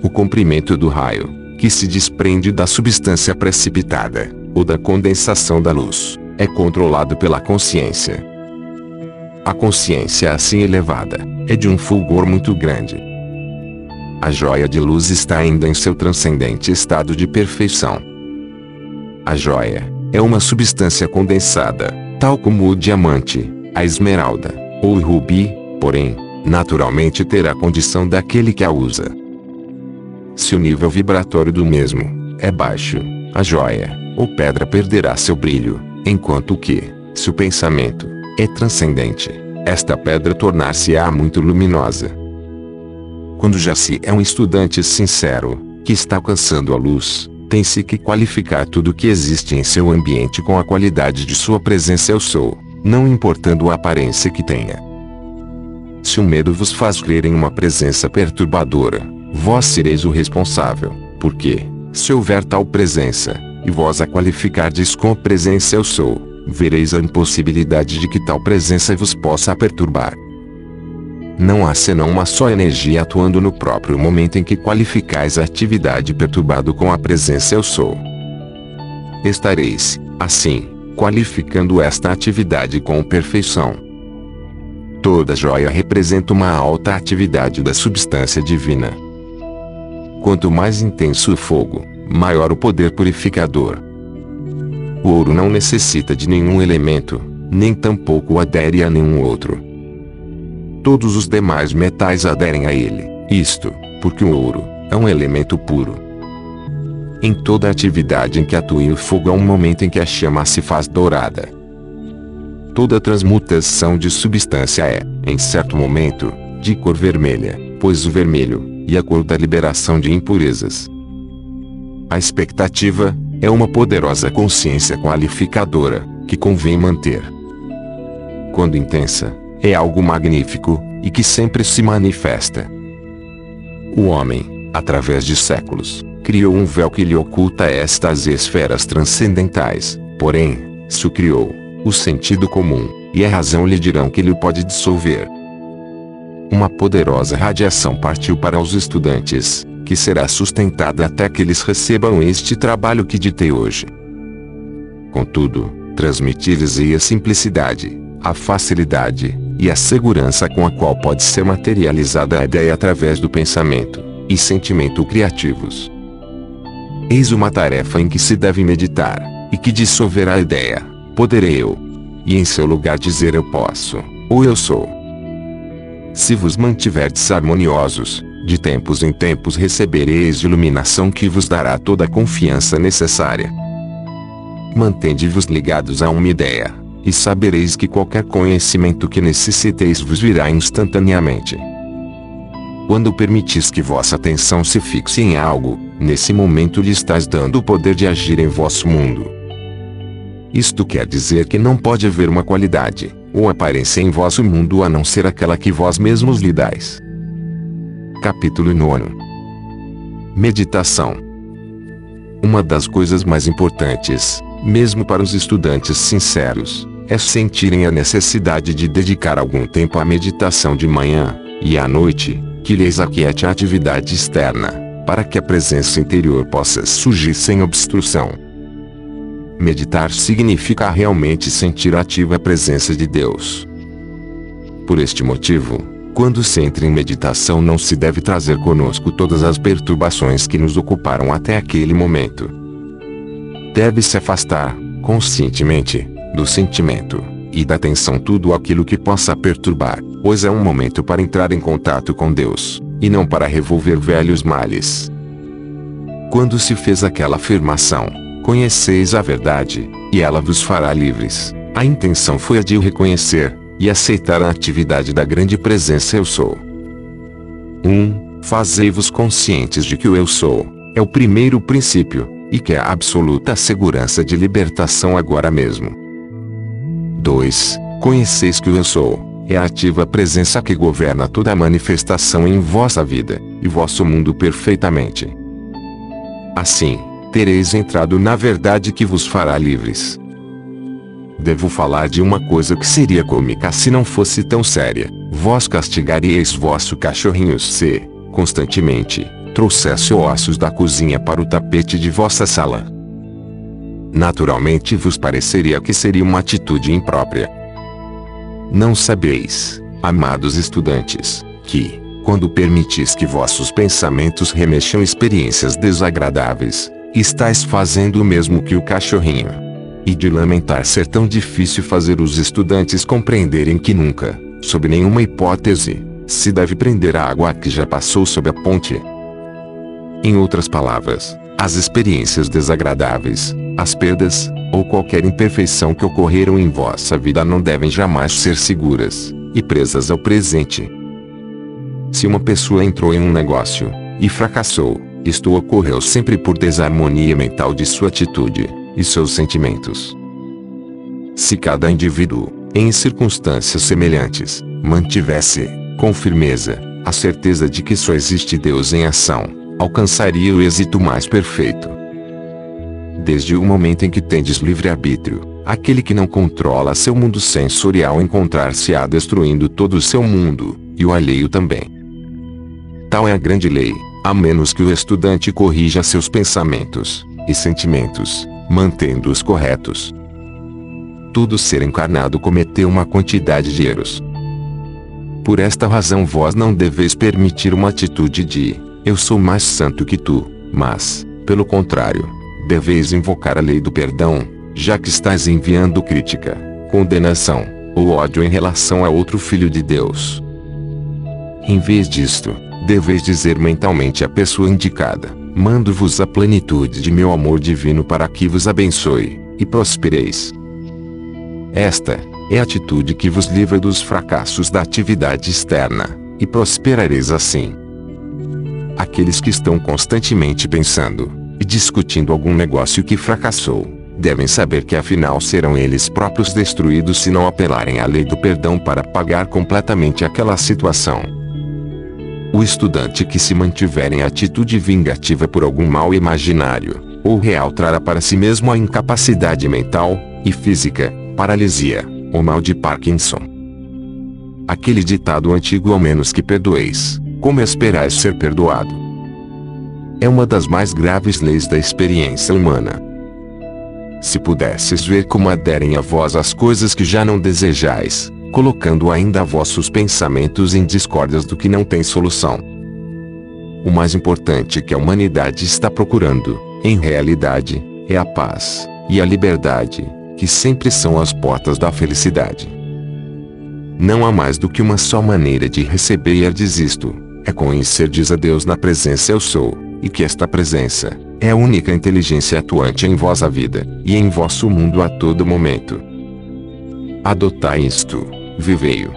O comprimento do raio, que se desprende da substância precipitada, ou da condensação da luz, é controlado pela consciência. A consciência assim elevada, é de um fulgor muito grande, a joia de luz está ainda em seu transcendente estado de perfeição. A joia é uma substância condensada, tal como o diamante, a esmeralda ou o rubi, porém, naturalmente terá a condição daquele que a usa. Se o nível vibratório do mesmo é baixo, a joia ou pedra perderá seu brilho, enquanto que, se o pensamento é transcendente, esta pedra tornar-se-á muito luminosa. Quando já se é um estudante sincero, que está alcançando a luz, tem-se que qualificar tudo o que existe em seu ambiente com a qualidade de sua presença eu sou, não importando a aparência que tenha. Se o medo vos faz crer em uma presença perturbadora, vós sereis o responsável, porque, se houver tal presença, e vós a qualificardes com presença eu sou, vereis a impossibilidade de que tal presença vos possa perturbar. Não há senão uma só energia atuando no próprio momento em que qualificais a atividade perturbado com a presença eu sou. Estareis, assim, qualificando esta atividade com perfeição. Toda joia representa uma alta atividade da substância divina. Quanto mais intenso o fogo, maior o poder purificador. O ouro não necessita de nenhum elemento, nem tampouco adere a nenhum outro todos os demais metais aderem a ele. Isto, porque o ouro é um elemento puro. Em toda atividade em que atue o fogo há um momento em que a chama se faz dourada. Toda transmutação de substância é, em certo momento, de cor vermelha, pois o vermelho e a cor da liberação de impurezas. A expectativa é uma poderosa consciência qualificadora que convém manter. Quando intensa, é algo magnífico, e que sempre se manifesta. O homem, através de séculos, criou um véu que lhe oculta estas esferas transcendentais, porém, se o criou, o sentido comum, e a razão lhe dirão que ele pode dissolver. Uma poderosa radiação partiu para os estudantes, que será sustentada até que eles recebam este trabalho que ditei hoje. Contudo, transmitir-lhes a simplicidade, a facilidade e a segurança com a qual pode ser materializada a ideia através do pensamento e sentimento criativos. Eis uma tarefa em que se deve meditar, e que dissolverá a ideia, poderei eu. E em seu lugar dizer eu posso, ou eu sou. Se vos mantiverdes harmoniosos, de tempos em tempos recebereis iluminação que vos dará toda a confiança necessária. Mantende-vos ligados a uma ideia, e sabereis que qualquer conhecimento que necessiteis vos virá instantaneamente. Quando permitis que vossa atenção se fixe em algo, nesse momento lhe estás dando o poder de agir em vosso mundo. Isto quer dizer que não pode haver uma qualidade, ou aparência em vosso mundo a não ser aquela que vós mesmos lhe dais. Capítulo 9 Meditação Uma das coisas mais importantes, mesmo para os estudantes sinceros, é sentirem a necessidade de dedicar algum tempo à meditação de manhã e à noite, que lhes aquiete a atividade externa, para que a presença interior possa surgir sem obstrução. Meditar significa realmente sentir ativa a presença de Deus. Por este motivo, quando se entra em meditação não se deve trazer conosco todas as perturbações que nos ocuparam até aquele momento. Deve-se afastar, conscientemente, do sentimento e da atenção tudo aquilo que possa perturbar, pois é um momento para entrar em contato com Deus, e não para revolver velhos males. Quando se fez aquela afirmação, Conheceis a verdade, e ela vos fará livres. A intenção foi a de o reconhecer, e aceitar a atividade da grande presença Eu Sou. 1. Um, Fazei-vos conscientes de que o Eu Sou é o primeiro princípio, e que é a absoluta segurança de libertação agora mesmo. 2. Conheceis que o Eu Sou é a ativa presença que governa toda a manifestação em vossa vida e vosso mundo perfeitamente. Assim, tereis entrado na verdade que vos fará livres. Devo falar de uma coisa que seria cômica se não fosse tão séria. Vós castigaríeis vosso cachorrinho se, constantemente, trouxesse ossos da cozinha para o tapete de vossa sala. Naturalmente vos pareceria que seria uma atitude imprópria. Não sabeis, amados estudantes, que, quando permitis que vossos pensamentos remexam experiências desagradáveis, Estás fazendo o mesmo que o cachorrinho. E de lamentar ser tão difícil fazer os estudantes compreenderem que nunca, sob nenhuma hipótese, se deve prender a água que já passou sob a ponte. Em outras palavras, as experiências desagradáveis, as perdas, ou qualquer imperfeição que ocorreram em vossa vida não devem jamais ser seguras e presas ao presente. Se uma pessoa entrou em um negócio e fracassou, isto ocorreu sempre por desarmonia mental de sua atitude e seus sentimentos. Se cada indivíduo, em circunstâncias semelhantes, mantivesse, com firmeza, a certeza de que só existe Deus em ação, alcançaria o êxito mais perfeito. Desde o momento em que tendes livre-arbítrio, aquele que não controla seu mundo sensorial encontrar-se-á destruindo todo o seu mundo, e o alheio também. Tal é a grande lei, a menos que o estudante corrija seus pensamentos e sentimentos, mantendo-os corretos. Tudo ser encarnado cometeu uma quantidade de erros. Por esta razão vós não deveis permitir uma atitude de, eu sou mais santo que tu, mas, pelo contrário, deveis invocar a lei do perdão, já que estás enviando crítica, condenação, ou ódio em relação a outro filho de Deus. Em vez disto, deveis dizer mentalmente à pessoa indicada: Mando-vos a plenitude de meu amor divino para que vos abençoe e prospereis. Esta é a atitude que vos livra dos fracassos da atividade externa, e prosperareis assim. Aqueles que estão constantemente pensando e discutindo algum negócio que fracassou, devem saber que afinal serão eles próprios destruídos se não apelarem à lei do perdão para pagar completamente aquela situação. O estudante que se mantiver em atitude vingativa por algum mal imaginário, ou real trará para si mesmo a incapacidade mental e física, paralisia, ou mal de Parkinson. aquele ditado antigo ao menos que perdoeis, como esperais ser perdoado. É uma das mais graves leis da experiência humana. Se pudesses ver como aderem a vós as coisas que já não desejais, colocando ainda vossos pensamentos em discórdias do que não tem solução. O mais importante que a humanidade está procurando, em realidade, é a paz e a liberdade, que sempre são as portas da felicidade. Não há mais do que uma só maneira de receber e desisto, é conhecer diz a Deus na presença eu sou, e que esta presença, é a única inteligência atuante em vossa vida, e em vosso mundo a todo momento. Adotai isto, vivei-o.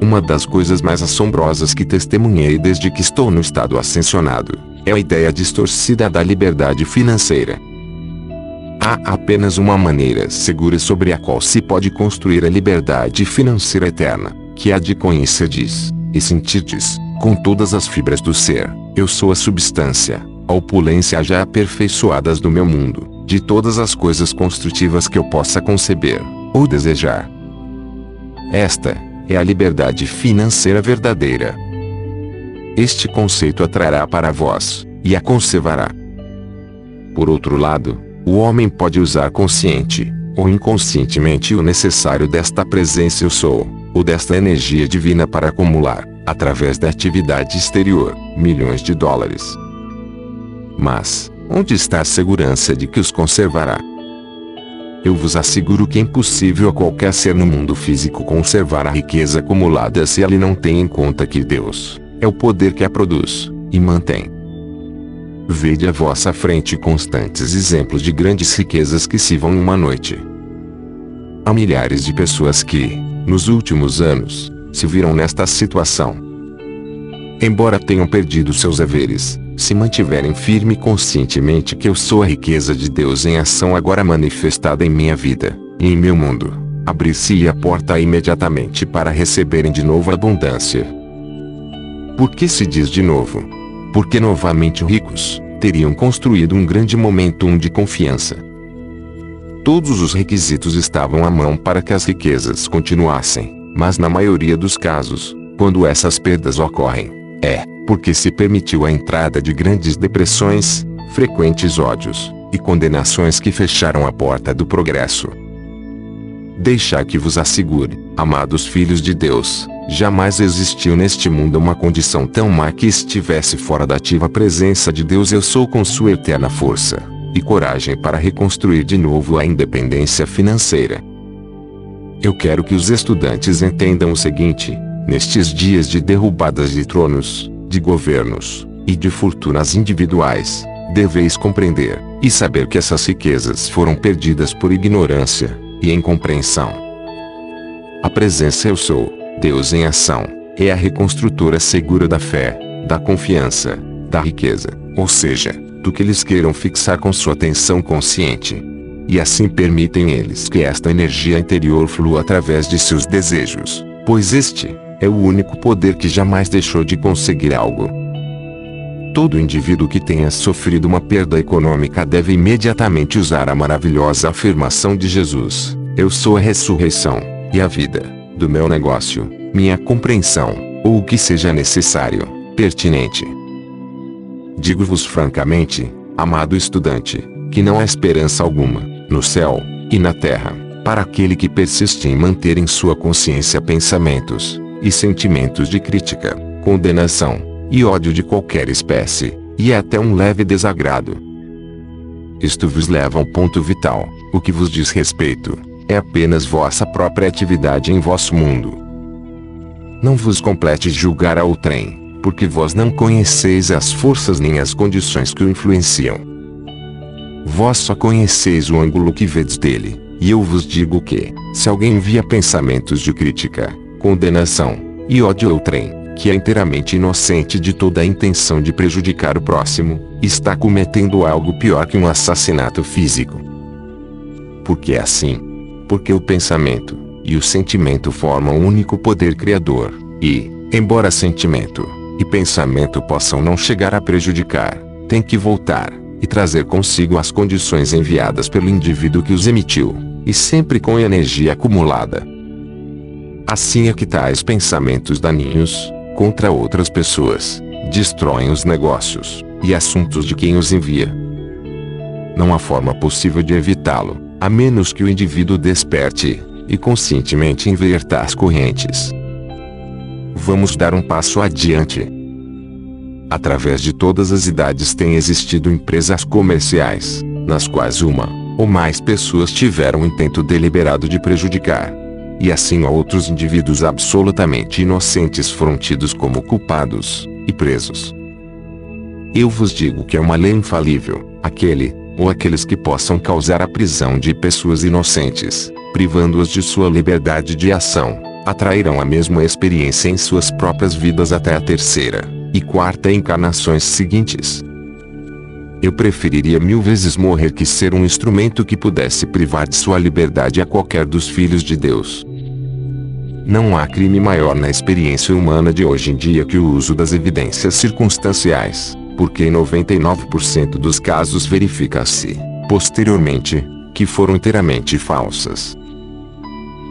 Uma das coisas mais assombrosas que testemunhei desde que estou no estado ascensionado, é a ideia distorcida da liberdade financeira. Há apenas uma maneira segura sobre a qual se pode construir a liberdade financeira eterna, que é a de conhecer diz, e sentir diz, com todas as fibras do ser, eu sou a substância, a opulência já aperfeiçoadas do meu mundo, de todas as coisas construtivas que eu possa conceber, ou desejar. Esta é a liberdade financeira verdadeira. Este conceito atrará para vós, e a conservará. Por outro lado, o homem pode usar consciente, ou inconscientemente o necessário desta presença eu sou, ou desta energia divina para acumular, através da atividade exterior, milhões de dólares. Mas, onde está a segurança de que os conservará? Eu vos asseguro que é impossível a qualquer ser no mundo físico conservar a riqueza acumulada se ele não tem em conta que Deus é o poder que a produz e mantém. Vede à vossa frente constantes exemplos de grandes riquezas que se vão em uma noite. Há milhares de pessoas que, nos últimos anos, se viram nesta situação. Embora tenham perdido seus haveres, se mantiverem firme conscientemente que eu sou a riqueza de Deus em ação agora manifestada em minha vida, e em meu mundo, abrir-se a porta imediatamente para receberem de novo abundância. Por que se diz de novo? Porque novamente ricos, teriam construído um grande momentum de confiança. Todos os requisitos estavam à mão para que as riquezas continuassem, mas na maioria dos casos, quando essas perdas ocorrem, é porque se permitiu a entrada de grandes depressões, frequentes ódios e condenações que fecharam a porta do progresso. Deixar que vos assegure, amados filhos de Deus, jamais existiu neste mundo uma condição tão má que estivesse fora da ativa presença de Deus. Eu sou com sua eterna força e coragem para reconstruir de novo a independência financeira. Eu quero que os estudantes entendam o seguinte: nestes dias de derrubadas de tronos, de governos e de fortunas individuais, deveis compreender e saber que essas riquezas foram perdidas por ignorância e incompreensão. A presença eu sou, Deus em ação, é a reconstrutora segura da fé, da confiança, da riqueza, ou seja, do que eles queiram fixar com sua atenção consciente. E assim permitem eles que esta energia interior flua através de seus desejos, pois este é o único poder que jamais deixou de conseguir algo. Todo indivíduo que tenha sofrido uma perda econômica deve imediatamente usar a maravilhosa afirmação de Jesus: Eu sou a ressurreição e a vida do meu negócio, minha compreensão, ou o que seja necessário, pertinente. Digo-vos francamente, amado estudante, que não há esperança alguma, no céu e na terra, para aquele que persiste em manter em sua consciência pensamentos, e sentimentos de crítica, condenação e ódio de qualquer espécie, e até um leve desagrado. Isto vos leva ao ponto vital, o que vos diz respeito, é apenas vossa própria atividade em vosso mundo. Não vos complete julgar ao trem, porque vós não conheceis as forças nem as condições que o influenciam. Vós só conheceis o ângulo que vedes dele, e eu vos digo que, se alguém envia pensamentos de crítica, condenação e ódio ao trem, que é inteiramente inocente de toda a intenção de prejudicar o próximo, está cometendo algo pior que um assassinato físico. Porque é assim. Porque o pensamento e o sentimento formam um único poder criador, e, embora sentimento e pensamento possam não chegar a prejudicar, tem que voltar e trazer consigo as condições enviadas pelo indivíduo que os emitiu, e sempre com energia acumulada Assim é que tais pensamentos daninhos, contra outras pessoas, destroem os negócios e assuntos de quem os envia. Não há forma possível de evitá-lo, a menos que o indivíduo desperte e conscientemente inverta as correntes. Vamos dar um passo adiante. Através de todas as idades têm existido empresas comerciais, nas quais uma ou mais pessoas tiveram o intento deliberado de prejudicar. E assim outros indivíduos absolutamente inocentes foram tidos como culpados e presos. Eu vos digo que é uma lei infalível, aquele, ou aqueles que possam causar a prisão de pessoas inocentes, privando-as de sua liberdade de ação, atrairão a mesma experiência em suas próprias vidas até a terceira e quarta encarnações seguintes. Eu preferiria mil vezes morrer que ser um instrumento que pudesse privar de sua liberdade a qualquer dos filhos de Deus. Não há crime maior na experiência humana de hoje em dia que o uso das evidências circunstanciais, porque em 99% dos casos verifica-se, posteriormente, que foram inteiramente falsas.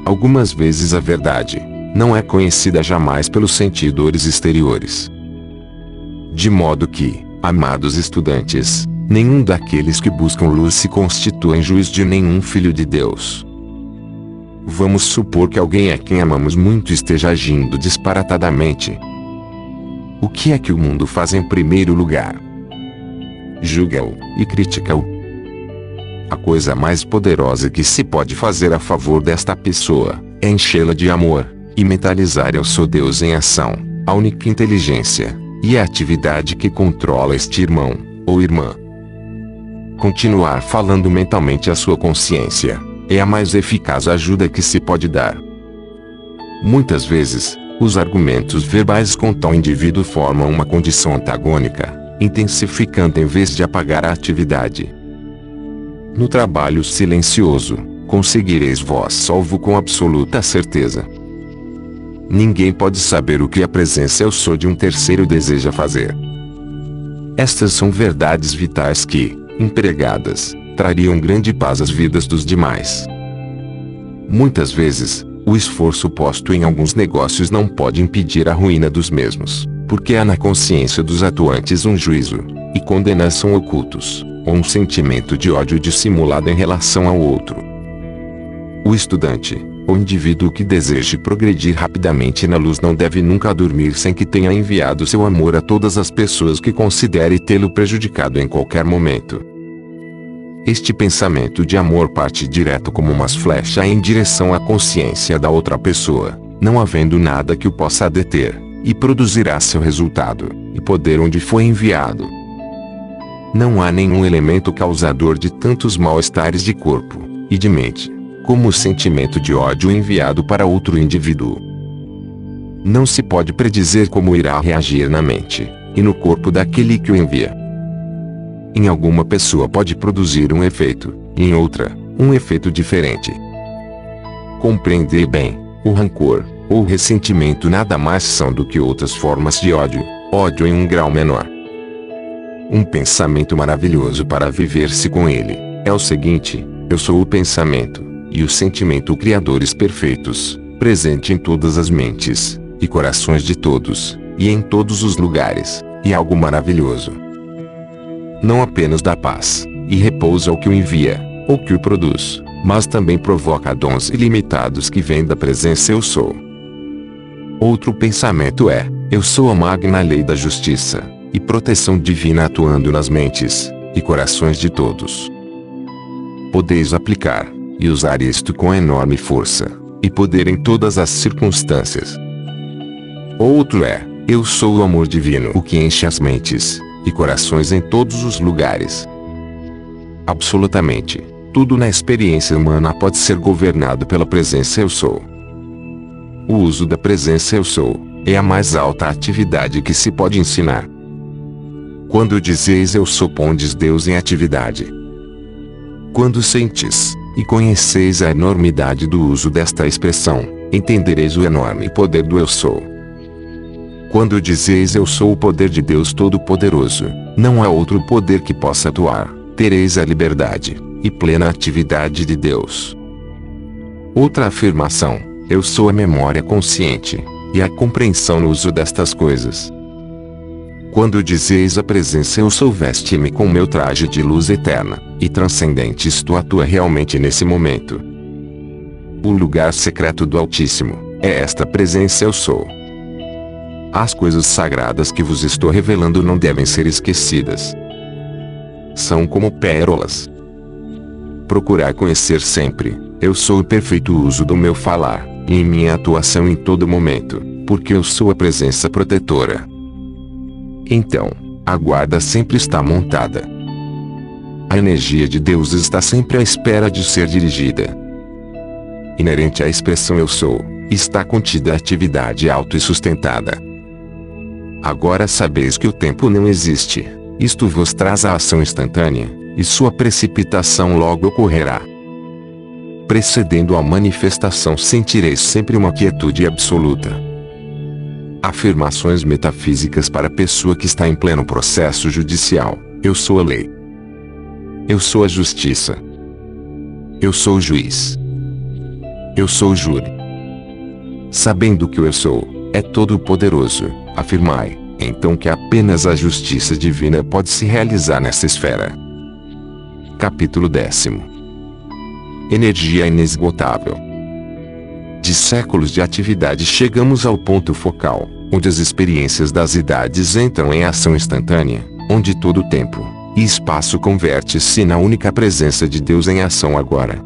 Algumas vezes a verdade não é conhecida jamais pelos sentidores exteriores. De modo que, amados estudantes, nenhum daqueles que buscam luz se constitui juiz de nenhum filho de Deus. Vamos supor que alguém a quem amamos muito esteja agindo disparatadamente. O que é que o mundo faz em primeiro lugar? Julga-o e critica-o. A coisa mais poderosa que se pode fazer a favor desta pessoa é enchê-la de amor e mentalizar ao seu Deus em ação, a única inteligência e a atividade que controla este irmão ou irmã. Continuar falando mentalmente a sua consciência é a mais eficaz ajuda que se pode dar. Muitas vezes, os argumentos verbais com tal indivíduo formam uma condição antagônica, intensificando em vez de apagar a atividade. No trabalho silencioso, conseguireis vós salvo com absoluta certeza. Ninguém pode saber o que a presença eu sou de um terceiro deseja fazer. Estas são verdades vitais que, empregadas, trariam grande paz às vidas dos demais. Muitas vezes, o esforço posto em alguns negócios não pode impedir a ruína dos mesmos, porque há na consciência dos atuantes um juízo e condenação ocultos, ou um sentimento de ódio dissimulado em relação ao outro. O estudante, ou indivíduo que deseje progredir rapidamente na luz não deve nunca dormir sem que tenha enviado seu amor a todas as pessoas que considere tê-lo prejudicado em qualquer momento. Este pensamento de amor parte direto como uma flecha em direção à consciência da outra pessoa, não havendo nada que o possa deter, e produzirá seu resultado, e poder onde foi enviado. Não há nenhum elemento causador de tantos mal-estares de corpo e de mente, como o sentimento de ódio enviado para outro indivíduo. Não se pode predizer como irá reagir na mente e no corpo daquele que o envia. Em alguma pessoa pode produzir um efeito, em outra, um efeito diferente. Compreender bem, o rancor, ou ressentimento nada mais são do que outras formas de ódio, ódio em um grau menor. Um pensamento maravilhoso para viver-se com ele, é o seguinte, eu sou o pensamento, e o sentimento criadores perfeitos, presente em todas as mentes, e corações de todos, e em todos os lugares, e algo maravilhoso não apenas dá paz e repouso ao que o envia, ou que o produz, mas também provoca dons ilimitados que vêm da presença eu sou. Outro pensamento é, eu sou a magna lei da justiça e proteção divina atuando nas mentes e corações de todos. Podeis aplicar e usar isto com enorme força e poder em todas as circunstâncias. Outro é, eu sou o amor divino o que enche as mentes e corações em todos os lugares. Absolutamente, tudo na experiência humana pode ser governado pela presença eu sou. O uso da presença eu sou é a mais alta atividade que se pode ensinar. Quando dizeis eu sou, pondes Deus em atividade. Quando sentis e conheceis a enormidade do uso desta expressão, entendereis o enorme poder do eu sou. Quando dizeis eu sou o poder de Deus Todo-Poderoso, não há outro poder que possa atuar, tereis a liberdade e plena atividade de Deus. Outra afirmação Eu sou a memória consciente e a compreensão no uso destas coisas. Quando dizeis a presença eu sou veste-me com meu traje de luz eterna e transcendente isto atua realmente nesse momento. O lugar secreto do Altíssimo é esta presença eu sou. As coisas sagradas que vos estou revelando não devem ser esquecidas. São como pérolas. Procurar conhecer sempre, eu sou o perfeito uso do meu falar, e em minha atuação em todo momento, porque eu sou a presença protetora. Então, a guarda sempre está montada. A energia de Deus está sempre à espera de ser dirigida. Inerente à expressão eu sou, está contida a atividade auto e sustentada. Agora sabeis que o tempo não existe. Isto vos traz a ação instantânea, e sua precipitação logo ocorrerá. Precedendo a manifestação sentireis sempre uma quietude absoluta. Afirmações metafísicas para a pessoa que está em pleno processo judicial. Eu sou a lei. Eu sou a justiça. Eu sou o juiz. Eu sou o júri. Sabendo que o eu sou, é todo poderoso, afirmai, então que apenas a justiça divina pode se realizar nessa esfera. Capítulo 10 Energia inesgotável. De séculos de atividade chegamos ao ponto focal, onde as experiências das idades entram em ação instantânea, onde todo o tempo e espaço converte-se na única presença de Deus em ação agora.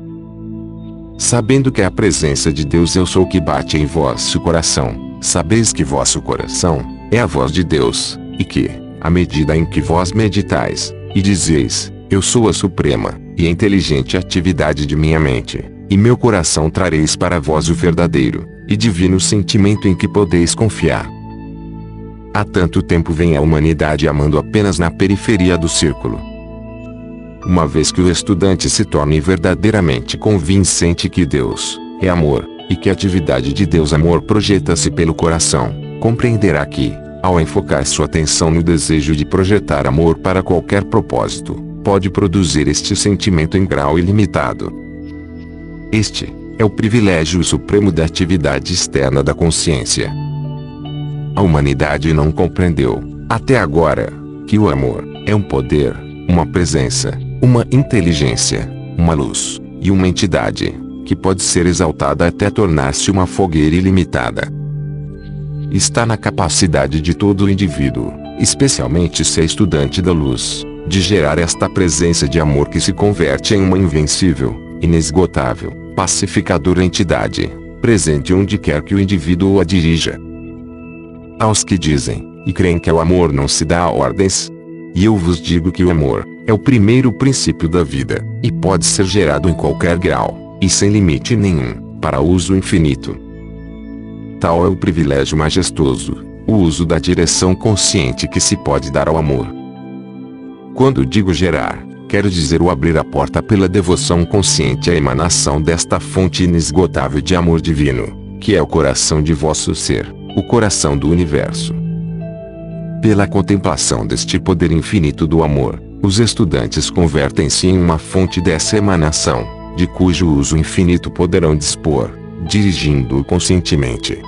Sabendo que a presença de Deus eu sou que bate em vosso coração, Sabeis que vosso coração é a voz de Deus, e que, à medida em que vós meditais, e dizeis, Eu sou a suprema e inteligente atividade de minha mente, e meu coração trareis para vós o verdadeiro e divino sentimento em que podeis confiar. Há tanto tempo vem a humanidade amando apenas na periferia do círculo. Uma vez que o estudante se torne verdadeiramente convincente que Deus é amor, e que a atividade de Deus amor projeta-se pelo coração, compreenderá que, ao enfocar sua atenção no desejo de projetar amor para qualquer propósito, pode produzir este sentimento em grau ilimitado. Este é o privilégio supremo da atividade externa da consciência. A humanidade não compreendeu, até agora, que o amor é um poder, uma presença, uma inteligência, uma luz e uma entidade que pode ser exaltada até tornar-se uma fogueira ilimitada. Está na capacidade de todo indivíduo, especialmente se é estudante da luz, de gerar esta presença de amor que se converte em uma invencível, inesgotável, pacificadora entidade, presente onde quer que o indivíduo a dirija. Aos que dizem, e creem que o amor não se dá a ordens, e eu vos digo que o amor é o primeiro princípio da vida, e pode ser gerado em qualquer grau e sem limite nenhum, para uso infinito. Tal é o privilégio majestoso, o uso da direção consciente que se pode dar ao amor. Quando digo gerar, quero dizer o abrir a porta pela devoção consciente à emanação desta fonte inesgotável de amor divino, que é o coração de vosso ser, o coração do universo. Pela contemplação deste poder infinito do amor, os estudantes convertem-se em uma fonte dessa emanação, de cujo uso infinito poderão dispor, dirigindo-o conscientemente.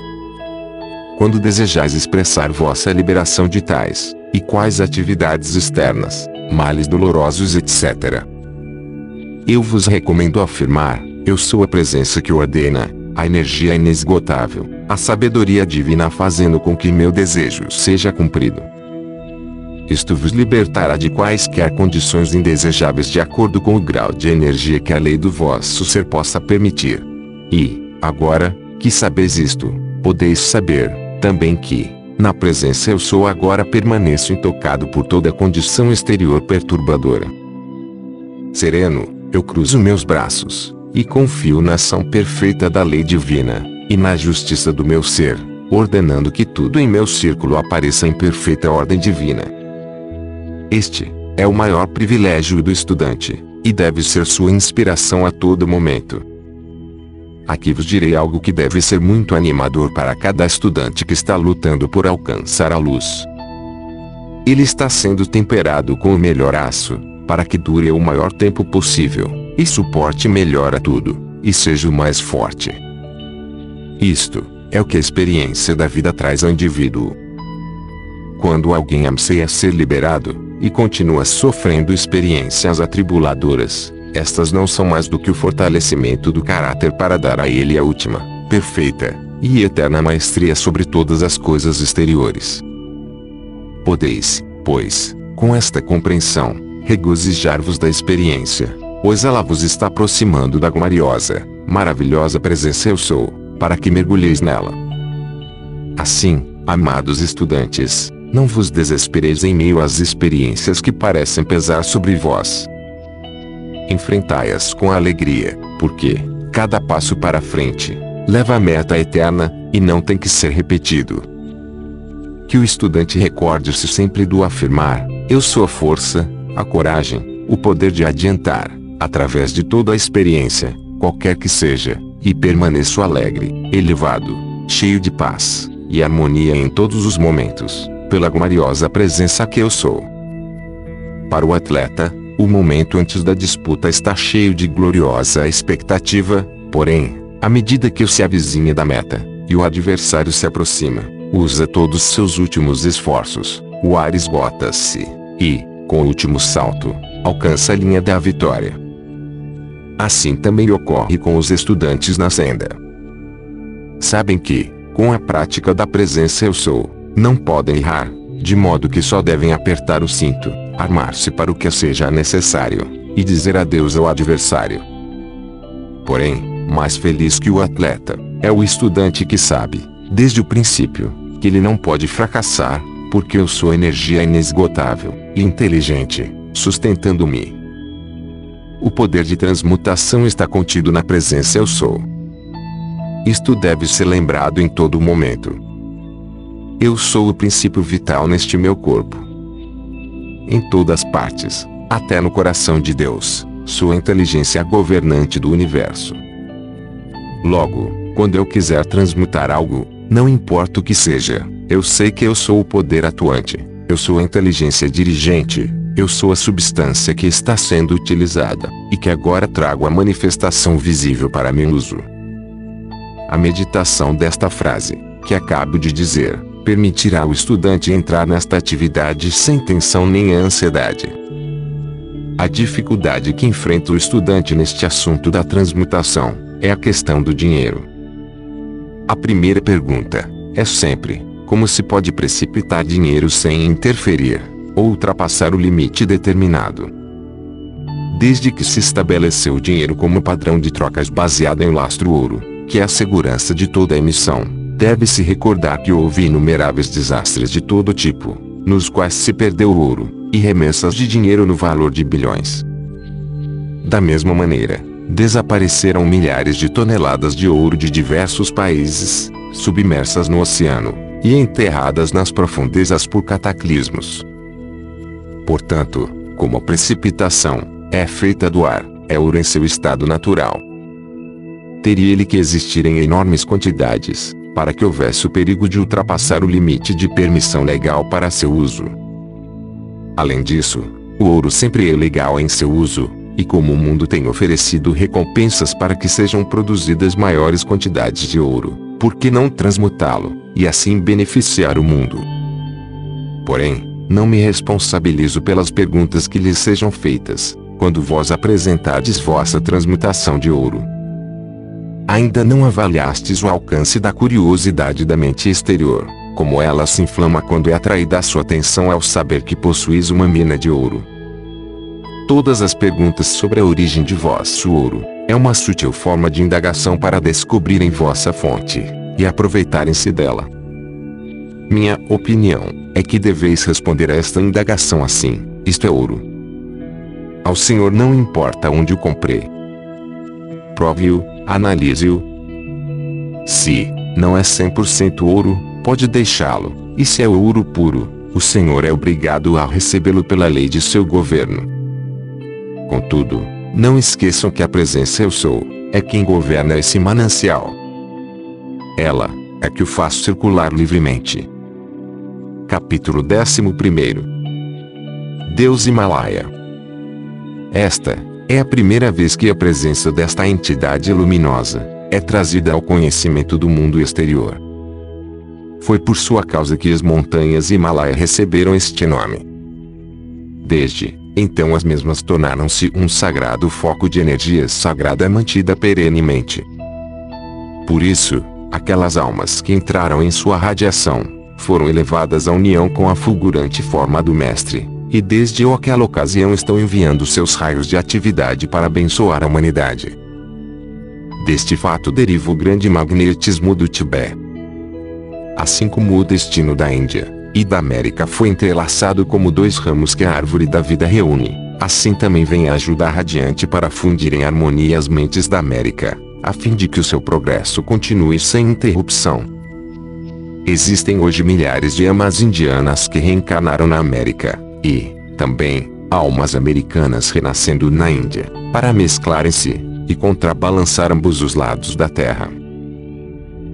Quando desejais expressar vossa liberação de tais e quais atividades externas, males dolorosos, etc. Eu vos recomendo afirmar: Eu sou a presença que ordena, a energia inesgotável, a sabedoria divina fazendo com que meu desejo seja cumprido. Isto vos libertará de quaisquer condições indesejáveis de acordo com o grau de energia que a lei do vosso ser possa permitir. E, agora, que sabeis isto, podeis saber, também que, na presença eu sou agora permaneço intocado por toda condição exterior perturbadora. Sereno, eu cruzo meus braços, e confio na ação perfeita da lei divina, e na justiça do meu ser, ordenando que tudo em meu círculo apareça em perfeita ordem divina. Este é o maior privilégio do estudante, e deve ser sua inspiração a todo momento. Aqui vos direi algo que deve ser muito animador para cada estudante que está lutando por alcançar a luz. Ele está sendo temperado com o melhor aço, para que dure o maior tempo possível, e suporte melhor a tudo, e seja o mais forte. Isto é o que a experiência da vida traz ao indivíduo. Quando alguém anseia ser liberado, e continua sofrendo experiências atribuladoras, estas não são mais do que o fortalecimento do caráter para dar a ele a última, perfeita e eterna maestria sobre todas as coisas exteriores. Podeis, pois, com esta compreensão, regozijar-vos da experiência, pois ela vos está aproximando da gloriosa, maravilhosa presença eu sou, para que mergulheis nela. Assim, amados estudantes, não vos desespereis em meio às experiências que parecem pesar sobre vós. Enfrentai-as com alegria, porque, cada passo para frente, leva à meta eterna, e não tem que ser repetido. Que o estudante recorde-se sempre do afirmar: Eu sou a força, a coragem, o poder de adiantar, através de toda a experiência, qualquer que seja, e permaneço alegre, elevado, cheio de paz e harmonia em todos os momentos pela gloriosa presença que eu sou. Para o atleta, o momento antes da disputa está cheio de gloriosa expectativa, porém, à medida que se avizinha da meta, e o adversário se aproxima, usa todos seus últimos esforços, o ar esgota-se, e, com o último salto, alcança a linha da vitória. Assim também ocorre com os estudantes na senda. Sabem que, com a prática da presença eu sou, não podem errar, de modo que só devem apertar o cinto, armar-se para o que seja necessário, e dizer adeus ao adversário. Porém, mais feliz que o atleta, é o estudante que sabe, desde o princípio, que ele não pode fracassar, porque eu sou energia inesgotável e inteligente, sustentando-me. O poder de transmutação está contido na presença eu sou. Isto deve ser lembrado em todo momento. Eu sou o princípio vital neste meu corpo. Em todas partes, até no coração de Deus, sou a inteligência governante do universo. Logo, quando eu quiser transmutar algo, não importa o que seja, eu sei que eu sou o poder atuante, eu sou a inteligência dirigente, eu sou a substância que está sendo utilizada, e que agora trago a manifestação visível para meu uso. A meditação desta frase, que acabo de dizer, permitirá ao estudante entrar nesta atividade sem tensão nem ansiedade. A dificuldade que enfrenta o estudante neste assunto da transmutação é a questão do dinheiro. A primeira pergunta é sempre: como se pode precipitar dinheiro sem interferir ou ultrapassar o limite determinado? Desde que se estabeleceu o dinheiro como padrão de trocas baseado em lastro ouro, que é a segurança de toda emissão, Deve-se recordar que houve inumeráveis desastres de todo tipo, nos quais se perdeu ouro, e remessas de dinheiro no valor de bilhões. Da mesma maneira, desapareceram milhares de toneladas de ouro de diversos países, submersas no oceano, e enterradas nas profundezas por cataclismos. Portanto, como a precipitação é feita do ar, é ouro em seu estado natural. Teria ele que existir em enormes quantidades, para que houvesse o perigo de ultrapassar o limite de permissão legal para seu uso. Além disso, o ouro sempre é legal em seu uso, e como o mundo tem oferecido recompensas para que sejam produzidas maiores quantidades de ouro, por que não transmutá-lo, e assim beneficiar o mundo? Porém, não me responsabilizo pelas perguntas que lhes sejam feitas, quando vós apresentardes vossa transmutação de ouro ainda não avaliastes o alcance da curiosidade da mente exterior, como ela se inflama quando é atraída a sua atenção ao saber que possuis uma mina de ouro. Todas as perguntas sobre a origem de vosso ouro, é uma sutil forma de indagação para descobrirem vossa fonte, e aproveitarem-se dela. Minha opinião, é que deveis responder a esta indagação assim, isto é ouro. Ao Senhor não importa onde o comprei. Prove-o, Analise-o. Se não é 100% ouro, pode deixá-lo, e se é ouro puro, o Senhor é obrigado a recebê-lo pela lei de seu governo. Contudo, não esqueçam que a presença eu sou, é quem governa esse manancial. Ela, é que o faz circular livremente. Capítulo 11 Deus Himalaia Esta, é a primeira vez que a presença desta entidade luminosa, é trazida ao conhecimento do mundo exterior. Foi por sua causa que as montanhas Himalaia receberam este nome. Desde então as mesmas tornaram-se um sagrado foco de energia sagrada mantida perenemente. Por isso, aquelas almas que entraram em sua radiação, foram elevadas à união com a fulgurante forma do Mestre, e desde aquela ocasião estão enviando seus raios de atividade para abençoar a humanidade. Deste fato deriva o grande magnetismo do Tibete. Assim como o destino da Índia e da América foi entrelaçado como dois ramos que a árvore da vida reúne, assim também vem a ajuda radiante para fundir em harmonia as mentes da América, a fim de que o seu progresso continue sem interrupção. Existem hoje milhares de amas indianas que reencarnaram na América, e, também, almas americanas renascendo na Índia, para mesclarem-se e contrabalançar ambos os lados da Terra.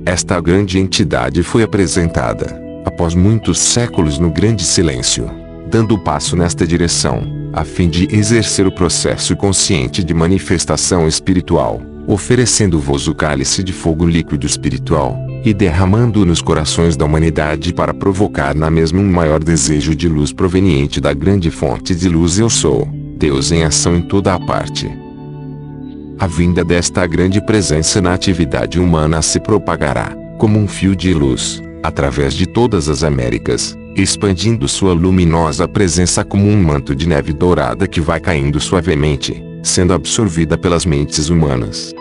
Esta grande entidade foi apresentada, após muitos séculos no grande silêncio, dando passo nesta direção, a fim de exercer o processo consciente de manifestação espiritual, oferecendo-vos o cálice de fogo líquido espiritual, e derramando nos corações da humanidade para provocar na mesma um maior desejo de luz proveniente da grande fonte de luz eu sou, Deus em ação em toda a parte. A vinda desta grande presença na atividade humana se propagará, como um fio de luz, através de todas as Américas, expandindo sua luminosa presença como um manto de neve dourada que vai caindo suavemente, sendo absorvida pelas mentes humanas.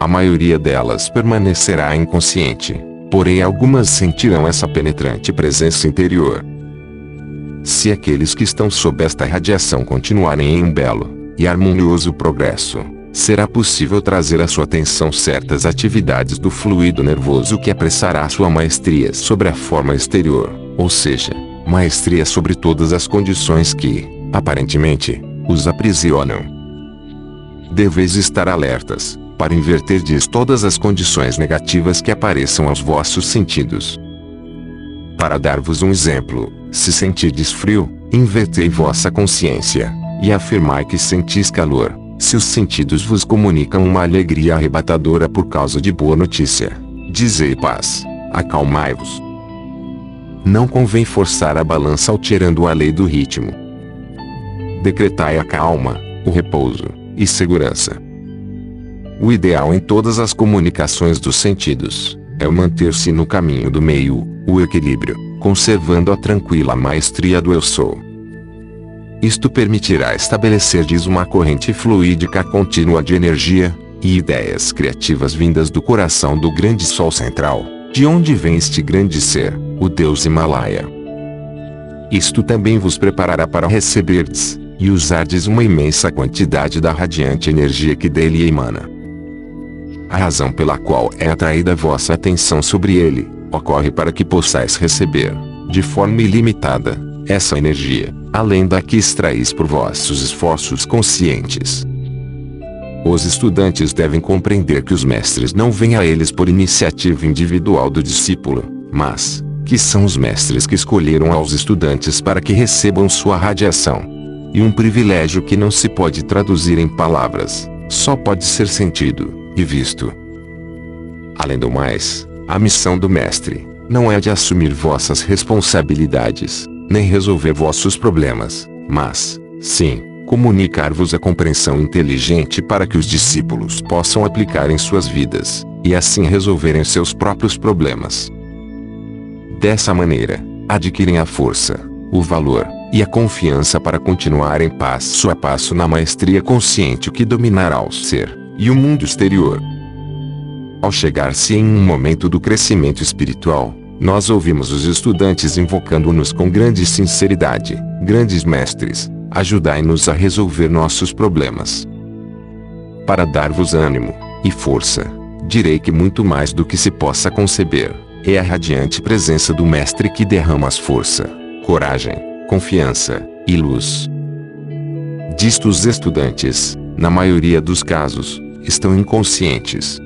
A maioria delas permanecerá inconsciente, porém algumas sentirão essa penetrante presença interior. Se aqueles que estão sob esta radiação continuarem em um belo e harmonioso progresso, será possível trazer à sua atenção certas atividades do fluido nervoso que apressará sua maestria sobre a forma exterior, ou seja, maestria sobre todas as condições que, aparentemente, os aprisionam. Deveis estar alertas, para inverter diz todas as condições negativas que apareçam aos vossos sentidos. Para dar-vos um exemplo, se sentirdes frio, invertei vossa consciência, e afirmai que sentis calor, se os sentidos vos comunicam uma alegria arrebatadora por causa de boa notícia, dizei paz, acalmai-vos. Não convém forçar a balança alterando a lei do ritmo. Decretai a calma, o repouso e segurança. O ideal em todas as comunicações dos sentidos é manter-se no caminho do meio, o equilíbrio, conservando a tranquila maestria do eu sou. Isto permitirá estabelecer-lhes uma corrente fluídica contínua de energia e ideias criativas vindas do coração do grande Sol central, de onde vem este grande ser, o Deus Himalaia. Isto também vos preparará para receberdes e usardes uma imensa quantidade da radiante energia que dele emana. A razão pela qual é atraída vossa atenção sobre ele, ocorre para que possais receber, de forma ilimitada, essa energia, além da que extraís por vossos esforços conscientes. Os estudantes devem compreender que os mestres não vêm a eles por iniciativa individual do discípulo, mas, que são os mestres que escolheram aos estudantes para que recebam sua radiação. E um privilégio que não se pode traduzir em palavras, só pode ser sentido e visto. Além do mais, a missão do mestre não é de assumir vossas responsabilidades, nem resolver vossos problemas, mas, sim, comunicar-vos a compreensão inteligente para que os discípulos possam aplicar em suas vidas, e assim resolverem seus próprios problemas. Dessa maneira, adquirem a força, o valor e a confiança para continuar em passo a passo na maestria consciente que dominará o ser e o mundo exterior. Ao chegar-se em um momento do crescimento espiritual, nós ouvimos os estudantes invocando-nos com grande sinceridade, grandes mestres, ajudai-nos a resolver nossos problemas. Para dar-vos ânimo e força, direi que muito mais do que se possa conceber, é a radiante presença do Mestre que derrama as força, coragem, confiança e luz. Disto os estudantes, na maioria dos casos, estão inconscientes,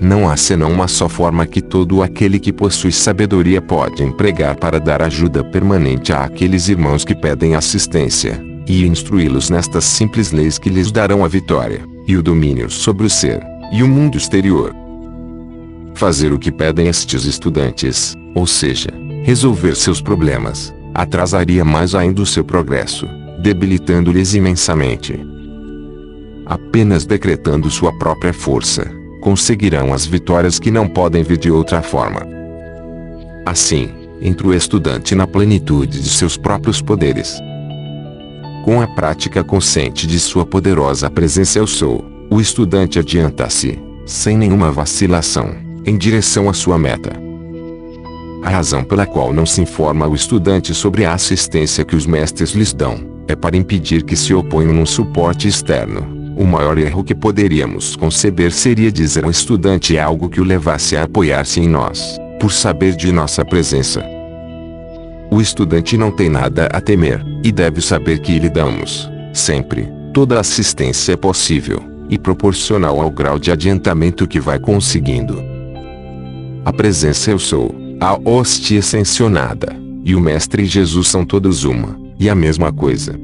não há senão uma só forma que todo aquele que possui sabedoria pode empregar para dar ajuda permanente àqueles irmãos que pedem assistência, e instruí-los nestas simples leis que lhes darão a vitória, e o domínio sobre o ser, e o mundo exterior. Fazer o que pedem estes estudantes, ou seja, resolver seus problemas, atrasaria mais ainda o seu progresso, debilitando-lhes imensamente. Apenas decretando sua própria força, conseguirão as vitórias que não podem vir de outra forma. Assim, entra o estudante na plenitude de seus próprios poderes. Com a prática consciente de sua poderosa presença eu sou, o estudante adianta-se, sem nenhuma vacilação, em direção à sua meta. A razão pela qual não se informa o estudante sobre a assistência que os mestres lhes dão, é para impedir que se oponham num suporte externo. O maior erro que poderíamos conceber seria dizer ao estudante algo que o levasse a apoiar-se em nós, por saber de nossa presença. O estudante não tem nada a temer, e deve saber que lhe damos, sempre, toda assistência é possível, e proporcional ao grau de adiantamento que vai conseguindo. A presença eu sou, a hóstia ascensionada, e o Mestre Jesus são todos uma, e a mesma coisa.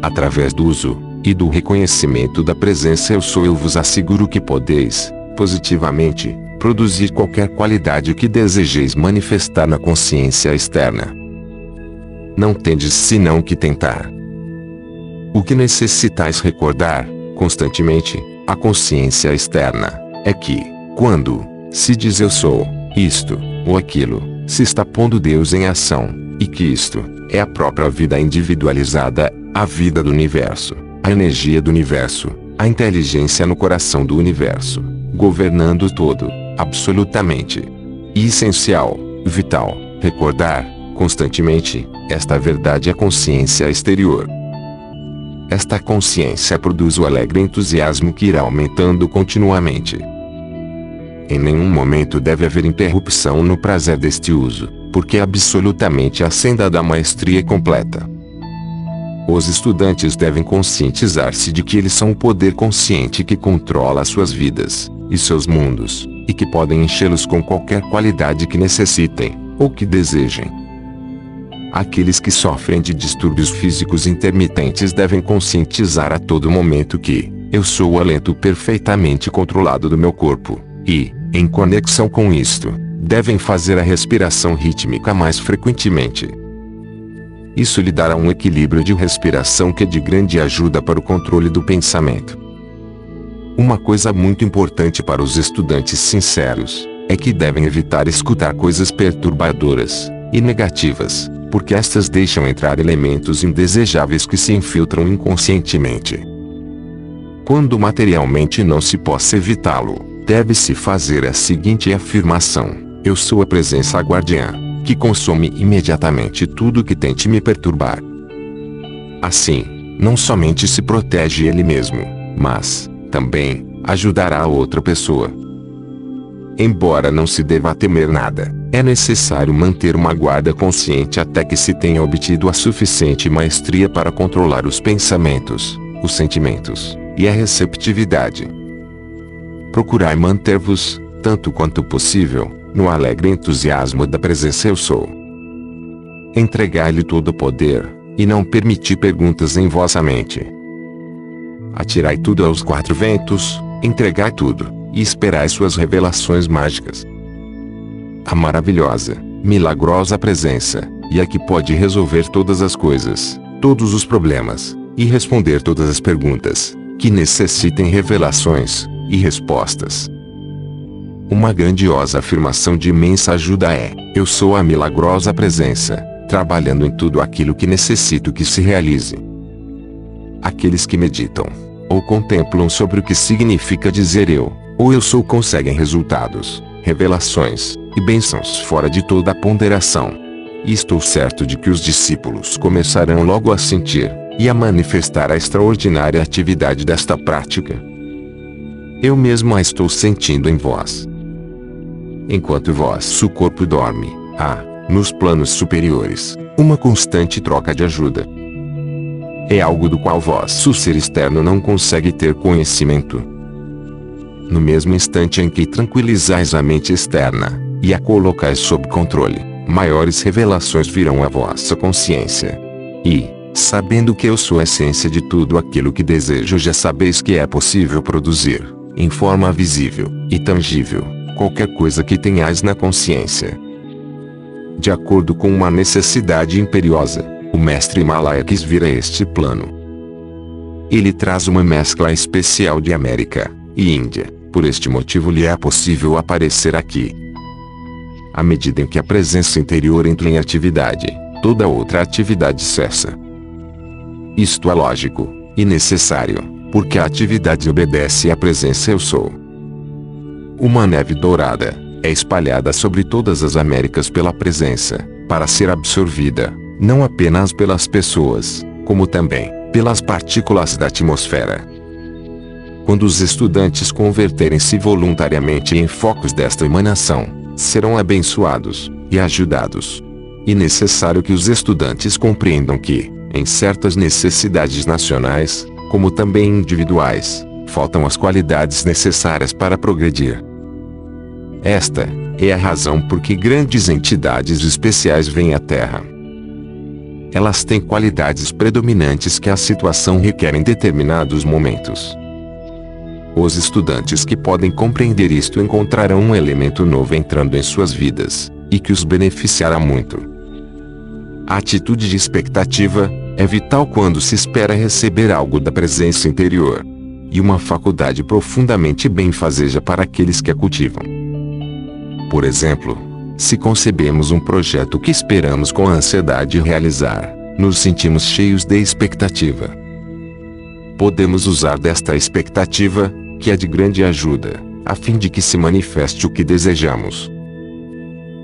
Através do uso, e do reconhecimento da presença eu sou eu vos asseguro que podeis, positivamente, produzir qualquer qualidade que desejeis manifestar na consciência externa. Não tendes senão que tentar. O que necessitais recordar, constantemente, a consciência externa, é que, quando se diz eu sou, isto, ou aquilo, se está pondo Deus em ação, e que isto, é a própria vida individualizada, a vida do universo, a energia do universo, a inteligência no coração do universo, governando todo, absolutamente. E essencial, vital, recordar, constantemente, esta verdade é consciência exterior. Esta consciência produz o alegre entusiasmo que irá aumentando continuamente. Em nenhum momento deve haver interrupção no prazer deste uso, porque é absolutamente a senda da maestria completa. Os estudantes devem conscientizar-se de que eles são o poder consciente que controla suas vidas e seus mundos, e que podem enchê-los com qualquer qualidade que necessitem, ou que desejem. Aqueles que sofrem de distúrbios físicos intermitentes devem conscientizar a todo momento que, eu sou o alento perfeitamente controlado do meu corpo, e, em conexão com isto, devem fazer a respiração rítmica mais frequentemente. Isso lhe dará um equilíbrio de respiração que é de grande ajuda para o controle do pensamento. Uma coisa muito importante para os estudantes sinceros é que devem evitar escutar coisas perturbadoras e negativas, porque estas deixam entrar elementos indesejáveis que se infiltram inconscientemente. Quando materialmente não se possa evitá-lo, deve-se fazer a seguinte afirmação: Eu sou a presença guardiã, que consome imediatamente tudo que tente me perturbar. Assim, não somente se protege ele mesmo, mas, também, ajudará a outra pessoa. Embora não se deva temer nada, é necessário manter uma guarda consciente até que se tenha obtido a suficiente maestria para controlar os pensamentos, os sentimentos e a receptividade. Procurai manter-vos, tanto quanto possível, no alegre entusiasmo da presença eu sou. Entregai-lhe todo o poder, e não permiti perguntas em vossa mente. Atirai tudo aos quatro ventos, entregai tudo, e esperai suas revelações mágicas. A maravilhosa, milagrosa presença, e a que pode resolver todas as coisas, todos os problemas, e responder todas as perguntas, que necessitem revelações, e respostas. Uma grandiosa afirmação de imensa ajuda é: Eu sou a milagrosa presença, trabalhando em tudo aquilo que necessito que se realize. Aqueles que meditam, ou contemplam sobre o que significa dizer eu, ou eu sou conseguem resultados, revelações, e bênçãos fora de toda ponderação. E estou certo de que os discípulos começarão logo a sentir, e a manifestar a extraordinária atividade desta prática. Eu mesmo a estou sentindo em vós. Enquanto vosso corpo dorme, há, nos planos superiores, uma constante troca de ajuda. É algo do qual vosso ser externo não consegue ter conhecimento. No mesmo instante em que tranquilizais a mente externa, e a colocais sob controle, maiores revelações virão à vossa consciência. E, sabendo que eu sou a essência de tudo aquilo que desejo já sabeis que é possível produzir, em forma visível e tangível, qualquer coisa que tenhais na consciência. De acordo com uma necessidade imperiosa, o mestre Himalaya quis vir a este plano. Ele traz uma mescla especial de América e Índia, por este motivo lhe é possível aparecer aqui. À medida em que a presença interior entra em atividade, toda outra atividade cessa. Isto é lógico e necessário, porque a atividade obedece à presença eu sou. Uma neve dourada é espalhada sobre todas as Américas pela presença, para ser absorvida, não apenas pelas pessoas, como também pelas partículas da atmosfera. Quando os estudantes converterem-se voluntariamente em focos desta emanação, serão abençoados e ajudados. E necessário que os estudantes compreendam que, em certas necessidades nacionais, como também individuais, faltam as qualidades necessárias para progredir. Esta é a razão por que grandes entidades especiais vêm à Terra. Elas têm qualidades predominantes que a situação requer em determinados momentos. Os estudantes que podem compreender isto encontrarão um elemento novo entrando em suas vidas, e que os beneficiará muito. A atitude de expectativa é vital quando se espera receber algo da presença interior. E uma faculdade profundamente benfazeja para aqueles que a cultivam. Por exemplo, se concebemos um projeto que esperamos com ansiedade realizar, nos sentimos cheios de expectativa. Podemos usar desta expectativa, que é de grande ajuda, a fim de que se manifeste o que desejamos.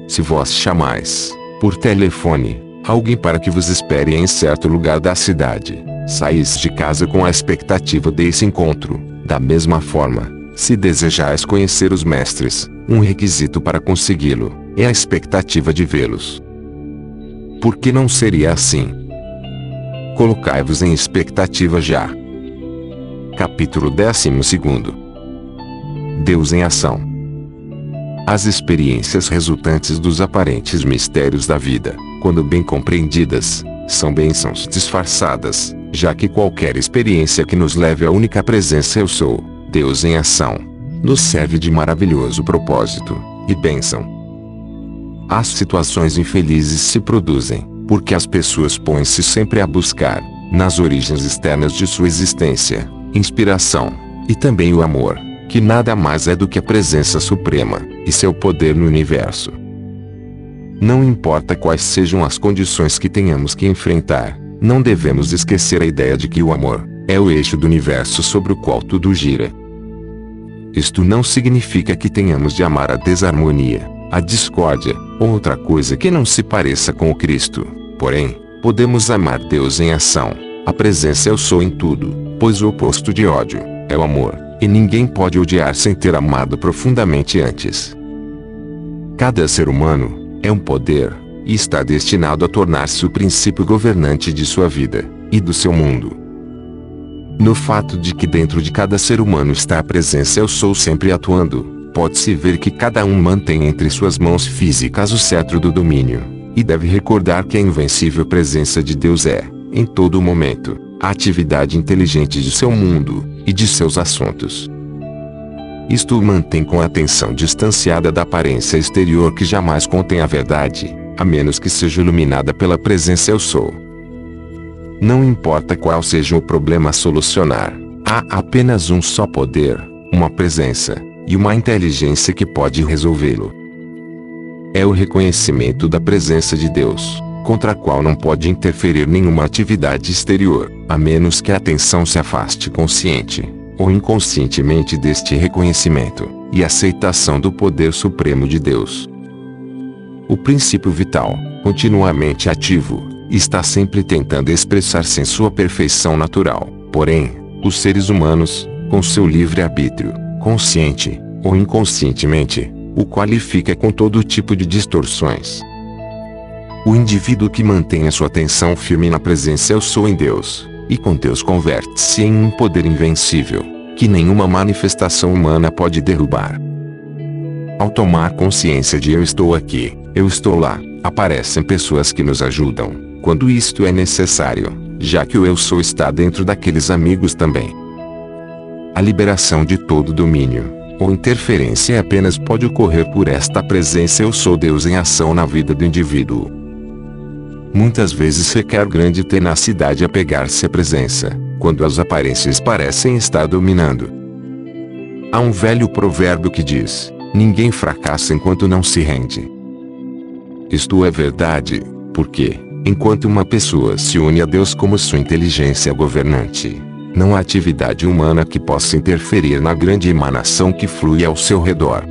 Se vós chamais, por telefone, alguém para que vos espere em certo lugar da cidade. Saís de casa com a expectativa desse encontro. Da mesma forma, se desejais conhecer os mestres, um requisito para consegui-lo é a expectativa de vê-los. Por que não seria assim? Colocai-vos em expectativa já. Capítulo 12 Deus em ação as experiências resultantes dos aparentes mistérios da vida, quando bem compreendidas, são bênçãos disfarçadas, já que qualquer experiência que nos leve à única presença eu sou, Deus em ação, nos serve de maravilhoso propósito e bênção. As situações infelizes se produzem, porque as pessoas põem-se sempre a buscar, nas origens externas de sua existência, inspiração, e também o amor, que nada mais é do que a presença suprema, e seu poder no universo. Não importa quais sejam as condições que tenhamos que enfrentar, não devemos esquecer a ideia de que o amor é o eixo do universo sobre o qual tudo gira. Isto não significa que tenhamos de amar a desarmonia, a discórdia, ou outra coisa que não se pareça com o Cristo. Porém, podemos amar Deus em ação. A presença eu sou em tudo, pois o oposto de ódio é o amor. E ninguém pode odiar sem ter amado profundamente antes. Cada ser humano é um poder, e está destinado a tornar-se o princípio governante de sua vida e do seu mundo. No fato de que dentro de cada ser humano está a presença Eu Sou sempre atuando, pode-se ver que cada um mantém entre suas mãos físicas o cetro do domínio, e deve recordar que a invencível presença de Deus é, em todo momento, a atividade inteligente de seu mundo e de seus assuntos. Isto o mantém com a atenção distanciada da aparência exterior que jamais contém a verdade, a menos que seja iluminada pela presença eu sou. Não importa qual seja o problema a solucionar, há apenas um só poder, uma presença, e uma inteligência que pode resolvê-lo. É o reconhecimento da presença de Deus contra a qual não pode interferir nenhuma atividade exterior, a menos que a atenção se afaste consciente ou inconscientemente deste reconhecimento e aceitação do poder supremo de Deus. O princípio vital, continuamente ativo, está sempre tentando expressar-se em sua perfeição natural. Porém, os seres humanos, com seu livre arbítrio, consciente ou inconscientemente, o qualifica com todo tipo de distorções. O indivíduo que mantém a sua atenção firme na presença Eu Sou em Deus, e com Deus converte-se em um poder invencível, que nenhuma manifestação humana pode derrubar. Ao tomar consciência de Eu estou aqui, Eu estou lá, aparecem pessoas que nos ajudam, quando isto é necessário, já que o Eu Sou está dentro daqueles amigos também. a liberação de todo domínio ou interferência apenas pode ocorrer por esta presença eu sou Deus em ação na vida do indivíduo. Muitas vezes requer grande tenacidade a pegar-se à presença, quando as aparências parecem estar dominando. Há um velho provérbio que diz: Ninguém fracassa enquanto não se rende. Isto é verdade, porque, enquanto uma pessoa se une a Deus como sua inteligência governante, não há atividade humana que possa interferir na grande emanação que flui ao seu redor.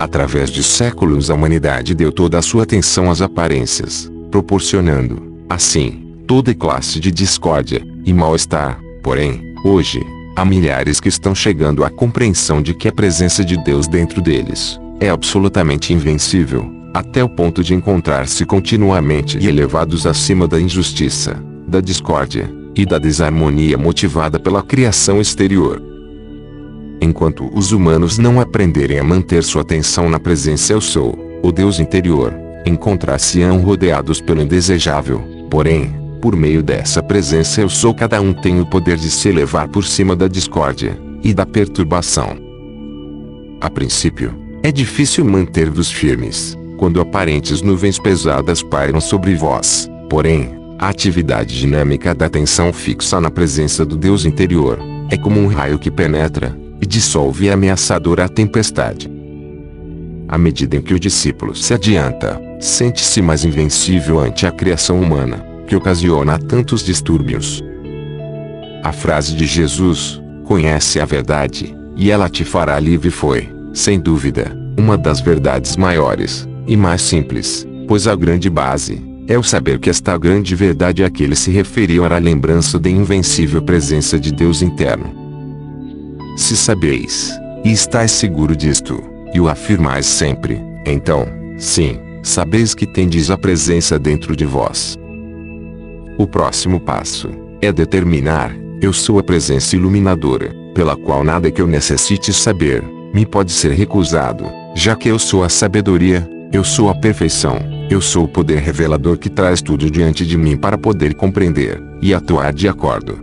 Através de séculos a humanidade deu toda a sua atenção às aparências, proporcionando, assim, toda classe de discórdia e mal-estar. Porém, hoje, há milhares que estão chegando à compreensão de que a presença de Deus dentro deles é absolutamente invencível, até o ponto de encontrar-se continuamente elevados acima da injustiça, da discórdia, e da desarmonia motivada pela criação exterior. Enquanto os humanos não aprenderem a manter sua atenção na presença eu sou, o Deus interior, encontrar-se-ão rodeados pelo indesejável, porém, por meio dessa presença eu sou cada um tem o poder de se elevar por cima da discórdia e da perturbação. A princípio, é difícil manter-vos firmes, quando aparentes nuvens pesadas pairam sobre vós, porém, a atividade dinâmica da atenção fixa na presença do Deus interior é como um raio que penetra e dissolve a ameaçadora tempestade. À medida em que o discípulo se adianta, sente-se mais invencível ante a criação humana, que ocasiona tantos distúrbios. A frase de Jesus, conhece a verdade, e ela te fará livre foi, sem dúvida, uma das verdades maiores e mais simples, pois a grande base é o saber que esta grande verdade a que ele se referiu era a lembrança da invencível presença de Deus interno. Se sabeis, e estáis seguro disto, e o afirmais sempre, então, sim, sabeis que tendes a presença dentro de vós. O próximo passo é determinar: eu sou a presença iluminadora, pela qual nada que eu necessite saber me pode ser recusado, já que eu sou a sabedoria, eu sou a perfeição, eu sou o poder revelador que traz tudo diante de mim para poder compreender e atuar de acordo.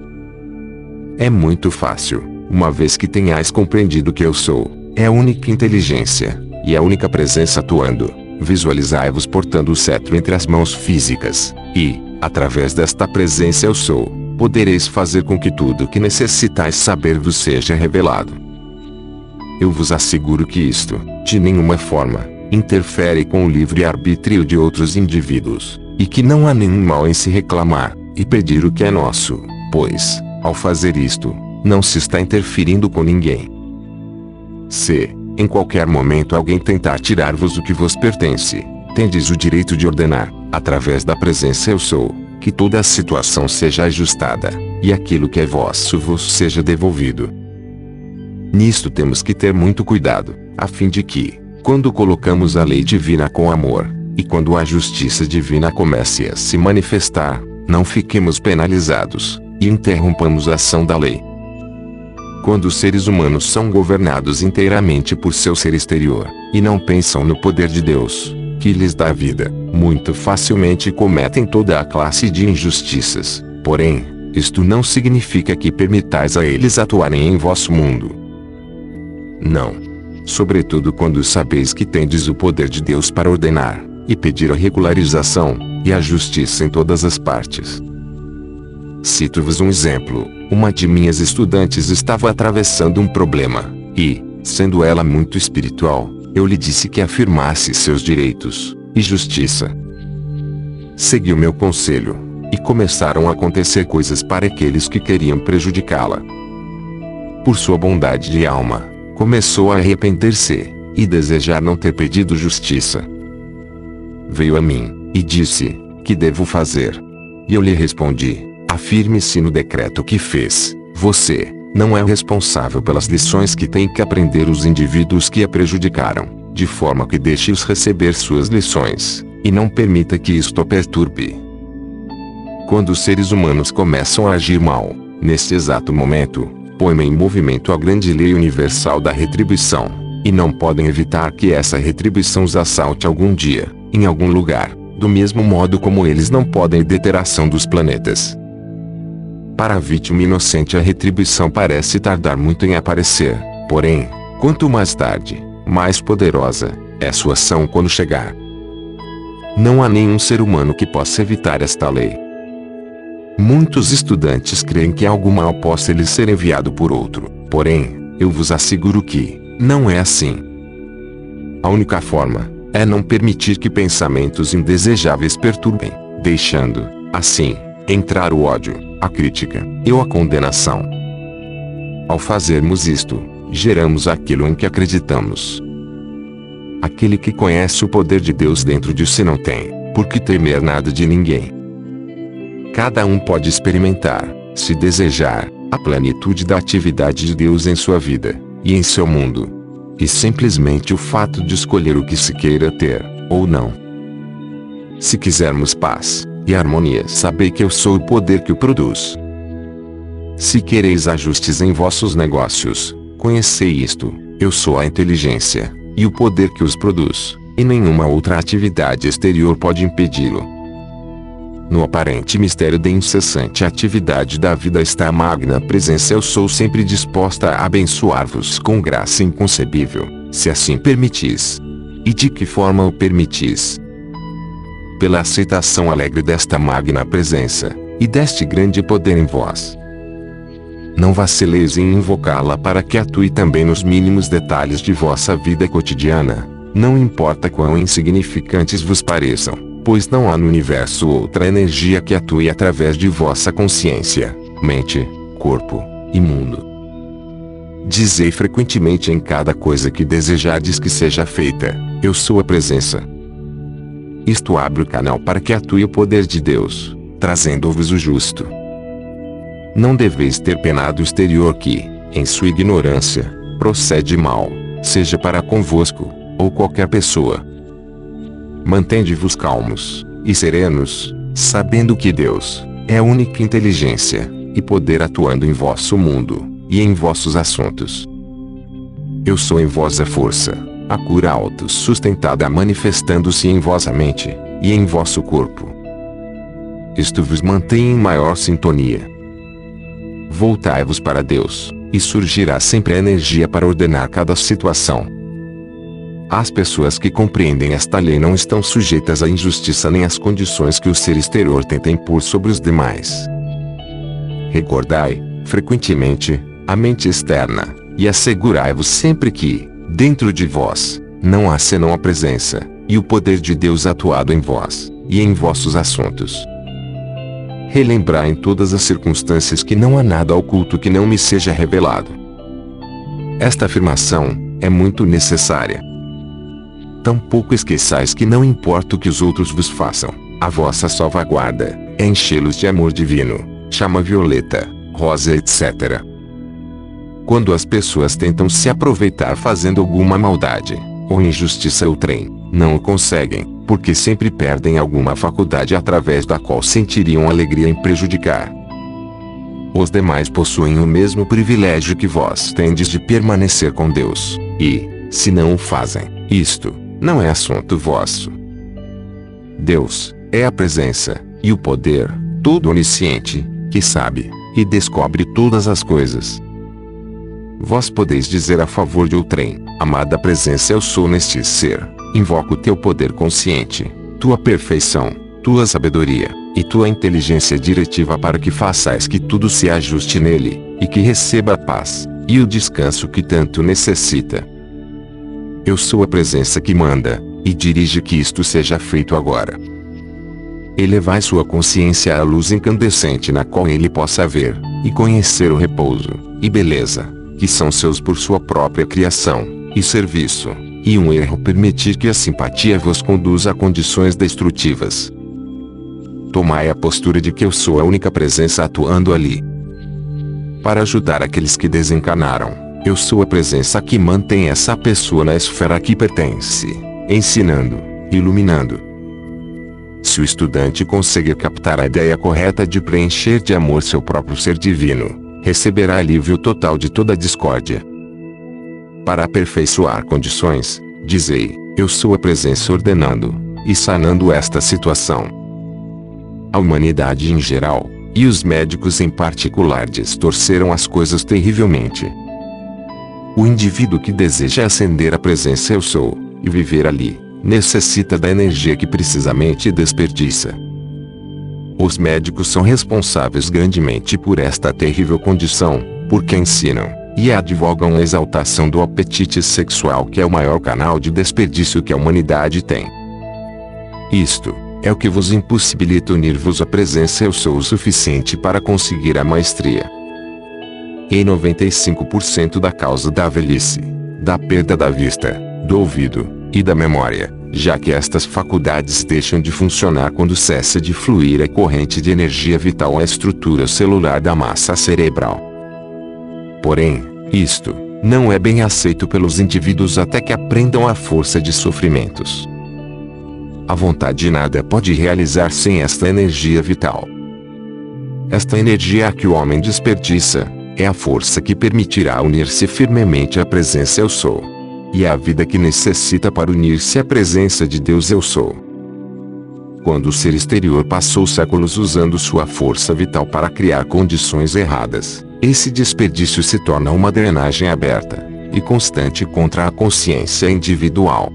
É muito fácil, uma vez que tenhais compreendido que eu sou, é a única inteligência e a única presença atuando. Visualizai-vos portando o cetro entre as mãos físicas, e, através desta presença eu sou, podereis fazer com que tudo que necessitais saber vos seja revelado. Eu vos asseguro que isto, de nenhuma forma, interfere com o livre-arbítrio de outros indivíduos, e que não há nenhum mal em se reclamar e pedir o que é nosso, pois, ao fazer isto, não se está interferindo com ninguém. Se, em qualquer momento alguém tentar tirar-vos o que vos pertence, tendes o direito de ordenar, através da presença eu sou, que toda a situação seja ajustada, e aquilo que é vosso vos seja devolvido. Nisto temos que ter muito cuidado, a fim de que, quando colocamos a lei divina com amor, e quando a justiça divina comece a se manifestar, não fiquemos penalizados, e interrompamos a ação da lei. Quando os seres humanos são governados inteiramente por seu ser exterior, e não pensam no poder de Deus, que lhes dá vida, muito facilmente cometem toda a classe de injustiças. Porém, isto não significa que permitais a eles atuarem em vosso mundo. Não sobretudo quando sabeis que tendes o poder de Deus para ordenar, e pedir a regularização, e a justiça em todas as partes. Cito-vos um exemplo: uma de minhas estudantes estava atravessando um problema, e, sendo ela muito espiritual, eu lhe disse que afirmasse seus direitos e justiça. Seguiu meu conselho, e começaram a acontecer coisas para aqueles que queriam prejudicá-la. Por sua bondade de alma, começou a arrepender-se e desejar não ter pedido justiça. Veio a mim e disse: Que devo fazer? E eu lhe respondi: Afirme-se no decreto que fez. Você não é responsável pelas lições que têm que aprender os indivíduos que a prejudicaram, de forma que deixe-os receber suas lições, e não permita que isto a perturbe. Quando os seres humanos começam a agir mal, neste exato momento, põem em movimento a grande lei universal da retribuição, e não podem evitar que essa retribuição os assalte algum dia, em algum lugar, do mesmo modo como eles não podem deter a ação dos planetas. Para a vítima inocente a retribuição parece tardar muito em aparecer, porém, quanto mais tarde, mais poderosa é sua ação quando chegar. Não há nenhum ser humano que possa evitar esta lei. Muitos estudantes creem que algo mal possa lhes ser enviado por outro, porém, eu vos asseguro que, não é assim. A única forma, é não permitir que pensamentos indesejáveis perturbem, deixando, assim, entrar o ódio, a crítica e a condenação. Ao fazermos isto, geramos aquilo em que acreditamos. Aquele que conhece o poder de Deus dentro de si não tem, por que temer nada de ninguém. Cada um pode experimentar, se desejar, a plenitude da atividade de Deus em sua vida e em seu mundo. E simplesmente o fato de escolher o que se queira ter, ou não. Se quisermos paz e harmonia, sabei que eu sou o poder que o produz. Se quereis ajustes em vossos negócios, conhecei isto: eu sou a inteligência e o poder que os produz, e nenhuma outra atividade exterior pode impedi-lo. No aparente mistério da incessante atividade da vida está a magna presença eu sou sempre disposta a abençoar-vos com graça inconcebível, se assim permitis. E de que forma o permitis? Pela aceitação alegre desta magna presença, e deste grande poder em vós. Não vacileis em invocá-la para que atue também nos mínimos detalhes de vossa vida cotidiana, não importa quão insignificantes vos pareçam, pois não há no universo outra energia que atue através de vossa consciência, mente, corpo e mundo. Dizei frequentemente em cada coisa que desejardes que seja feita, eu sou a presença. Isto abre o canal para que atue o poder de Deus, trazendo-vos o justo. Não deveis ter penado o exterior que, em sua ignorância, procede mal, seja para convosco, ou qualquer pessoa. Mantende-vos calmos e serenos, sabendo que Deus é a única inteligência e poder atuando em vosso mundo e em vossos assuntos. Eu sou em vós a força, a cura autossustentada manifestando-se em vossa mente e em vosso corpo. Isto vos mantém em maior sintonia Voltai-vos para Deus, e surgirá sempre a energia para ordenar cada situação. As pessoas que compreendem esta lei não estão sujeitas à injustiça nem às condições que o ser exterior tenta impor sobre os demais. Recordai, frequentemente, a mente externa, e assegurai-vos sempre que, dentro de vós, não há senão a presença, e o poder de Deus atuado em vós, e em vossos assuntos relembrar em todas as circunstâncias que não há nada oculto que não me seja revelado. Esta afirmação é muito necessária. Tampouco esqueçais que não importa o que os outros vos façam, a vossa salvaguarda é enchê-los de amor divino, chama violeta, rosa etc. Quando as pessoas tentam se aproveitar fazendo alguma maldade, ou injustiça ou trem, não o conseguem, porque sempre perdem alguma faculdade através da qual sentiriam alegria em prejudicar. Os demais possuem o mesmo privilégio que vós tendes de permanecer com Deus, e, se não o fazem, isto não é assunto vosso. Deus é a presença e o poder, todo onisciente, que sabe e descobre todas as coisas. Vós podeis dizer a favor de outrem, amada presença eu sou neste ser, invoco teu poder consciente, tua perfeição, tua sabedoria, e tua inteligência diretiva para que façais que tudo se ajuste nele, e que receba a paz, e o descanso que tanto necessita. Eu sou a presença que manda, e dirige que isto seja feito agora. Elevai sua consciência à luz incandescente na qual ele possa ver, e conhecer o repouso, e beleza, que são seus por sua própria criação, e serviço, e um erro permitir que a simpatia vos conduza a condições destrutivas. Tomai a postura de que eu sou a única presença atuando ali. Para ajudar aqueles que desencanaram, eu sou a presença que mantém essa pessoa na esfera que pertence, ensinando, iluminando. Se o estudante conseguir captar a ideia correta de preencher de amor seu próprio ser divino, receberá alívio total de toda discórdia. Para aperfeiçoar condições, dizei, eu sou a presença ordenando e sanando esta situação. A humanidade em geral E os médicos em particular distorceram as coisas terrivelmente. O indivíduo que deseja ascender à presença eu sou, e viver ali, necessita da energia que precisamente desperdiça. Os médicos são responsáveis grandemente por esta terrível condição, porque ensinam e advogam a exaltação do apetite sexual que é o maior canal de desperdício que a humanidade tem. Isto é o que vos impossibilita unir-vos à presença eu sou o suficiente para conseguir a maestria. E 95% da causa da velhice, da perda da vista, do ouvido e da memória, já que estas faculdades deixam de funcionar quando cessa de fluir a corrente de energia vital à estrutura celular da massa cerebral. Porém, isto não é bem aceito pelos indivíduos até que aprendam a força de sofrimentos. A vontade nada pode realizar sem esta energia vital. Esta energia que o homem desperdiça, é a força que permitirá unir-se firmemente à presença Eu Sou. E a vida que necessita para unir-se à presença de Deus Eu Sou. Quando o ser exterior passou séculos usando sua força vital para criar condições erradas, esse desperdício se torna uma drenagem aberta e constante contra a consciência individual.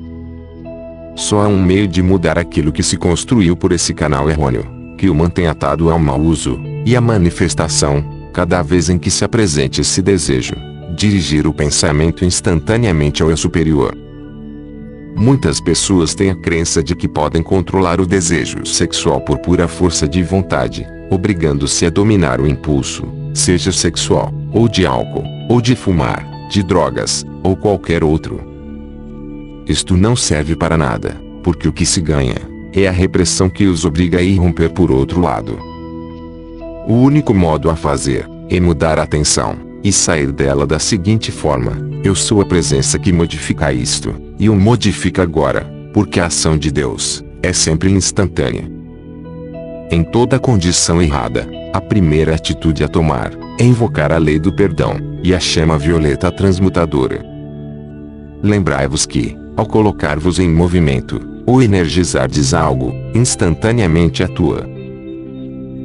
Só há um meio de mudar aquilo que se construiu por esse canal errôneo, que o mantém atado ao mau uso e à manifestação, cada vez em que se apresente esse desejo, dirigir o pensamento instantaneamente ao eu superior. Muitas pessoas têm a crença de que podem controlar o desejo sexual por pura força de vontade, obrigando-se a dominar o impulso, seja sexual, ou de álcool, ou de fumar, de drogas, ou qualquer outro. Isto não serve para nada, porque o que se ganha é a repressão que os obriga a irromper por outro lado. O único modo a fazer é mudar a atenção e sair dela da seguinte forma: eu sou a presença que modifica isto, e o modifica agora, porque a ação de Deus é sempre instantânea. Em toda condição errada, a primeira atitude a tomar é invocar a lei do perdão e a chama violeta transmutadora. Lembrai-vos que, ao colocar-vos em movimento, ou energizardes algo, instantaneamente atua.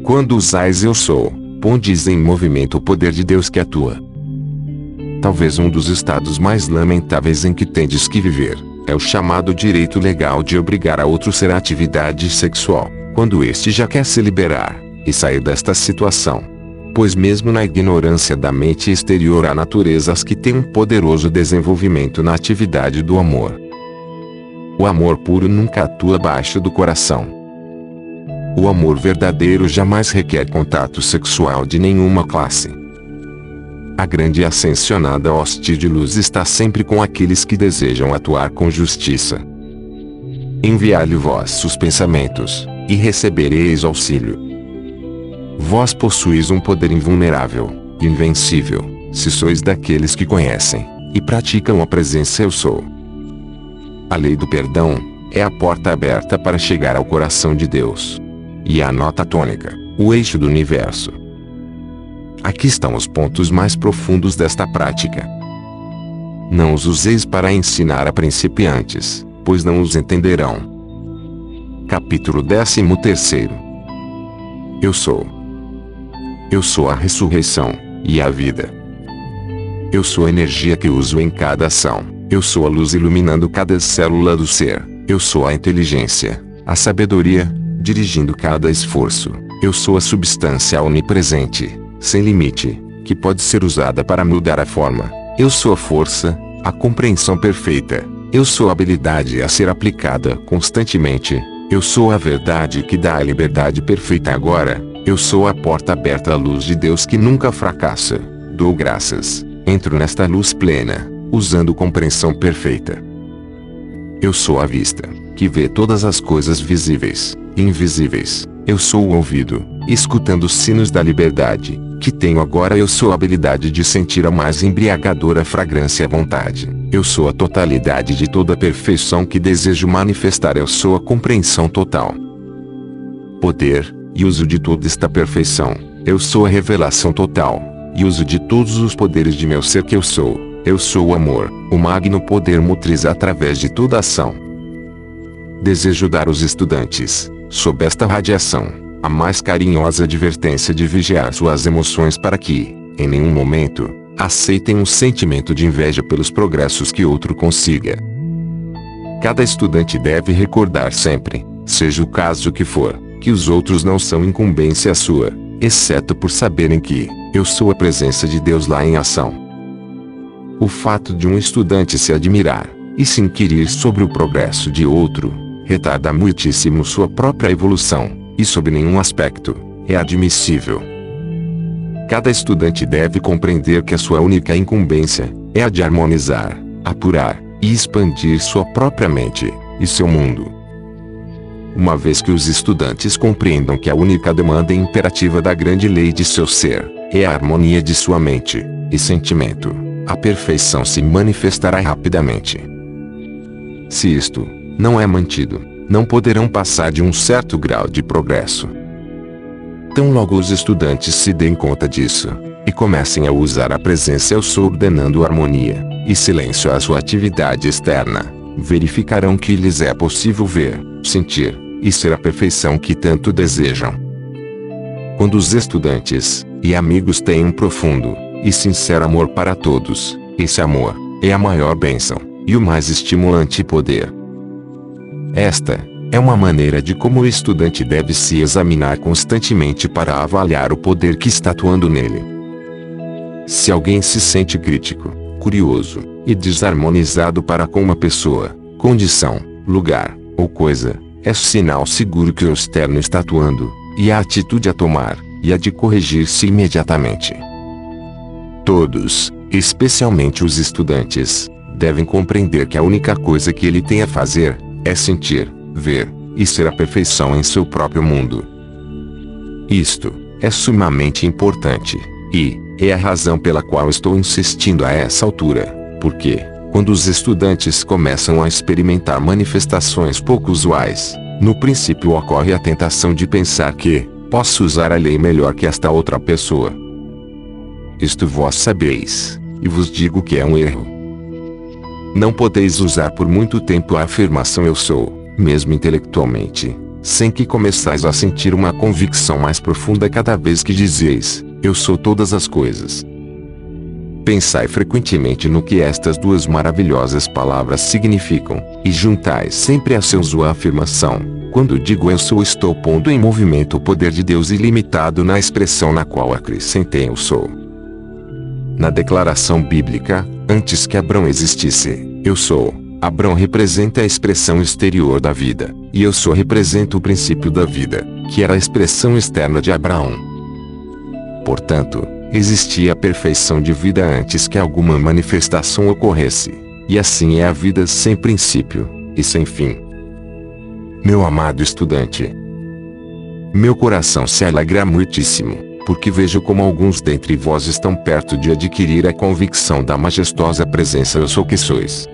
Quando usais eu sou, pondes em movimento o poder de Deus que atua. Talvez um dos estados mais lamentáveis em que tendes que viver, é o chamado direito legal de obrigar a outro ser a atividade sexual quando este já quer se liberar e sair desta situação. Pois mesmo na ignorância da mente exterior há naturezas que têm um poderoso desenvolvimento na atividade do amor. O amor puro nunca atua abaixo do coração. O amor verdadeiro jamais requer contato sexual de nenhuma classe. A grande ascensionada hoste de luz está sempre com aqueles que desejam atuar com justiça. Enviai-lhe vossos pensamentos, e recebereis auxílio. Vós possuís um poder invulnerável, invencível, se sois daqueles que conhecem e praticam a presença Eu Sou. A lei do perdão é a porta aberta para chegar ao coração de Deus. E a nota tônica, o eixo do universo. Aqui estão os pontos mais profundos desta prática. Não os useis para ensinar a principiantes, pois não os entenderão Capítulo 13 Eu sou. Eu sou a ressurreição e a vida. Eu sou a energia que uso em cada ação. Eu sou a luz iluminando cada célula do ser. Eu sou a inteligência, a sabedoria, dirigindo cada esforço. Eu sou a substância onipresente, sem limite, que pode ser usada para mudar a forma. Eu sou a força, a compreensão perfeita. Eu sou a habilidade a ser aplicada constantemente. Eu sou a verdade que dá a liberdade perfeita agora. Eu sou a porta aberta à luz de Deus que nunca fracassa. Dou graças. Entro nesta luz plena, usando compreensão perfeita. Eu sou a vista, que vê todas as coisas visíveis invisíveis. Eu sou o ouvido, escutando os sinos da liberdade, que tenho agora. Eu sou a habilidade de sentir a mais embriagadora fragrância à vontade. Eu sou a totalidade de toda a perfeição que desejo manifestar. Eu sou a compreensão total. Poder e uso de toda esta perfeição. Eu sou a revelação total e uso de todos os poderes de meu ser que eu sou. Eu sou o amor, o magno poder motriz através de toda ação. Desejo dar aos estudantes, sob esta radiação, a mais carinhosa advertência de vigiar suas emoções para que, em nenhum momento, aceitem um sentimento de inveja pelos progressos que outro consiga. Cada estudante deve recordar sempre, seja o caso que for, que os outros não são incumbência sua, exceto por saberem que eu sou a presença de Deus lá em ação. O fato de um estudante se admirar e se inquirir sobre o progresso de outro retarda muitíssimo sua própria evolução, e sob nenhum aspecto é admissível. Cada estudante deve compreender que a sua única incumbência é a de harmonizar, apurar e expandir sua própria mente e seu mundo. Uma vez que os estudantes compreendam que a única demanda imperativa da grande lei de seu ser é a harmonia de sua mente e sentimento, a perfeição se manifestará rapidamente. Se isto não é mantido, não poderão passar de um certo grau de progresso. Tão logo os estudantes se deem conta disso, e comecem a usar a presença eu sou ordenando harmonia e silêncio à sua atividade externa, verificarão que lhes é possível ver, sentir e ser a perfeição que tanto desejam. Quando os estudantes e amigos têm um profundo e sincero amor para todos, esse amor é a maior bênção e o mais estimulante poder. Esta é uma maneira de como o estudante deve se examinar constantemente para avaliar o poder que está atuando nele. Se alguém se sente crítico, curioso e desarmonizado para com uma pessoa, condição, lugar ou coisa, é sinal seguro que o externo está atuando, e a atitude a tomar, e a de corrigir-se imediatamente. Todos, especialmente os estudantes, devem compreender que a única coisa que ele tem a fazer é sentir, ver e ser a perfeição em seu próprio mundo. Isto é sumamente importante, e é a razão pela qual estou insistindo a essa altura, porque, quando os estudantes começam a experimentar manifestações pouco usuais, no princípio ocorre a tentação de pensar que posso usar a lei melhor que esta outra pessoa. Isto vós sabeis, e vos digo que é um erro. Não podeis usar por muito tempo a afirmação eu sou, mesmo intelectualmente, sem que começais a sentir uma convicção mais profunda cada vez que dizeis, eu sou todas as coisas. Pensai frequentemente no que estas duas maravilhosas palavras significam, e juntai sempre a seus a afirmação. Quando digo eu sou, estou pondo em movimento o poder de Deus ilimitado na expressão na qual acrescentei eu sou. Na declaração bíblica, antes que Abrão existisse, eu sou. Abrão representa a expressão exterior da vida, e eu sou representa o princípio da vida, que era a expressão externa de Abraão. Portanto, existia a perfeição de vida antes que alguma manifestação ocorresse. E assim é a vida sem princípio e sem fim. Meu amado estudante, meu coração se alegra muitíssimo porque vejo como alguns dentre vós estão perto de adquirir a convicção da majestosa presença eu sou que sois.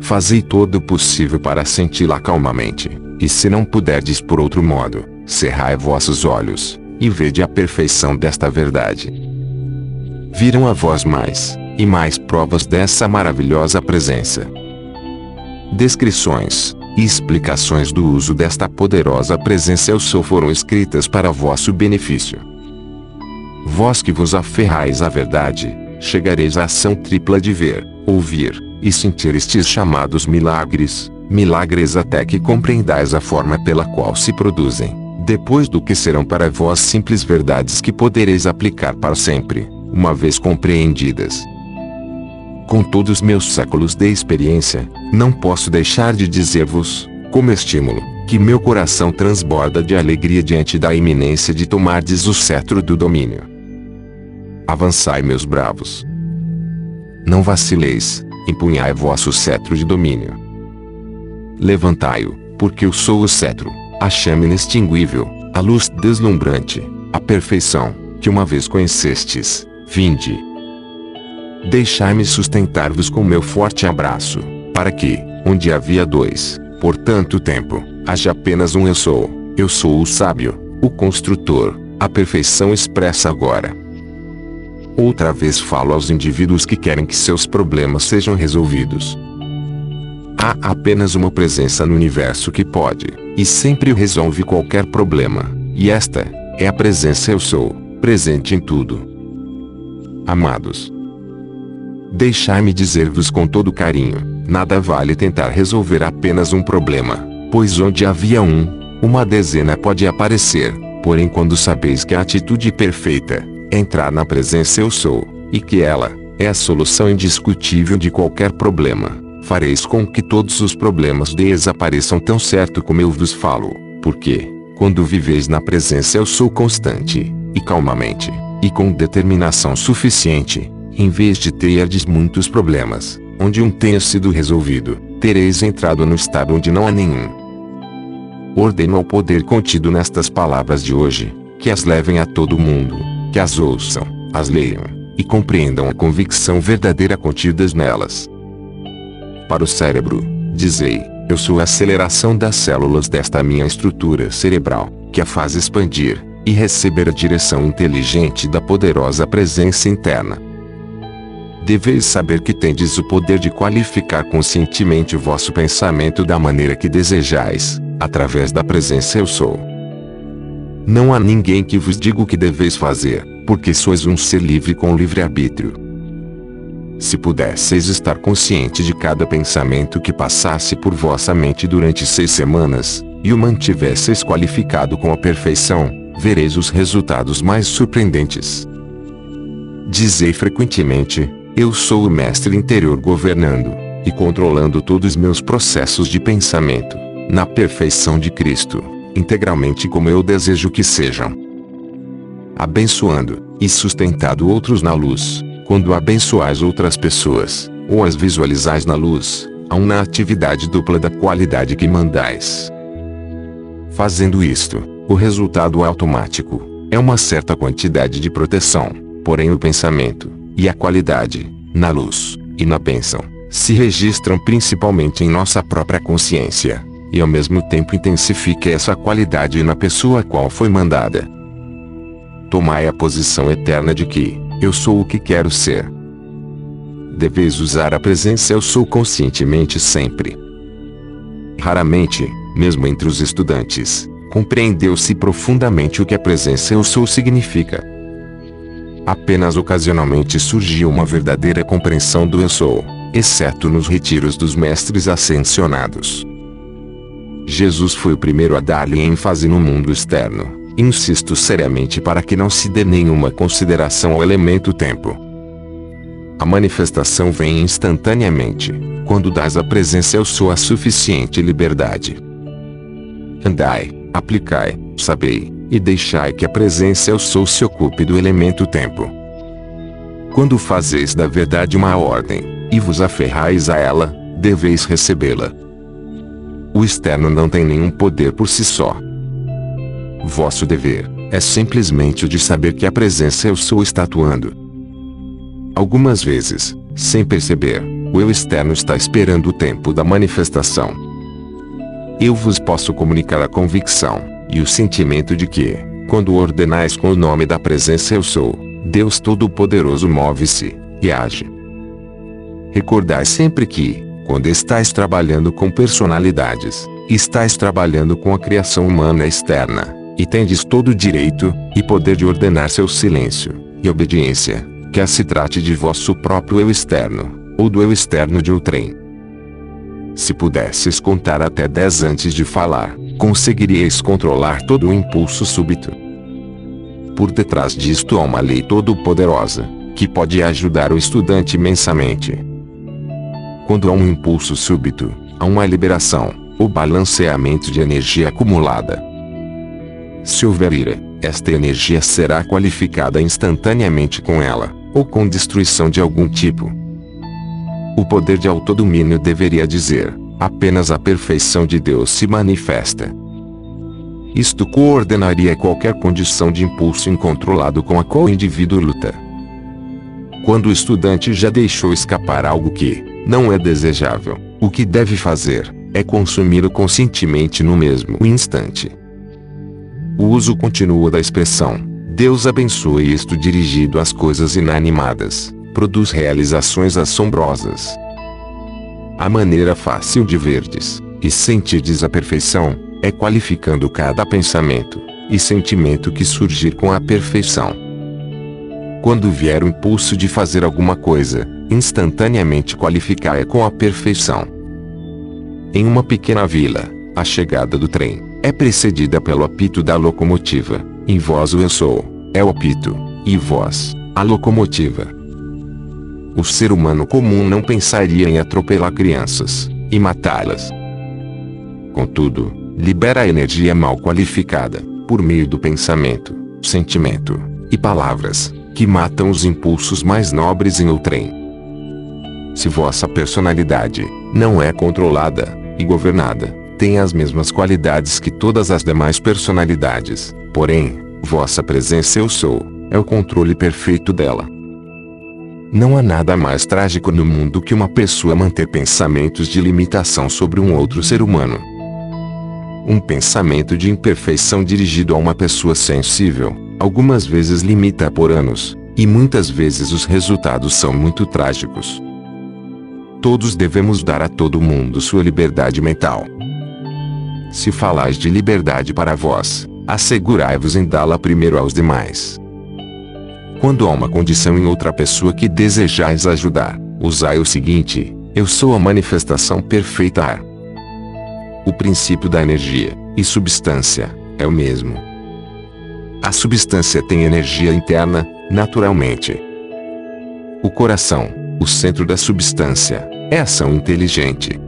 Fazei todo o possível para senti-la calmamente, e se não puderdes por outro modo, cerrai vossos olhos, e vede a perfeição desta verdade. Viram a vós mais, e mais provas dessa maravilhosa presença. Descrições e explicações do uso desta poderosa presença eu sou foram escritas para vosso benefício. Vós que vos aferrais à verdade, chegareis à ação tripla de ver, ouvir e sentir estes chamados milagres, milagres até que compreendais a forma pela qual se produzem, depois do que serão para vós simples verdades que podereis aplicar para sempre, uma vez compreendidas. Com todos meus séculos de experiência, não posso deixar de dizer-vos, como estímulo, que meu coração transborda de alegria diante da iminência de tomardes o cetro do domínio. Avançai, meus bravos. Não vacileis, empunhai vosso cetro de domínio. Levantai-o, porque eu sou o cetro, a chama inextinguível, a luz deslumbrante, a perfeição, que uma vez conhecestes, vinde. Deixai-me sustentar-vos com meu forte abraço, para que, onde havia dois, por tanto tempo, haja apenas um eu sou, eu sou o sábio, o construtor, a perfeição expressa agora. Outra vez falo aos indivíduos que querem que seus problemas sejam resolvidos. Há apenas uma presença no universo que pode, e sempre resolve qualquer problema, E esta é a presença eu sou, presente em tudo. Amados, deixai-me dizer-vos com todo carinho, nada vale tentar resolver apenas um problema, pois onde havia um, uma dezena pode aparecer, porém quando sabeis que a atitude perfeita é entrar na presença eu sou, e que ela é a solução indiscutível de qualquer problema, fareis com que todos os problemas desapareçam tão certo como eu vos falo, porque, quando viveis na presença eu sou constante, e calmamente, e com determinação suficiente, em vez de terdes muitos problemas, onde um tenha sido resolvido, tereis entrado no estado onde não há nenhum. Ordeno ao poder contido nestas palavras de hoje, que as levem a todo mundo, que as ouçam, as leiam, e compreendam a convicção verdadeira contidas nelas. Para o cérebro, dizei, eu sou a aceleração das células desta minha estrutura cerebral, que a faz expandir, e receber a direção inteligente da poderosa presença interna. Deveis saber que tendes o poder de qualificar conscientemente o vosso pensamento da maneira que desejais, através da presença eu sou. Não há ninguém que vos diga o que deveis fazer, porque sois um ser livre com livre-arbítrio. Se pudesseis estar consciente de cada pensamento que passasse por vossa mente durante seis semanas, e o mantivesseis qualificado com a perfeição, vereis os resultados mais surpreendentes. Dizei frequentemente: Eu sou o mestre interior governando e controlando todos os meus processos de pensamento, na perfeição de Cristo, integralmente como eu desejo que sejam abençoando e sustentado outros na luz. Quando abençoais outras pessoas, ou as visualizais na luz, há uma atividade dupla da qualidade que mandais. Fazendo isto, o resultado automático é uma certa quantidade de proteção, porém o pensamento e a qualidade, na luz e na bênção, se registram principalmente em nossa própria consciência, e ao mesmo tempo intensifica essa qualidade na pessoa a qual foi mandada tomai a posição eterna de que, eu sou o que quero ser. Deveis usar a presença eu sou conscientemente sempre. Raramente, mesmo entre os estudantes, compreendeu-se profundamente o que a presença eu sou significa. Apenas ocasionalmente surgiu uma verdadeira compreensão do eu sou, exceto nos retiros dos mestres ascensionados. Jesus foi o primeiro a dar-lhe ênfase no mundo externo Insisto seriamente para que não se dê nenhuma consideração ao elemento tempo. A manifestação vem instantaneamente, quando dás a presença eu sou a suficiente liberdade. Andai, aplicai, sabei, e deixai que a presença eu sou se ocupe do elemento tempo. Quando fazeis da verdade uma ordem, e vos aferrais a ela, deveis recebê-la. O externo não tem nenhum poder por si só. Vosso dever é simplesmente o de saber que a presença eu sou está atuando. Algumas vezes, sem perceber, o eu externo está esperando o tempo da manifestação. Eu vos posso comunicar a convicção e o sentimento de que, quando ordenais com o nome da presença eu sou, Deus Todo-Poderoso move-se e age. Recordai sempre que, quando estáis trabalhando com personalidades, estáis trabalhando com a criação humana externa e tendes todo o direito e poder de ordenar seu silêncio e obediência, quer se trate de vosso próprio eu externo, ou do eu externo de outrem. Se pudesses contar até dez antes de falar, conseguiríeis controlar todo o impulso súbito. Por detrás disto há uma lei todo-poderosa, que pode ajudar o estudante imensamente. Quando há um impulso súbito, há uma liberação, ou balanceamento de energia acumulada, se houver ira, esta energia será qualificada instantaneamente com ela, ou com destruição de algum tipo. O poder de autodomínio deveria dizer: apenas a perfeição de Deus se manifesta. Isto coordenaria qualquer condição de impulso incontrolado com a qual o indivíduo luta. Quando o estudante já deixou escapar algo que não é desejável, o que deve fazer é consumi-lo conscientemente no mesmo instante. O uso contínuo da expressão Deus abençoe isto dirigido às coisas inanimadas, produz realizações assombrosas. A maneira fácil de verdes e sentirdes a perfeição é qualificando cada pensamento, e sentimento que surgir com a perfeição. Quando vier o impulso de fazer alguma coisa, instantaneamente qualificar-a com a perfeição. Em uma pequena vila, a chegada do trem é precedida pelo apito da locomotiva. Em vós o eu sou, é o apito, e vós, a locomotiva. O ser humano comum não pensaria em atropelar crianças e matá-las. Contudo, libera a energia mal qualificada, por meio do pensamento, sentimento e palavras, que matam os impulsos mais nobres em outrem. Se vossa personalidade não é controlada e governada, tem as mesmas qualidades que todas as demais personalidades, porém, vossa presença eu sou, é o controle perfeito dela. Não há nada mais trágico no mundo que uma pessoa manter pensamentos de limitação sobre um outro ser humano. Um pensamento de imperfeição dirigido a uma pessoa sensível, algumas vezes limita por anos, e muitas vezes os resultados são muito trágicos. Todos devemos dar a todo mundo sua liberdade mental. Se falais de liberdade para vós, assegurai-vos em dá-la primeiro aos demais. Quando há uma condição em outra pessoa que desejais ajudar, usai o seguinte: eu sou a manifestação perfeita. O princípio da energia e substância é o mesmo. A substância tem energia interna, naturalmente. O coração, o centro da substância, é ação inteligente.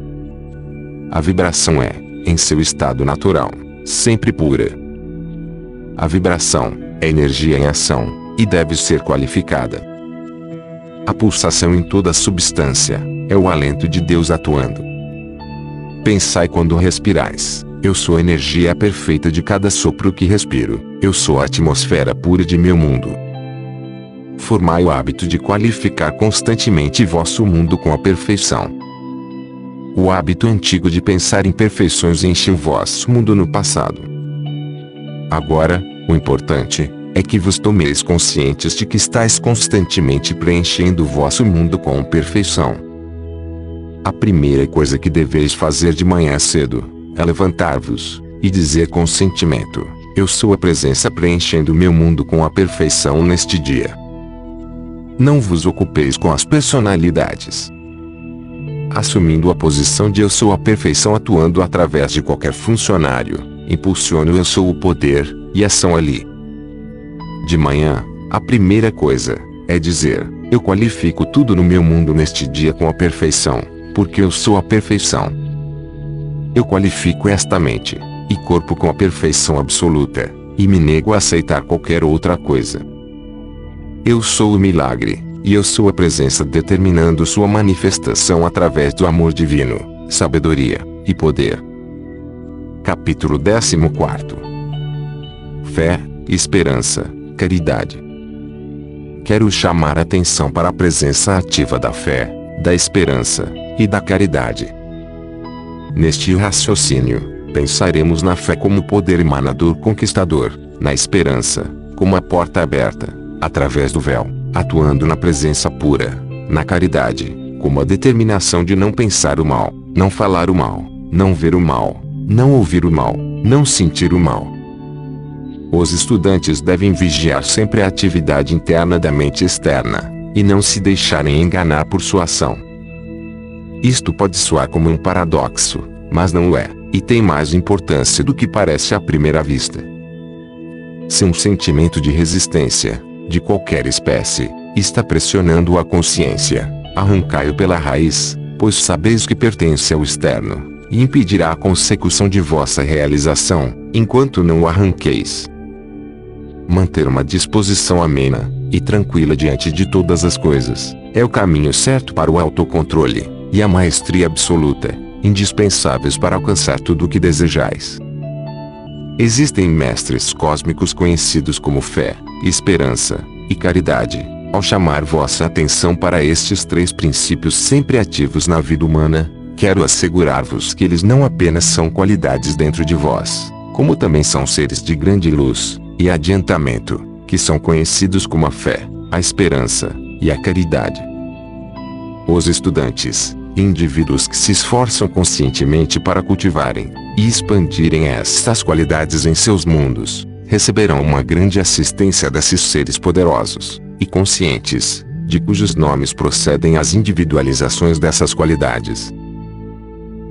A vibração é, em seu estado natural, sempre pura. A vibração é energia em ação e deve ser qualificada. A pulsação em toda substância é o alento de Deus atuando. Pensai quando respirais. Eu sou a energia perfeita de cada sopro que respiro. Eu sou a atmosfera pura de meu mundo. Formai o hábito de qualificar constantemente vosso mundo com a perfeição. O hábito antigo de pensar em perfeições enche o vosso mundo no passado. Agora, o importante é que vos tomeis conscientes de que estáis constantemente preenchendo o vosso mundo com perfeição. A primeira coisa que deveis fazer de manhã cedo é levantar-vos e dizer com sentimento: Eu sou a presença preenchendo meu mundo com a perfeição neste dia. Não vos ocupeis com as personalidades. Assumindo a posição de eu sou a perfeição atuando através de qualquer funcionário, impulsiono eu sou o poder e ação ali. De manhã, a primeira coisa é dizer: Eu qualifico tudo no meu mundo neste dia com a perfeição porque eu sou a perfeição. Eu qualifico esta mente e corpo com a perfeição absoluta, e me nego a aceitar qualquer outra coisa. Eu sou o milagre, e eu sou a presença determinando sua manifestação através do amor divino, sabedoria e poder. Capítulo 14 Fé, Esperança, Caridade. Quero chamar a atenção para a presença ativa da fé, da esperança e da caridade. Neste raciocínio, pensaremos na fé como poder emanador conquistador, na esperança, como a porta aberta, através do véu, atuando na presença pura, na caridade, como a determinação de não pensar o mal, não falar o mal, não ver o mal, não ouvir o mal, não sentir o mal. Os estudantes devem vigiar sempre a atividade interna da mente externa, e não se deixarem enganar por sua ação. Isto pode soar como um paradoxo, mas não é, e tem mais importância do que parece à primeira vista. Se um sentimento de resistência, de qualquer espécie, está pressionando a consciência, arrancai-o pela raiz, pois sabeis que pertence ao externo, e impedirá a consecução de vossa realização, enquanto não o arranqueis. Manter uma disposição amena e tranquila diante de todas as coisas é o caminho certo para o autocontrole e a maestria absoluta, indispensáveis para alcançar tudo o que desejais. Existem mestres cósmicos conhecidos como fé, esperança e caridade. Ao chamar vossa atenção para estes três princípios sempre ativos na vida humana, quero assegurar-vos que eles não apenas são qualidades dentro de vós, como também são seres de grande luz e adiantamento, que são conhecidos como a fé, a esperança e a caridade. Os estudantes, indivíduos que se esforçam conscientemente para cultivarem e expandirem estas qualidades em seus mundos, receberão uma grande assistência desses seres poderosos e conscientes, de cujos nomes procedem as individualizações dessas qualidades.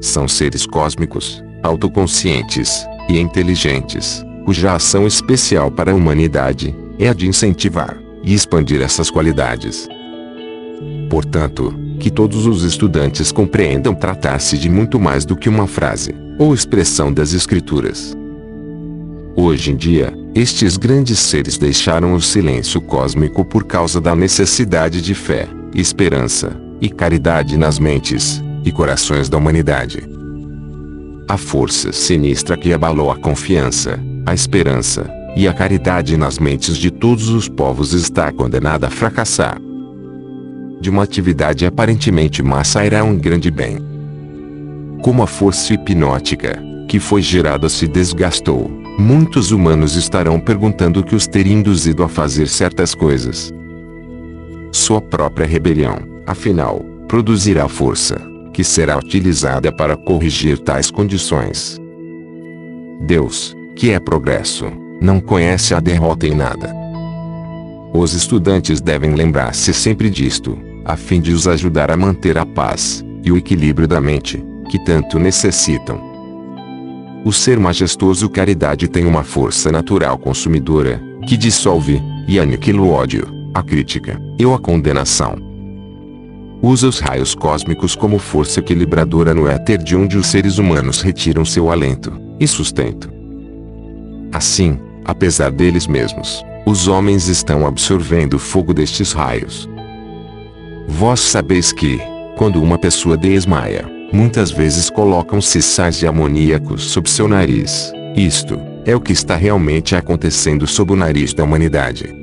São seres cósmicos, autoconscientes e inteligentes, cuja ação especial para a humanidade é a de incentivar e expandir essas qualidades. Portanto, que todos os estudantes compreendam tratar-se de muito mais do que uma frase ou expressão das Escrituras. Hoje em dia, estes grandes seres deixaram o silêncio cósmico por causa da necessidade de fé, esperança e caridade nas mentes e corações da humanidade. A força sinistra que abalou a confiança, a esperança e a caridade nas mentes de todos os povos está condenada a fracassar. De uma atividade aparentemente má sairá um grande bem. Como a força hipnótica, que foi gerada se desgastou, muitos humanos estarão perguntando o que os teria induzido a fazer certas coisas. Sua própria rebelião, afinal, produzirá força, que será utilizada para corrigir tais condições. Deus, que é progresso, não conhece a derrota em nada. Os estudantes devem lembrar-se sempre disto, a fim de os ajudar a manter a paz e o equilíbrio da mente, que tanto necessitam. O ser majestoso caridade tem uma força natural consumidora, que dissolve e aniquila o ódio, a crítica e a condenação. Usa os raios cósmicos como força equilibradora no éter de onde os seres humanos retiram seu alento e sustento. Assim, apesar deles mesmos, os homens estão absorvendo o fogo destes raios. Vós sabeis que, quando uma pessoa desmaia, muitas vezes colocam-se sais de amoníacos sob seu nariz. Isto é o que está realmente acontecendo sob o nariz da humanidade.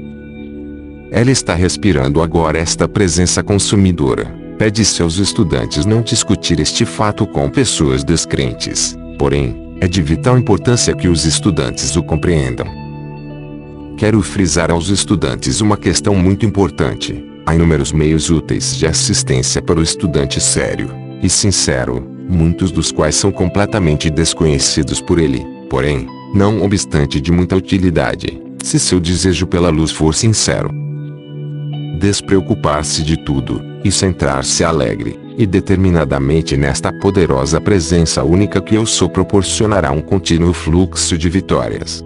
Ela está respirando agora esta presença consumidora. Pede-se aos estudantes não discutir este fato com pessoas descrentes. Porém, é de vital importância que os estudantes o compreendam. Quero frisar aos estudantes uma questão muito importante. Há inúmeros meios úteis de assistência para o estudante sério e sincero, muitos dos quais são completamente desconhecidos por ele, porém, não obstante de muita utilidade, se seu desejo pela luz for sincero. Despreocupar-se de tudo, e centrar-se alegre, e determinadamente nesta poderosa presença única que eu sou proporcionará um contínuo fluxo de vitórias.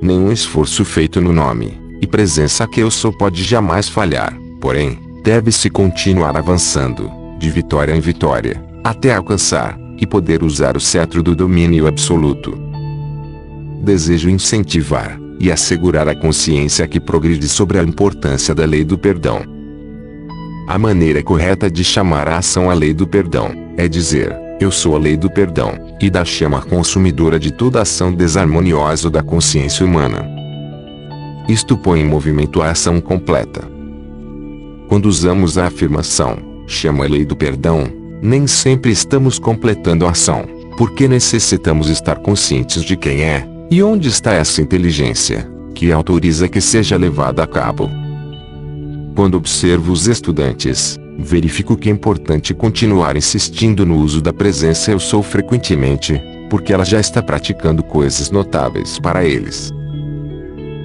Nenhum esforço feito no nome e presença que eu sou pode jamais falhar, porém, deve-se continuar avançando, de vitória em vitória, até alcançar e poder usar o cetro do domínio absoluto. Desejo incentivar e assegurar a consciência que progride sobre a importância da lei do perdão a maneira correta de chamar a ação a lei do perdão é dizer: Eu sou a lei do perdão, e da chama consumidora de toda ação desarmoniosa da consciência humana. Isto põe em movimento a ação completa. Quando usamos a afirmação, chama a lei do perdão, nem sempre estamos completando a ação, porque necessitamos estar conscientes de quem é, e onde está essa inteligência, que autoriza que seja levada a cabo. Quando observo os estudantes, verifico que é importante continuar insistindo no uso da presença eu sou frequentemente, porque ela já está praticando coisas notáveis para eles.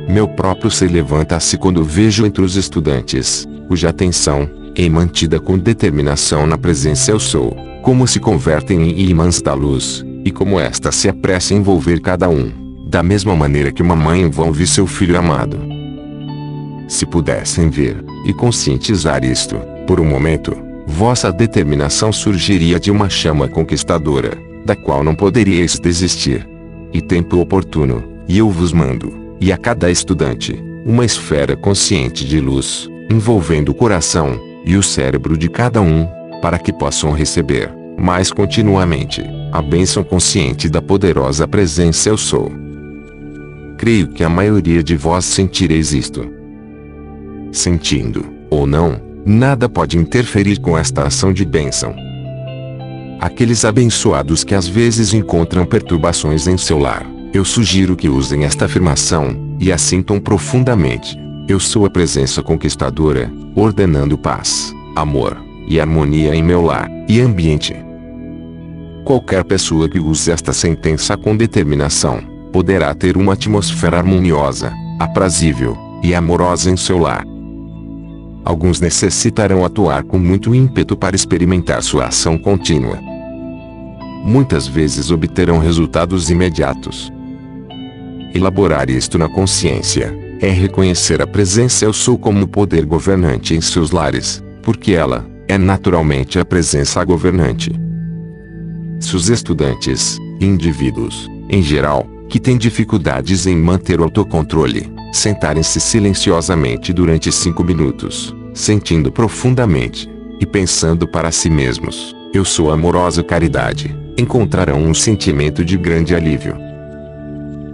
Meu próprio ser levanta-se quando vejo entre os estudantes, cuja atenção é mantida com determinação na presença eu sou, como se convertem em imãs da luz, e como esta se apressa a envolver cada um, da mesma maneira que uma mãe envolve seu filho amado. Se pudessem ver, e conscientizar isto, por um momento, vossa determinação surgiria de uma chama conquistadora, da qual não poderíeis desistir. E tempo oportuno, e eu vos mando, e a cada estudante, uma esfera consciente de luz, envolvendo o coração e o cérebro de cada um, para que possam receber, mais continuamente, a bênção consciente da poderosa presença Eu Sou. Creio que a maioria de vós sentireis isto sentindo, ou não, nada pode interferir com esta ação de bênção. Aqueles abençoados que às vezes encontram perturbações em seu lar, eu sugiro que usem esta afirmação, e a sintam profundamente. Eu sou a presença conquistadora, ordenando paz, amor e harmonia em meu lar e ambiente. Qualquer pessoa que use esta sentença com determinação, poderá ter uma atmosfera harmoniosa, aprazível e amorosa em seu lar. Alguns necessitarão atuar com muito ímpeto para experimentar sua ação contínua. Muitas vezes obterão resultados imediatos. Elaborar isto na consciência é reconhecer a presença eu sou como poder governante em seus lares, porque ela é naturalmente a presença governante. Se os estudantes, indivíduos, em geral, que têm dificuldades em manter o autocontrole, sentarem-se silenciosamente durante cinco minutos, sentindo profundamente e pensando para si mesmos, eu sou amorosa caridade, encontrarão um sentimento de grande alívio.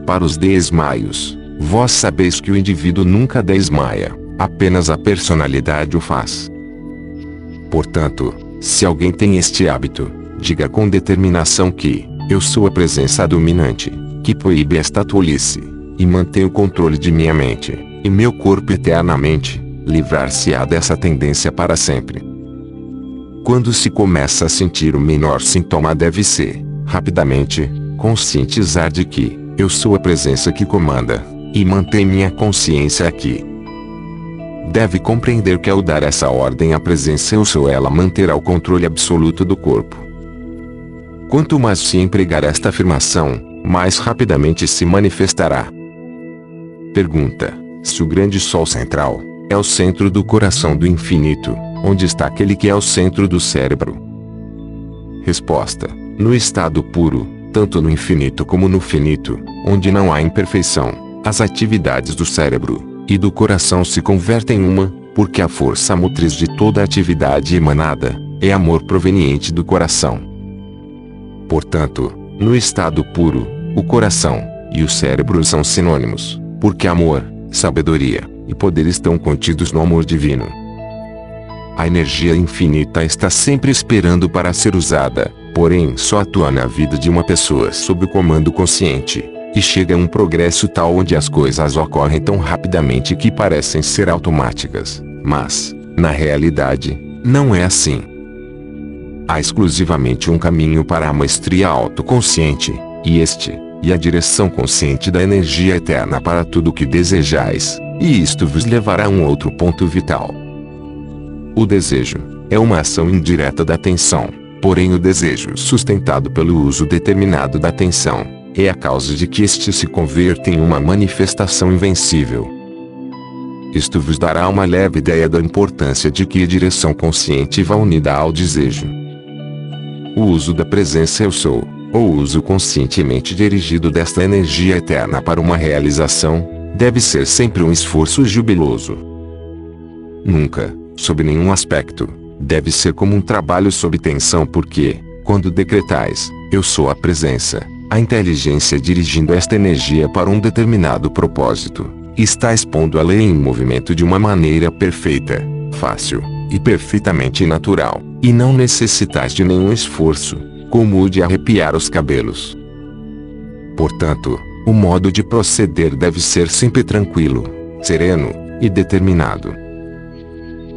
Para os desmaios, vós sabeis que o indivíduo nunca desmaia, apenas a personalidade o faz. Portanto, se alguém tem este hábito, diga com determinação que, eu sou a presença dominante, que proíbe esta tolice, e mantém o controle de minha mente, e meu corpo eternamente, livrar-se-á dessa tendência para sempre. Quando se começa a sentir o menor sintoma deve ser, rapidamente, conscientizar de que, eu sou a presença que comanda, e mantém minha consciência aqui. Deve compreender que ao dar essa ordem à presença eu sou ela manterá o controle absoluto do corpo. Quanto mais se empregar esta afirmação, mais rapidamente se manifestará. Pergunta: Se o grande Sol central é o centro do coração do infinito, onde está aquele que é o centro do cérebro? Resposta: No estado puro, tanto no infinito como no finito, onde não há imperfeição, as atividades do cérebro e do coração se convertem em uma, porque a força motriz de toda atividade emanada é amor proveniente do coração. Portanto, no estado puro, o coração e o cérebro são sinônimos, porque amor, sabedoria e poder estão contidos no amor divino. A energia infinita está sempre esperando para ser usada, porém só atua na vida de uma pessoa sob o comando consciente, e chega a um progresso tal onde as coisas ocorrem tão rapidamente que parecem ser automáticas, mas, na realidade, não é assim. Há exclusivamente um caminho para a maestria autoconsciente, e este, e a direção consciente da energia eterna para tudo o que desejais, e isto vos levará a um outro ponto vital. O desejo é uma ação indireta da atenção, porém o desejo sustentado pelo uso determinado da atenção é a causa de que este se converta em uma manifestação invencível. Isto vos dará uma leve ideia da importância de que a direção consciente vá unida ao desejo. O uso da presença eu sou, ou uso conscientemente dirigido desta energia eterna para uma realização, deve ser sempre um esforço jubiloso. Nunca, sob nenhum aspecto, deve ser como um trabalho sob tensão porque, quando decretais, eu sou a presença, a inteligência dirigindo esta energia para um determinado propósito, está expondo a lei em movimento de uma maneira perfeita, fácil e perfeitamente natural, e não necessitais de nenhum esforço, como o de arrepiar os cabelos. Portanto, o modo de proceder deve ser sempre tranquilo, sereno e determinado.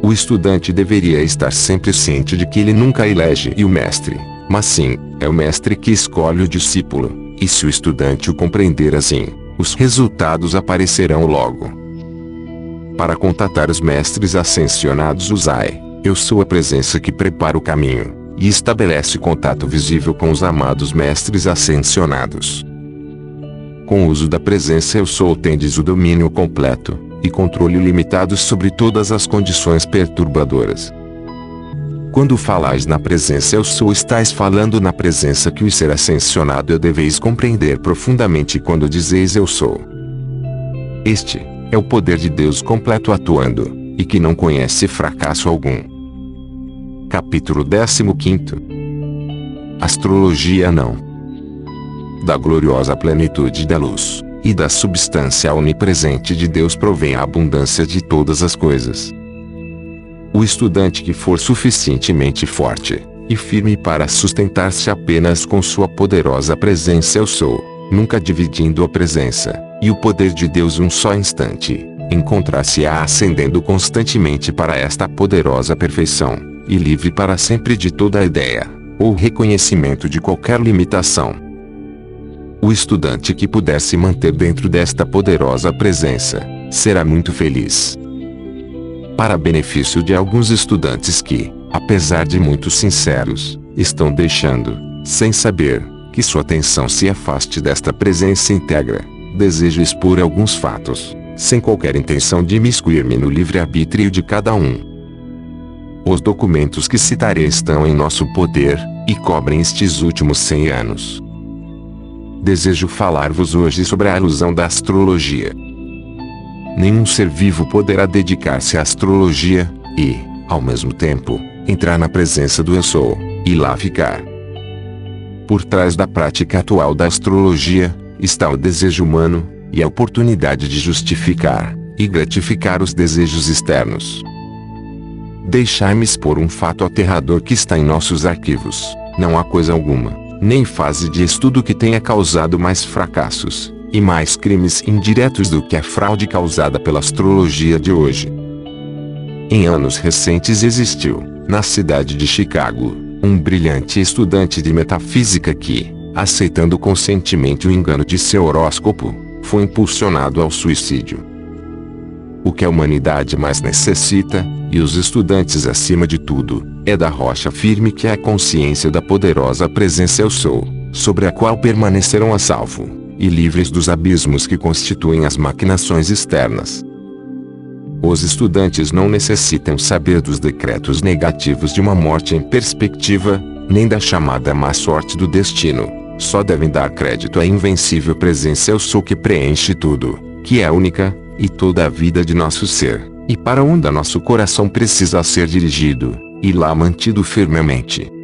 O estudante deveria estar sempre ciente de que ele nunca elege o mestre, mas sim, é o mestre que escolhe o discípulo, e se o estudante o compreender assim, os resultados aparecerão logo. Para contatar os mestres ascensionados usai, eu sou a presença que prepara o caminho, e estabelece contato visível com os amados mestres ascensionados. Com o uso da presença eu sou tendes o domínio completo, e controle limitado sobre todas as condições perturbadoras. Quando falais na presença eu sou estáis falando na presença que o ser ascensionado eu deveis compreender profundamente quando dizeis eu sou. Este é o poder de Deus completo atuando, e que não conhece fracasso algum. Capítulo 15 Astrologia não. Da gloriosa plenitude da luz, e da substância onipresente de Deus provém a abundância de todas as coisas. O estudante que for suficientemente forte e firme para sustentar-se apenas com sua poderosa presença eu sou, nunca dividindo a presença e o poder de Deus um só instante, encontrar-se-á ascendendo constantemente para esta poderosa perfeição, e livre para sempre de toda ideia ou reconhecimento de qualquer limitação. O estudante que puder se manter dentro desta poderosa presença, será muito feliz. Para benefício de alguns estudantes que, apesar de muito sinceros, estão deixando, sem saber, que sua atenção se afaste desta presença íntegra, desejo expor alguns fatos, sem qualquer intenção de imiscuir-me no livre-arbítrio de cada um. Os documentos que citarei estão em nosso poder, e cobrem estes últimos 100 anos. Desejo falar-vos hoje sobre a alusão da astrologia. Nenhum ser vivo poderá dedicar-se à astrologia, e, ao mesmo tempo, entrar na presença do Eu Sou, e lá ficar. Por trás da prática atual da astrologia, está o desejo humano, e a oportunidade de justificar, e gratificar os desejos externos. Deixai-me expor um fato aterrador que está em nossos arquivos. Não há coisa alguma, nem fase de estudo que tenha causado mais fracassos, e mais crimes indiretos do que a fraude causada pela astrologia de hoje. Em anos recentes existiu, na cidade de Chicago, um brilhante estudante de metafísica que, aceitando conscientemente o engano de seu horóscopo, foi impulsionado ao suicídio. O que a humanidade mais necessita, e os estudantes acima de tudo, é da rocha firme que é a consciência da poderosa presença Eu Sou, sobre a qual permanecerão a salvo, e livres dos abismos que constituem as maquinações externas. Os estudantes não necessitam saber dos decretos negativos de uma morte em perspectiva, nem da chamada má sorte do destino. Só devem dar crédito à invencível presença Eu Sou que preenche tudo, que é única, e toda a vida de nosso ser, e para onde nosso coração precisa ser dirigido, e lá mantido firmemente.